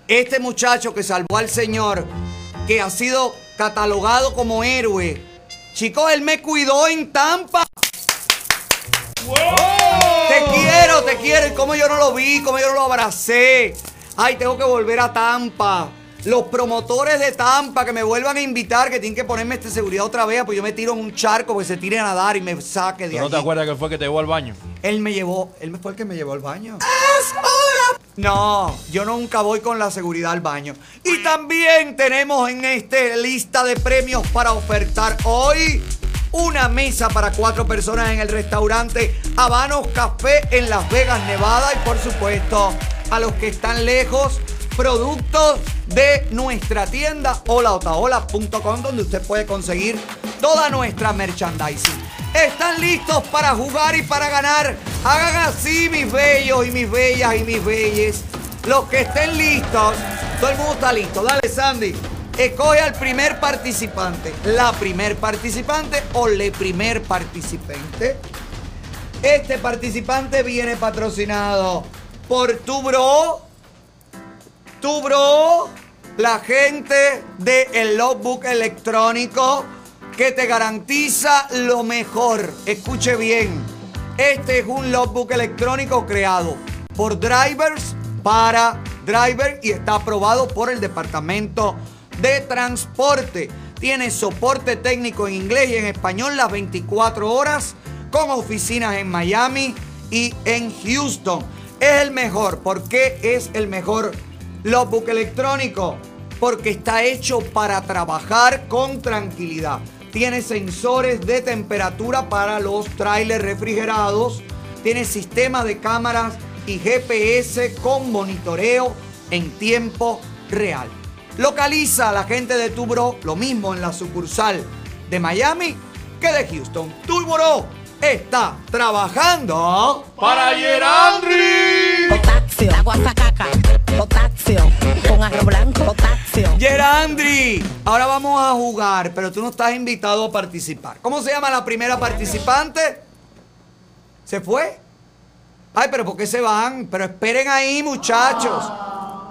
Este muchacho que salvó al Señor, que ha sido catalogado como héroe, chicos, él me cuidó en Tampa. Te quiero, te quiero. ¿Y cómo yo no lo vi? ¿Cómo yo no lo abracé? Ay, tengo que volver a Tampa. Los promotores de Tampa que me vuelvan a invitar, que tienen que ponerme este seguridad otra vez, pues yo me tiro en un charco, que se tire a nadar y me saque de ¿Tú no te acuerdas que fue que te llevó al baño? Él me llevó, él me fue el que me llevó al baño. No, yo nunca voy con la seguridad al baño. Y también tenemos en esta lista de premios para ofertar hoy una mesa para cuatro personas en el restaurante Habanos Café en Las Vegas, Nevada. Y por supuesto, a los que están lejos, productos de nuestra tienda holaotaola.com donde usted puede conseguir toda nuestra merchandising. ¿Están listos para jugar y para ganar? Hagan así, mis bellos y mis bellas y mis belles. Los que estén listos, todo el mundo está listo. Dale, Sandy. Escoge al primer participante, la primer participante o le primer participante. Este participante viene patrocinado por tu bro, bro, la gente del el logbook electrónico que te garantiza lo mejor. Escuche bien, este es un logbook electrónico creado por drivers para driver y está aprobado por el Departamento de Transporte. Tiene soporte técnico en inglés y en español las 24 horas con oficinas en Miami y en Houston. Es el mejor. ¿Por qué es el mejor logbook electrónico? Porque está hecho para trabajar con tranquilidad. Tiene sensores de temperatura para los trailers refrigerados. Tiene sistema de cámaras y GPS con monitoreo en tiempo real. Localiza a la gente de tu bro lo mismo en la sucursal de Miami que de Houston. Tu bro está trabajando para Gerandri. Gerandri, ahora vamos a jugar, pero tú no estás invitado a participar. ¿Cómo se llama la primera participante? ¿Se fue? Ay, pero ¿por qué se van? Pero esperen ahí, muchachos.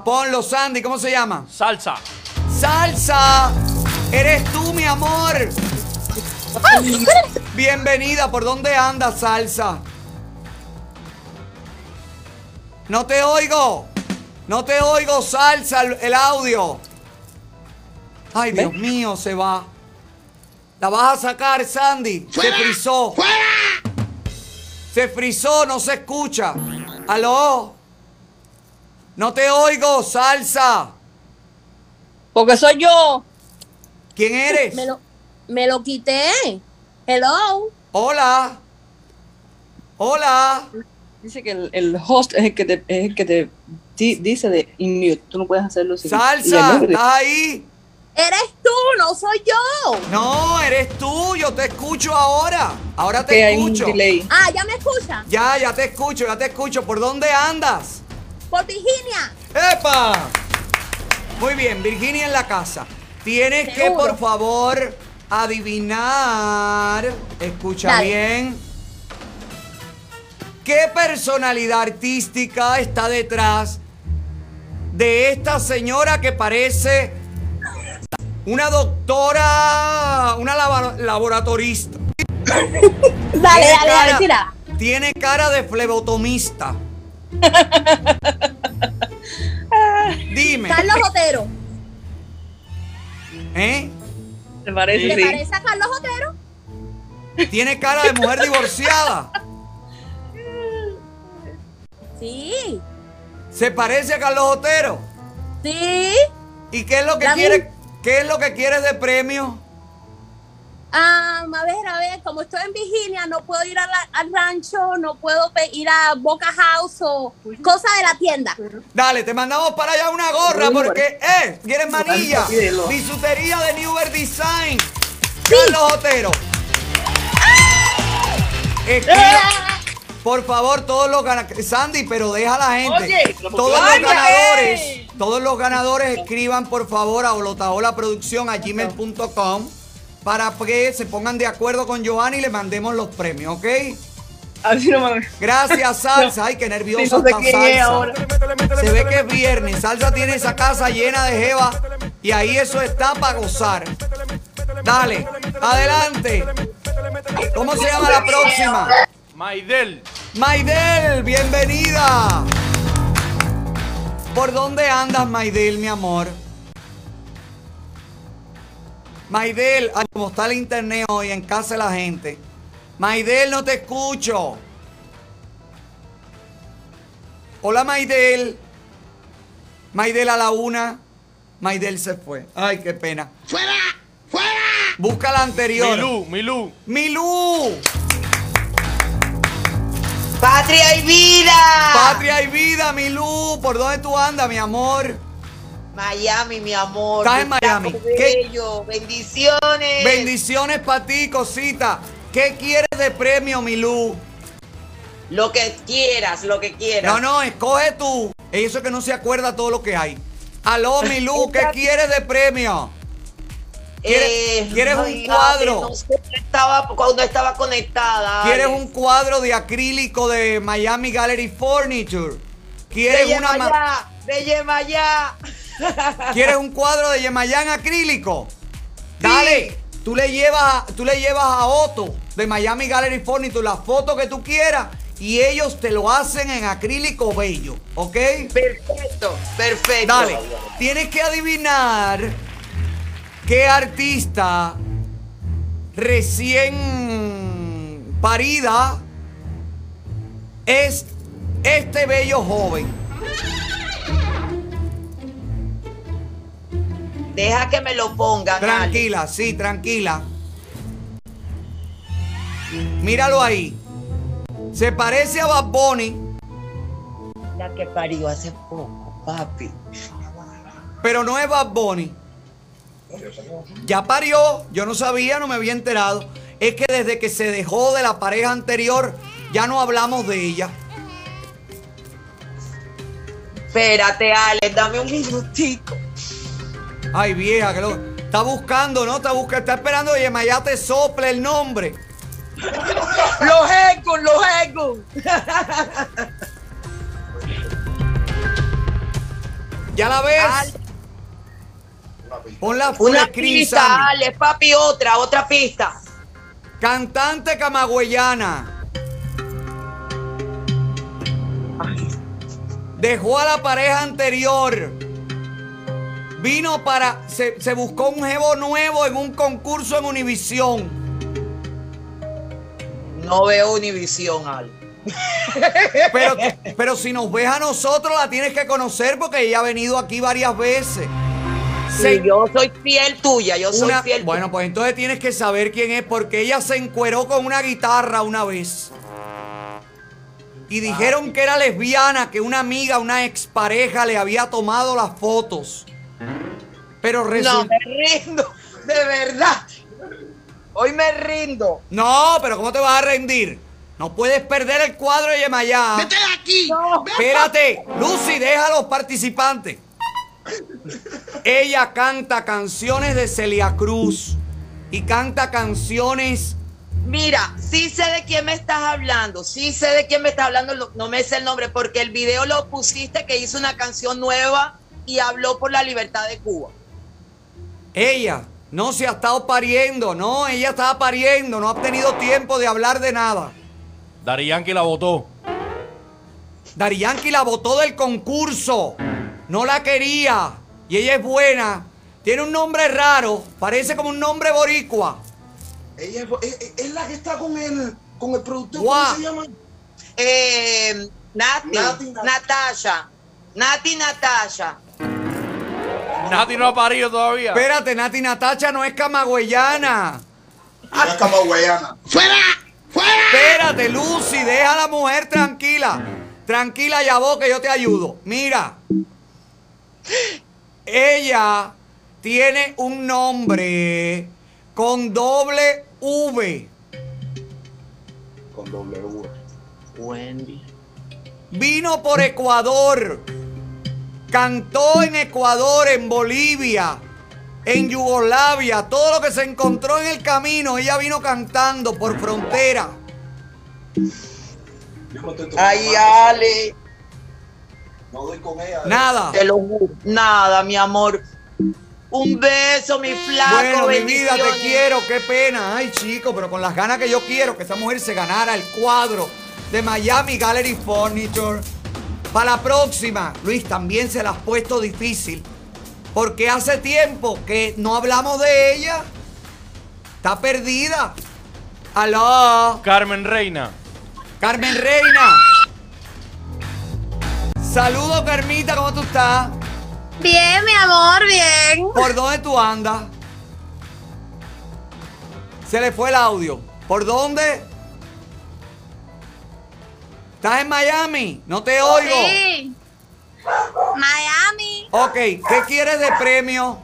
Ponlo, Sandy, ¿cómo se llama? Salsa. Salsa. Eres tú, mi amor. Bienvenida. ¿Por dónde andas, Salsa? No te oigo. No te oigo, Salsa, el audio. Ay, Dios mío, se va. La vas a sacar, Sandy. Se frizó. Se frizó, no se escucha. ¿Aló? No te oigo, salsa. Porque soy yo. ¿Quién eres? Me lo, me lo quité. Hello. Hola. Hola. Dice que el, el host es el que te, es el que te di- dice de in mute. Tú no puedes hacerlo sin. Salsa, ¿estás ahí? Eres tú, no soy yo. No, eres tú, yo te escucho ahora. Ahora te Que hay un escucho. delay. Ah, ya me escuchan. Ya, ya te escucho, ya te escucho. ¿Por dónde andas? Por Virginia. ¡Epa! Muy bien, Virginia en la casa. Tienes que, por favor, adivinar. Escucha Dale. bien. ¿Qué personalidad artística está detrás de esta señora que parece una doctora, una laboratorista? Dale, Tiene dale, dale, cara- tira. Tiene cara de flebotomista. Dime. Carlos Otero. ¿Eh? ¿Te parece? ¿Te Sí. parece a Carlos Otero? Tiene cara de mujer divorciada. Sí. ¿Se parece a Carlos Otero? Sí. ¿Y qué es lo que La quiere? ¿Qué es lo que quieres de premio? Ah, a ver, a ver, como estoy en Virginia, no puedo ir a la- al rancho, no puedo ir a Boca House o cosas de la tienda. Dale, te mandamos para allá una gorra porque, eh, ¿quieres manilla? Bisutería de Newer Design. Carlos Otero. Escriba- Por favor, todos los ganadores. Sandy, pero deja a la gente. Oye, todos los ganadores, eh. Todos los ganadores escriban por favor a holotaolaproducción a gmail.com para que se pongan de acuerdo con Giovanni y le mandemos los premios, ¿ok? Gracias, Salsa. Ay, qué nerviosa Sí, no sé está es Salsa. ahora. Se ve que es viernes. Salsa tiene esa casa llena de jeva y ahí eso está para gozar. Dale, adelante. ¿Cómo se llama la próxima? Maidel. Maidel, bienvenida. ¿Por dónde andas, Maidel, mi amor? Maidel, ay, como está el internet hoy en casa de la gente. Maidel, no te escucho. Hola, Maidel. Maidel a la una. Maidel se fue. Ay, qué pena. ¡Fuera! ¡Fuera! Busca la anterior. Milú, Milú. Milú. Patria y vida. Patria y vida, Milú. ¿Por dónde tú andas, mi amor? Miami, mi amor. Estás en Miami. Blanco, ¿Qué? bello. Bendiciones. Bendiciones para ti, cosita. ¿Qué quieres de premio, Milú? Lo que quieras, lo que quieras. No, no, escoge tú. Eso que no se acuerda todo lo que hay. Aló, Milú, ¿qué quieres de premio? ¿Quieres, Eh, quieres un cuadro? no sé, estaba, cuando estaba conectada. ¿Quieres un cuadro de acrílico de Miami Gallery Furniture? ¿Quieres de una Yemayá, de Yemayá. ¿Quieres un cuadro de Yemayán acrílico? Dale, tú le llevas, tú le llevas a Otto de Miami Gallery Furniture la foto que tú quieras y ellos te lo hacen en acrílico bello, ¿ok? Perfecto, perfecto. Dale, tienes que adivinar qué artista recién parida es este bello joven. Deja que me lo pongan. Ale. Tranquila, sí, tranquila. Míralo ahí. Se parece a Bad Bunny, La que parió hace poco, papi. pero no es Bad Bunny. Ya parió, yo no sabía, no me había enterado. Es que desde que se dejó de la pareja anterior, ya no hablamos de ella. Espérate, Ale, dame un minutico. Ay, vieja, que lo está buscando, ¿no? Está buscando, está esperando que Yemayá te sople el nombre. Los egos, los egos. ¿Ya la ves? Ponla Una pista, Ale, papi, otra, otra pista. Cantante camagüeyana. Dejó a la pareja anterior. Vino para. Se, se buscó un jevo nuevo en un concurso en Univisión. No veo Univisión, Ale. Pero, pero si nos ves a nosotros, la tienes que conocer porque ella ha venido aquí varias veces. Sí, yo soy fiel tuya, yo soy Una- fiel Bueno, pues entonces tienes que saber quién es, porque ella se encueró con una guitarra una vez. Y dijeron que era lesbiana, que una amiga, una expareja le había tomado las fotos. Pero No, resulta. me rindo, de verdad. Hoy me rindo. No, pero ¿cómo te vas a rendir? No puedes perder el cuadro de Yemayá. ¡Vete de aquí! Espérate, Lucy, deja a los participantes. Ella canta canciones de Celia Cruz y canta canciones. Mira, sí sé de quién me estás hablando, sí sé de quién me estás hablando, no me sé el nombre, porque el video lo pusiste que hizo una canción nueva y habló por la libertad de Cuba. Ella no se ha estado pariendo, no, ella estaba pariendo, no ha tenido tiempo de hablar de nada. Dari Yankee la votó. Dari Yankee la votó del concurso. No la quería. Y ella es buena. Tiene un nombre raro. Parece como un nombre boricua. Ella es, es- es la que está con el, con el productor. ¿cómo se llama? Eh, Nati, Nati, Natasha, Nati Natasha. Nati no ha parido todavía. Espérate, Nati Natacha no es camagüeyana. Una camagüeyana. ¡Fuera! Espérate, Lucy, deja a la mujer tranquila. Tranquila, ya vos que yo te ayudo. Mira. Ella tiene un nombre con doble V. Con doble V. Wendy. Vino por Ecuador. Cantó en Ecuador, en Bolivia, en Yugoslavia. Todo lo que se encontró en el camino, ella vino cantando por frontera. Ay, Ale. No doy con ella. Nada. Te lo juro. Nada, mi amor. Un beso, mi flaco. Bueno, mi vida, te quiero, qué pena. Ay, chico, pero con las ganas que yo quiero que esa mujer se ganara el cuadro de Miami Gallery Furniture. Para la próxima, Luis, también se la has puesto difícil. Porque hace tiempo que no hablamos de ella. Está perdida. Aló. Carmen Reina. Carmen Reina. Saludos, Carmita, ¿cómo tú estás? Bien, mi amor, bien. ¿Por dónde tú andas? Se le fue el audio. ¿Por dónde? ¿Estás en Miami? No te oigo. Sí. Miami. Ok, ¿qué quieres de premio?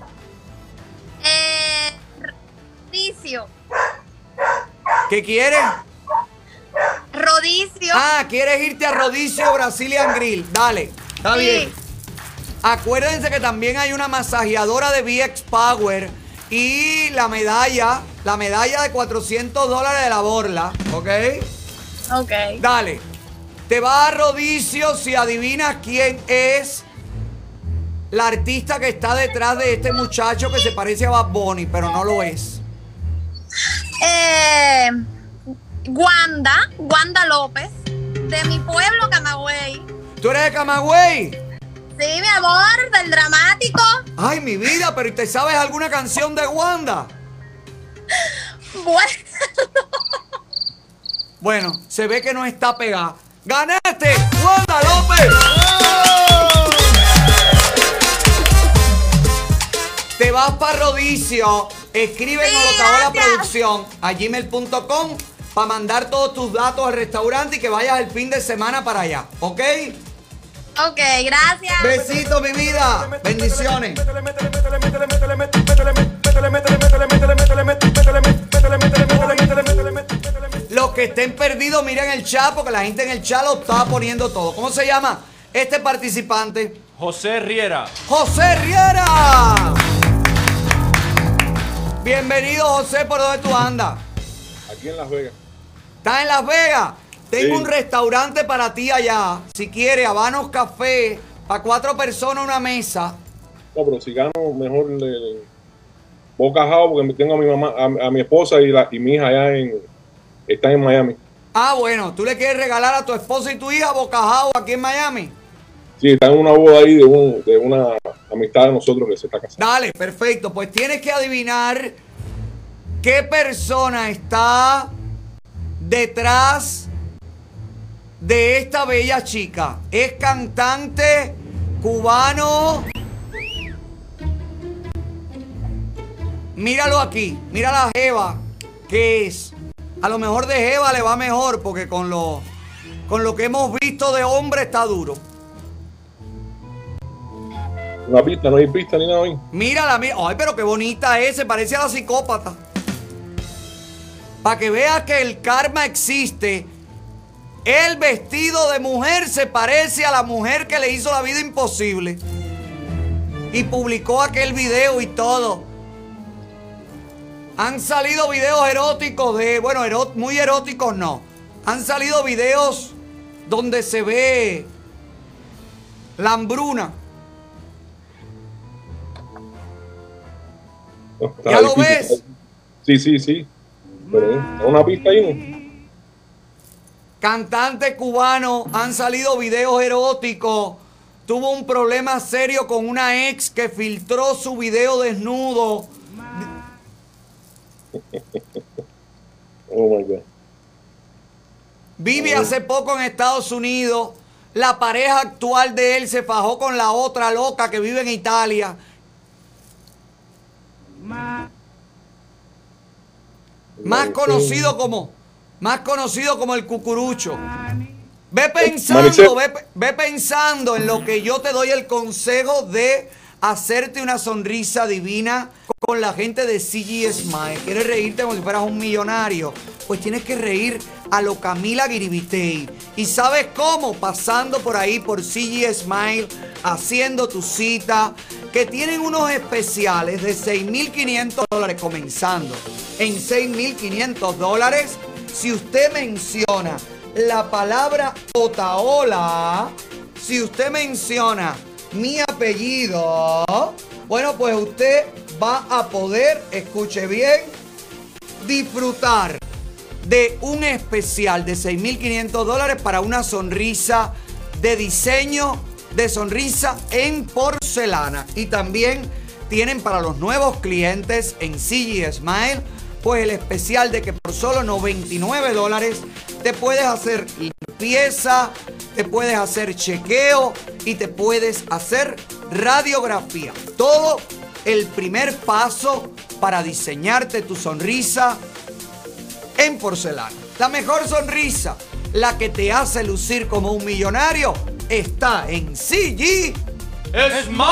Eh, Rodicio. ¿Qué quieres? Rodicio. Ah, ¿quieres irte a Rodicio Brazilian Grill? Dale, está Sí. bien. Acuérdense que también hay una masajeadora de VX Power y la medalla, la medalla de 400 dólares de la borla, ¿ok? Ok. Dale. Te vas a Rodicio si adivinas quién es la artista que está detrás de este muchacho que se parece a Bad Bunny, pero no lo es. Eh, Wanda, Wanda López, de mi pueblo, Camagüey. ¿Tú eres de Camagüey? Sí, mi amor, del dramático. Ay, mi vida, pero ¿y ¿te sabes alguna canción de Wanda? Bueno, Bueno, se ve que no está pegada. ¡Ganaste! ¡Wanda López! Te vas para Rodicio, escribe en Sí, Holocabola gracias. Producción a gmail.com para mandar todos tus datos al restaurante y que vayas el fin de semana para allá, ¿ok? ok, gracias. Besito, mi vida. Bendiciones. Los que estén perdidos, miren el chat porque la gente en el chat lo estaba poniendo todo. ¿Cómo se llama este participante? José Riera. José Riera. Bienvenido, José, ¿por dónde tú andas? Aquí en Las Vegas. ¿Estás en Las Vegas? Tengo Sí. un restaurante para ti allá. Si quieres, Habanos Café, para cuatro personas una mesa. No, pero si gano, mejor le boca jao porque tengo a mi mamá, a, a mi esposa y, la, y mi hija allá en, están en Miami. Ah, bueno, tú le quieres regalar a tu esposa y tu hija bocajao aquí en Miami. Sí, están en una boda ahí de, un- de una amistad de nosotros que se está casando. Dale, perfecto. Pues tienes que adivinar qué persona está detrás de esta bella chica. Es cantante cubano. Míralo aquí, mira la Jeva, que es. A lo mejor de Jeva le va mejor porque con lo, con lo que hemos visto de hombre está duro. Una pista, no hay pista ni nada ahí. Mírala, mira. Ay, pero qué bonita es. Se parece a la psicópata. Para que veas que el karma existe. El vestido de mujer se parece a la mujer que le hizo la vida imposible. Y publicó aquel video y todo. Han salido videos eróticos de. Bueno, muy eróticos no. Han salido videos donde se ve la hambruna. ¿Ya lo ves? Sí, sí, sí. ¿Eh? una pista. Cantante cubano, han salido videos eróticos. Tuvo un problema serio con una ex que filtró su video desnudo. Oh my God. Vive hace poco en Estados Unidos. La pareja actual de él se fajó con la otra loca que vive en Italia. Más conocido como, más conocido como el cucurucho. Ve Maricel. pensando, ve, ve pensando en lo que yo te doy el consejo de hacerte una sonrisa divina con la gente de CG Smile. ¿Quieres reírte como si fueras un millonario? Pues tienes que reír a lo Camila Giribitey. ¿Y sabes cómo? Pasando por ahí por CG Smile, haciendo tu cita, que tienen unos especiales de 6.500 dólares comenzando. En 6.500 dólares, si usted menciona la palabra Otaola, si usted menciona mi apellido, bueno, pues usted va a poder, escuche bien, disfrutar de un especial de 6.500 dólares para una sonrisa de diseño de sonrisa en porcelana. Y también tienen para los nuevos clientes en CG Smile, pues el especial de que por solo 99 dólares te puedes hacer limpieza, te puedes hacer chequeo y te puedes hacer radiografía. Todo el primer paso para diseñarte tu sonrisa en porcelana. La mejor sonrisa, la que te hace lucir como un millonario, está en CG Smile.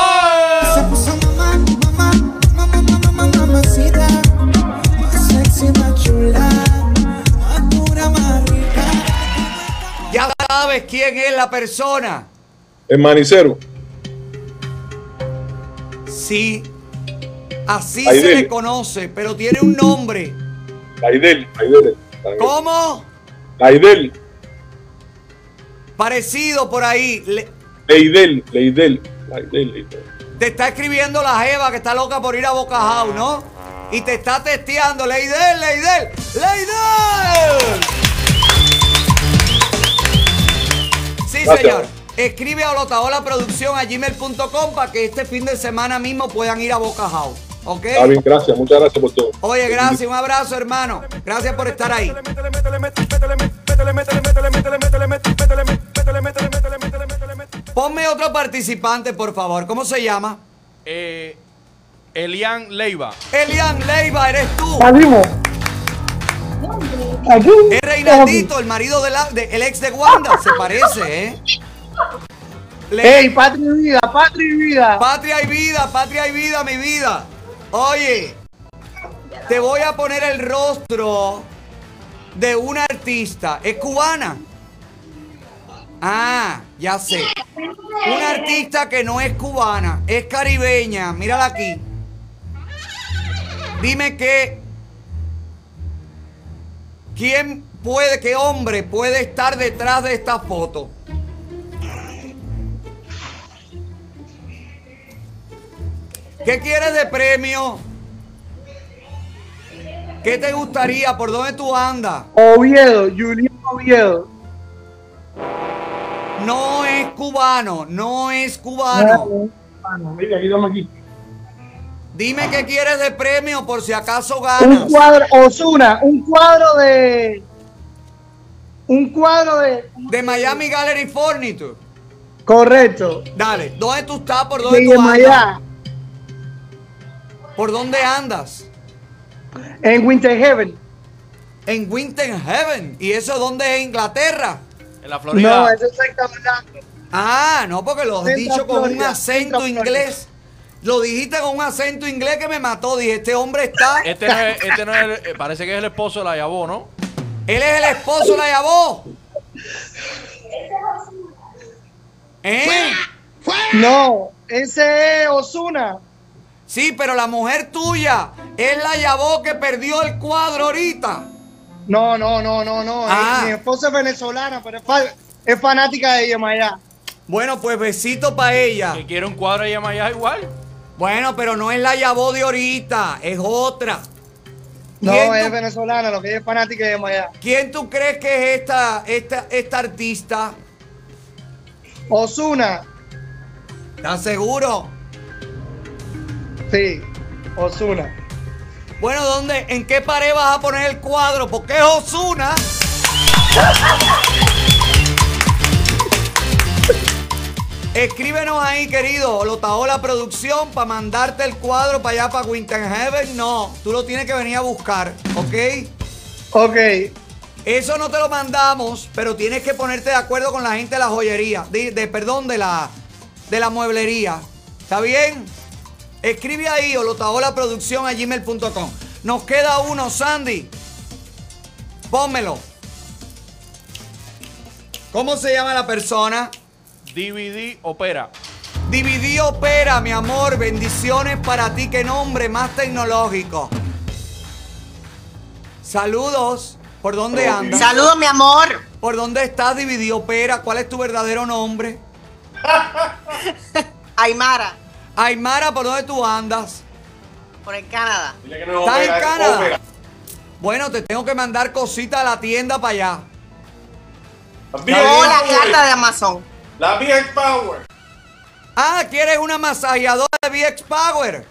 Ya sabes quién es la persona. El manicero. Sí. Así se Aidel. le conoce, pero tiene un nombre. Aidel. Aidel. ¿Cómo? Aidel. Parecido por ahí. Le- Leidel. Leidel. Leidel. Leidel. te está escribiendo la Jeva que está loca por ir a Boca House, ¿no? Y te está testeando. Leidel, Leidel, Leidel. Sí, Gracias. señor. Escribe a Lotaola Producción a gmail.com para que este fin de semana mismo puedan ir a Boca House. ¿Ok? Está bien, gracias. Muchas gracias por todo. Oye, gracias, un abrazo, hermano. Gracias por estar ahí. Ponme otro participante, por favor. ¿Cómo se llama? Eh, Elian Leiva. Elian Leiva, eres tú. Salimos. Aquí. Es Reinaldito, el marido de la, de- el ex de Wanda. Se parece, ¿eh? Le- Ey, patria y vida, patria y vida. Patria y vida, patria y vida, mi vida. Oye, te voy a poner el rostro de una artista. ¿Es cubana? Ah, ya sé. Una artista que no es cubana, es caribeña. Mírala aquí. Dime que. ¿Quién puede, qué hombre puede estar detrás de esta foto? ¿Qué quieres de premio? ¿Qué te gustaría? ¿Por dónde tú andas? Oviedo, Julián Oviedo. No es cubano, no es cubano. Mira, aquí estamos aquí. Dime qué quieres de premio por si acaso ganas. Un cuadro, Osuna, un cuadro de. Un cuadro de. De Miami Gallery Furniture. Correcto. Dale, ¿dónde tú estás? ¿Por dónde De tú andas? ¿Por dónde andas? en Winter Heaven. En Winter Heaven. ¿Y eso dónde es Inglaterra? En la No, eso es Orlando. Ah, no, porque lo has Central dicho con un Florida, acento Central inglés. Lo dijiste con un acento inglés que me mató. Dije, este hombre está. Este no es, este no es el- eh, parece que es el esposo de la Yabó, ¿no? Él es el esposo de la Yabó. ¿Eh? No, ese es Osuna. Sí, pero la mujer tuya es la Yabó que perdió el cuadro ahorita. No, no, no, no, no. Ah. Mi esposa es venezolana, pero es, fa- es fanática de Yemayá. Bueno, pues besito para ella. Que quiere un cuadro de Yemayá igual. Bueno, pero no es la Yabó de ahorita, es otra. No, ¿Quién es venezolana, lo que ella es fanática de Yemayá. ¿Quién tú crees que es esta, esta, esta artista? Osuna. ¿Estás seguro? Sí, Osuna. Bueno, ¿dónde? ¿En qué pared vas a poner el cuadro? Porque es Osuna. Escríbenos ahí, querido, Lotaola Producción, para mandarte el cuadro para allá, para Winter Heaven. No, tú lo tienes que venir a buscar, ¿ok? Ok. Eso no te lo mandamos, pero tienes que ponerte de acuerdo con la gente de la joyería, de, de- perdón, de la, de la mueblería. ¿Está bien? Escribe ahí o lo la producción a gmail.com. Nos queda uno, Sandy. Pónmelo. ¿Cómo se llama la persona? DVD Opera. DVD Opera, mi amor. Bendiciones para ti. Qué nombre más tecnológico. Saludos. ¿Por dónde andas? Saludos, mi amor. ¿Por dónde estás, DVD Opera? ¿Cuál es tu verdadero nombre? Aymara, Aymara, ¿por dónde tú andas? por el Canadá. ¿Estás en Canadá? Bueno, te tengo que mandar cositas a la tienda para allá. No, la carta de Amazon. La VX Power. Ah, ¿quieres una masajeadora de VX Power?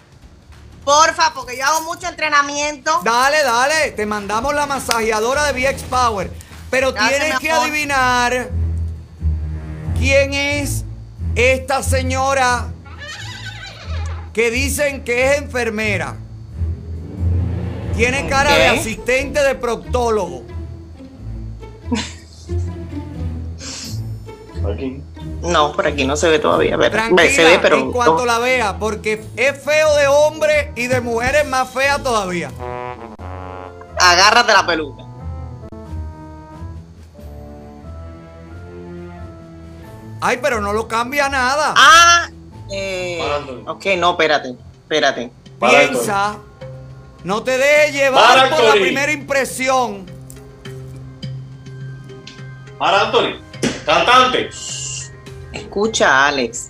Porfa, porque yo hago mucho entrenamiento. Dale, dale, te mandamos la masajeadora de VX Power. Pero Gracias, tienes que adivinar quién es esta señora que dicen que es enfermera. Tiene cara de asistente de proctólogo. No, por aquí no se ve todavía. Tranquila, se ve, pero. en cuanto la vea, porque es feo de hombre y de mujer es más fea todavía. Agárrate la peluca. Ay, pero no lo cambia nada. Ah, eh, ok, no, espérate, espérate. Piensa, no te dejes llevar Para, por la primera impresión. Para Anthony, cantante. Escucha, Alex.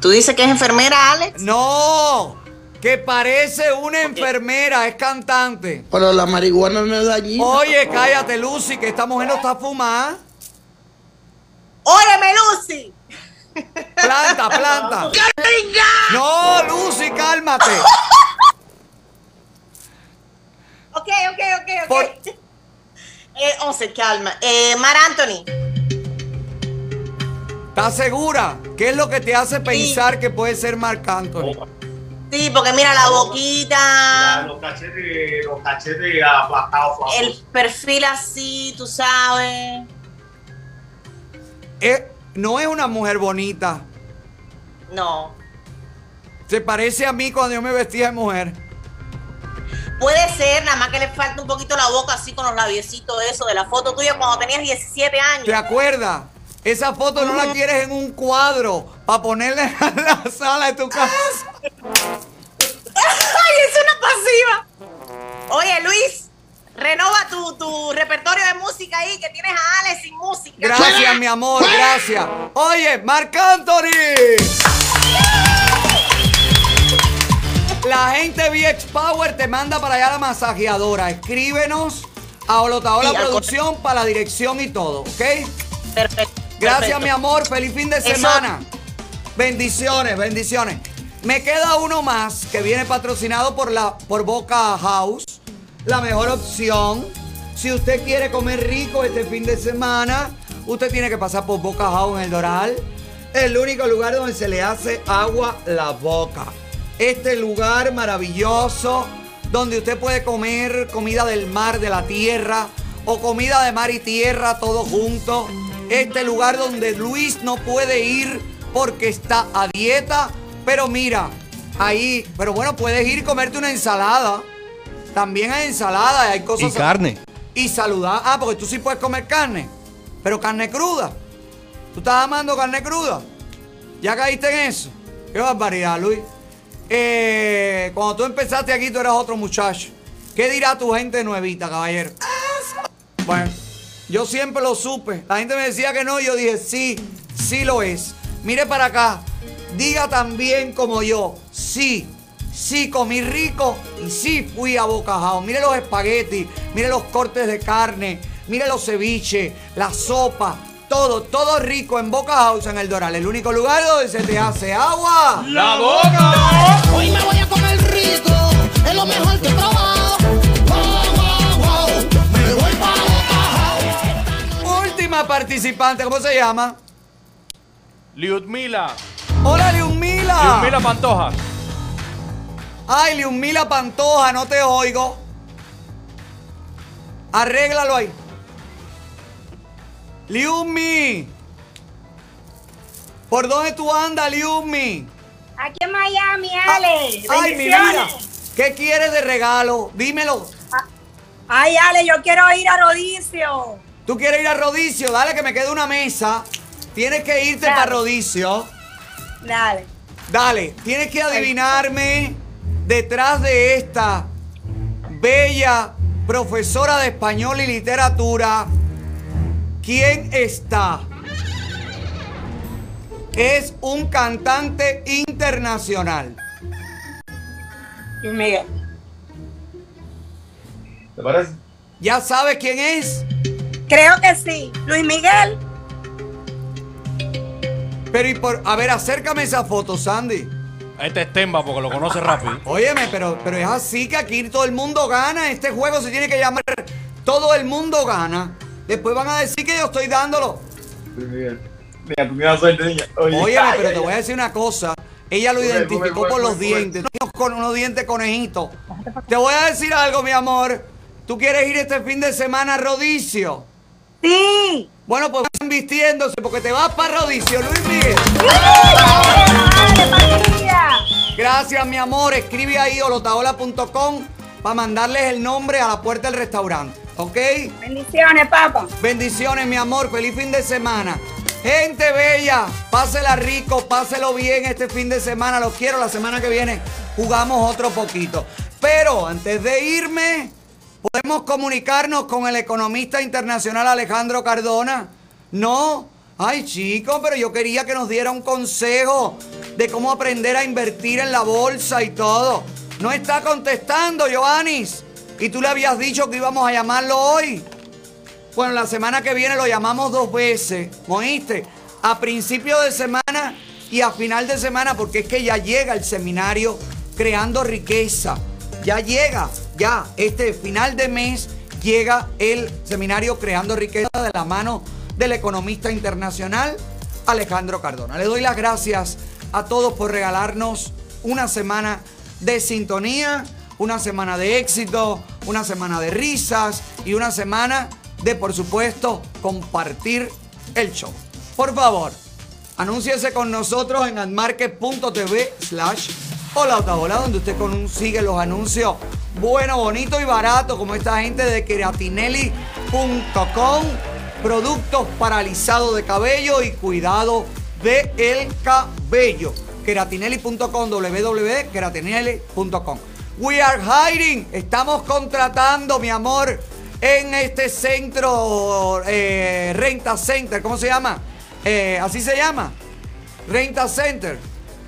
¿Tú dices que es enfermera, Alex? No, que parece una enfermera, es cantante. Pero la marihuana no es dañina. Oye, cállate, Lucy, que esta mujer no está fumada. ¡Óyeme, Lucy! Planta, planta. No, Lucy, cálmate. Ok, ok, ok, ok. Eh, oh, se calma. Eh, Mar Anthony. ¿Estás segura? ¿Qué es lo que te hace pensar que puede ser Marc Anthony? Sí, porque mira la boquita, Los cachetes, los cachetes aplastados. el perfil así, tú sabes. Eh, no es una mujer bonita. No. Se parece a mí cuando yo me vestía de mujer. Puede ser, nada más que le falta un poquito la boca así con los labiecitos, eso, de la foto tuya cuando tenías 17 años. ¿Te acuerdas? Esa foto no la quieres en un cuadro para ponerla en la sala de tu casa. ¡Ay, es una pasiva! Oye, Luis, renova tu, tu repertorio de música ahí, que tienes a Alex sin música. Gracias, mi amor, gracias. Oye, Marc Anthony. La gente VX Power te manda para allá la masajeadora. Escríbenos a Olotaola Sí, Producción para la dirección y todo, ¿ok? Perfecto. Gracias, perfecto. mi amor. Feliz fin de Eso- semana. Bendiciones, bendiciones. Me queda uno más que viene patrocinado por, la, por Boca House. La mejor opción. Si usted quiere comer rico este fin de semana, usted tiene que pasar por Boca House en el Doral. El único lugar donde se le hace agua la boca. Este lugar maravilloso donde usted puede comer comida del mar, de la tierra, o comida de mar y tierra, todo junto. Este lugar donde Luis no puede ir porque está a dieta. Pero mira, ahí, pero bueno, puedes ir y comerte una ensalada. También hay ensalada y hay cosas. Y carne. Y saludar. Ah, porque tú sí puedes comer carne. Pero carne cruda. ¿Tú estás amando carne cruda? ¿Ya caíste en eso? Qué barbaridad, Luis. Eh, cuando tú empezaste aquí, tú eras otro muchacho. ¿Qué dirá tu gente nuevita, caballero? Bueno, yo siempre lo supe. La gente me decía que no, y yo dije, sí, sí lo es. Mire para acá. Diga también como yo, sí, sí comí rico y sí fui a bocajao. Mire los espaguetis, mire los cortes de carne, mire los ceviches, la sopa, todo, todo rico en Boca House en el Doral. El único lugar donde se te hace agua. ¡La boca! Hoy me voy a comer rico, es lo mejor que he probado. Wow, wow, wow, me voy para Última participante, ¿cómo se llama? Liudmila. Hola, Liumila. Liudmila Pantoja. Ay, Liumila Pantoja, no te oigo. Arréglalo ahí. Liumi. ¿Por dónde tú andas, Liumi? Aquí en Miami, Ale. Ah, Ay, mi vida. ¿Qué quieres de regalo? Dímelo. Ay, Ale, yo quiero ir a Rodicio. ¿Tú quieres ir a Rodicio? Dale que me quede una mesa. Tienes que irte Dale. para Rodicio. Dale. Dale, tienes que adivinarme detrás de esta bella profesora de español y literatura quién está. Es un cantante internacional. Luis Miguel. ¿Te parece? ¿Ya sabes quién es? Creo que sí. Luis Miguel. Pero y por. A ver, acércame esa foto, Sandy. Este es Temba porque lo conoce rápido. Óyeme, pero, pero es así que aquí todo el mundo gana. Este juego se tiene que llamar Todo el mundo gana. Después van a decir que yo estoy dándolo. Mira, tú tienes suerte, niña. Oye, Óyeme, ay, pero ay, te voy a decir una cosa. Ella lo identificó por los dientes. Unos Con unos dientes conejitos. Te voy a decir algo, mi amor. ¿Tú quieres ir este fin de semana a Rodicio? Sí. Bueno, pues vayan vistiéndose porque te vas para Rodicio, Luis Miguel. Gracias, mi amor. Escribe ahí holotaola.com para mandarles el nombre a la puerta del restaurante. ¿Ok? Bendiciones, papá. Bendiciones, mi amor. Feliz fin de semana. Gente bella, pásela rico, páselo bien este fin de semana. Los quiero. La semana que viene jugamos otro poquito. Pero antes de irme, podemos comunicarnos con el economista internacional Alejandro Cardona. No. Ay, chico, pero yo quería que nos diera un consejo de cómo aprender a invertir en la bolsa y todo. No está contestando, Joanis. Y tú le habías dicho que íbamos a llamarlo hoy. Bueno, la semana que viene lo llamamos dos veces, ¿oíste? A principio de semana y a final de semana, porque es que ya llega el seminario Creando Riqueza. Ya llega, ya, este final de mes llega el seminario Creando Riqueza de la mano del economista internacional Alejandro Cardona. Le doy las gracias a todos por regalarnos una semana de sintonía, una semana de éxito, una semana de risas y una semana de, por supuesto, compartir el show. Por favor, anúnciese con nosotros en admarket.tv slash hola otra hola, donde usted consigue los anuncios bueno, bonito y barato, como esta gente de keratinelli.com, productos paralizados de cabello y cuidado de el cabello. Keratinelli.com, www.keratinelli.com. We are hiring, estamos contratando, mi amor, en este centro eh, Renta Center, ¿cómo se llama? Eh, Así se llama, Renta Center.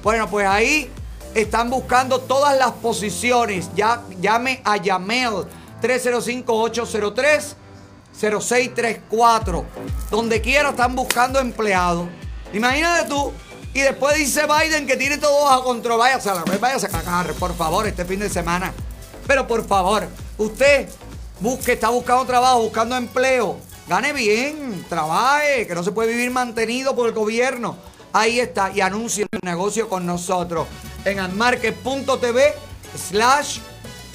Bueno, pues ahí están buscando todas las posiciones. Ya, llame a Yamel 305-803-0634. Donde quiera están buscando empleados. Imagínate tú. Y después dice Biden que tiene todo bajo control. Váyase a la vez, váyase a cagar, por favor, este fin de semana. Pero por favor, usted busque, está buscando trabajo, buscando empleo. Gane bien, trabaje, que no se puede vivir mantenido por el gobierno. Ahí está, y anuncie un negocio con nosotros en admarket.tv slash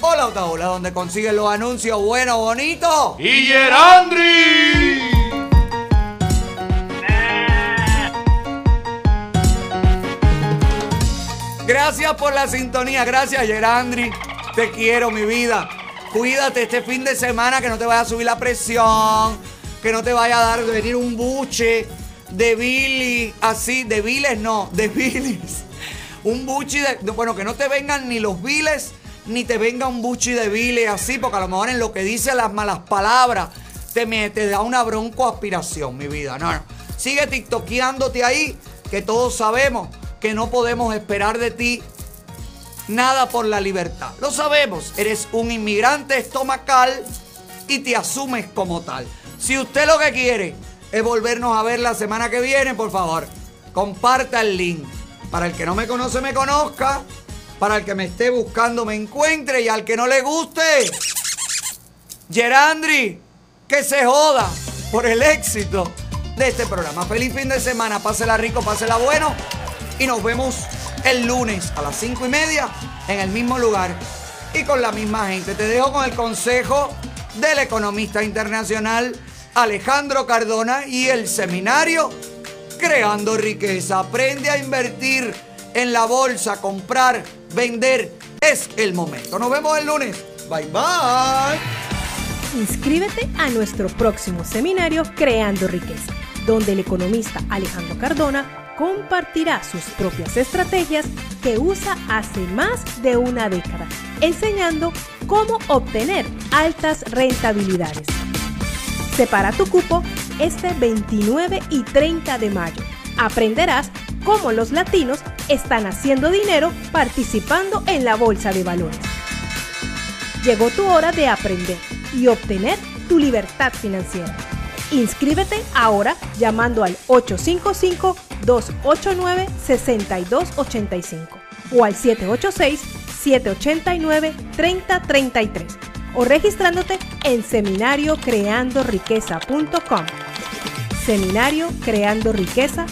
hola donde consigue los anuncios buenos, bonitos. ¡Y Gerandri! Gracias por la sintonía, gracias Gerandri. Te quiero, mi vida. Cuídate este fin de semana que no te vaya a subir la presión, que no te vaya a dar venir un buche de Billy, así, de biles no, de bilis. Un buchi de, de- bueno, que no te vengan ni los biles, ni te venga un buchi de biles así, porque a lo mejor en lo que dice las malas palabras te, te da una bronco aspiración, mi vida. No, no. Sigue tiktokeándote ahí, que todos sabemos que no podemos esperar de ti nada por la libertad. Lo sabemos, eres un inmigrante estomacal y te asumes como tal. Si usted lo que quiere es volvernos a ver la semana que viene, por favor, comparta el link. Para el que no me conoce, me conozca. Para el que me esté buscando, me encuentre. Y al que no le guste, Gerandri, que se joda por el éxito de este programa. Feliz fin de semana, pásela rico, pásela bueno. Y nos vemos el lunes a las cinco y media en el mismo lugar y con la misma gente. Te dejo con el consejo del economista internacional Alejandro Cardona y el seminario Creando Riqueza. Aprende a invertir en la bolsa, comprar, vender. Es el momento. Nos vemos el lunes. Bye bye. Inscríbete a nuestro próximo seminario Creando Riqueza, donde el economista Alejandro Cardona compartirá sus propias estrategias que usa hace más de una década, enseñando cómo obtener altas rentabilidades. Separa tu cupo este 29 y 30 de mayo. Aprenderás cómo los latinos están haciendo dinero participando en la bolsa de valores. Llegó tu hora de aprender y obtener tu libertad financiera. Inscríbete ahora llamando al 855-289-6285 o al 786-789-3033 o registrándote en seminariocreandoriqueza.com. Seminario Creando Riqueza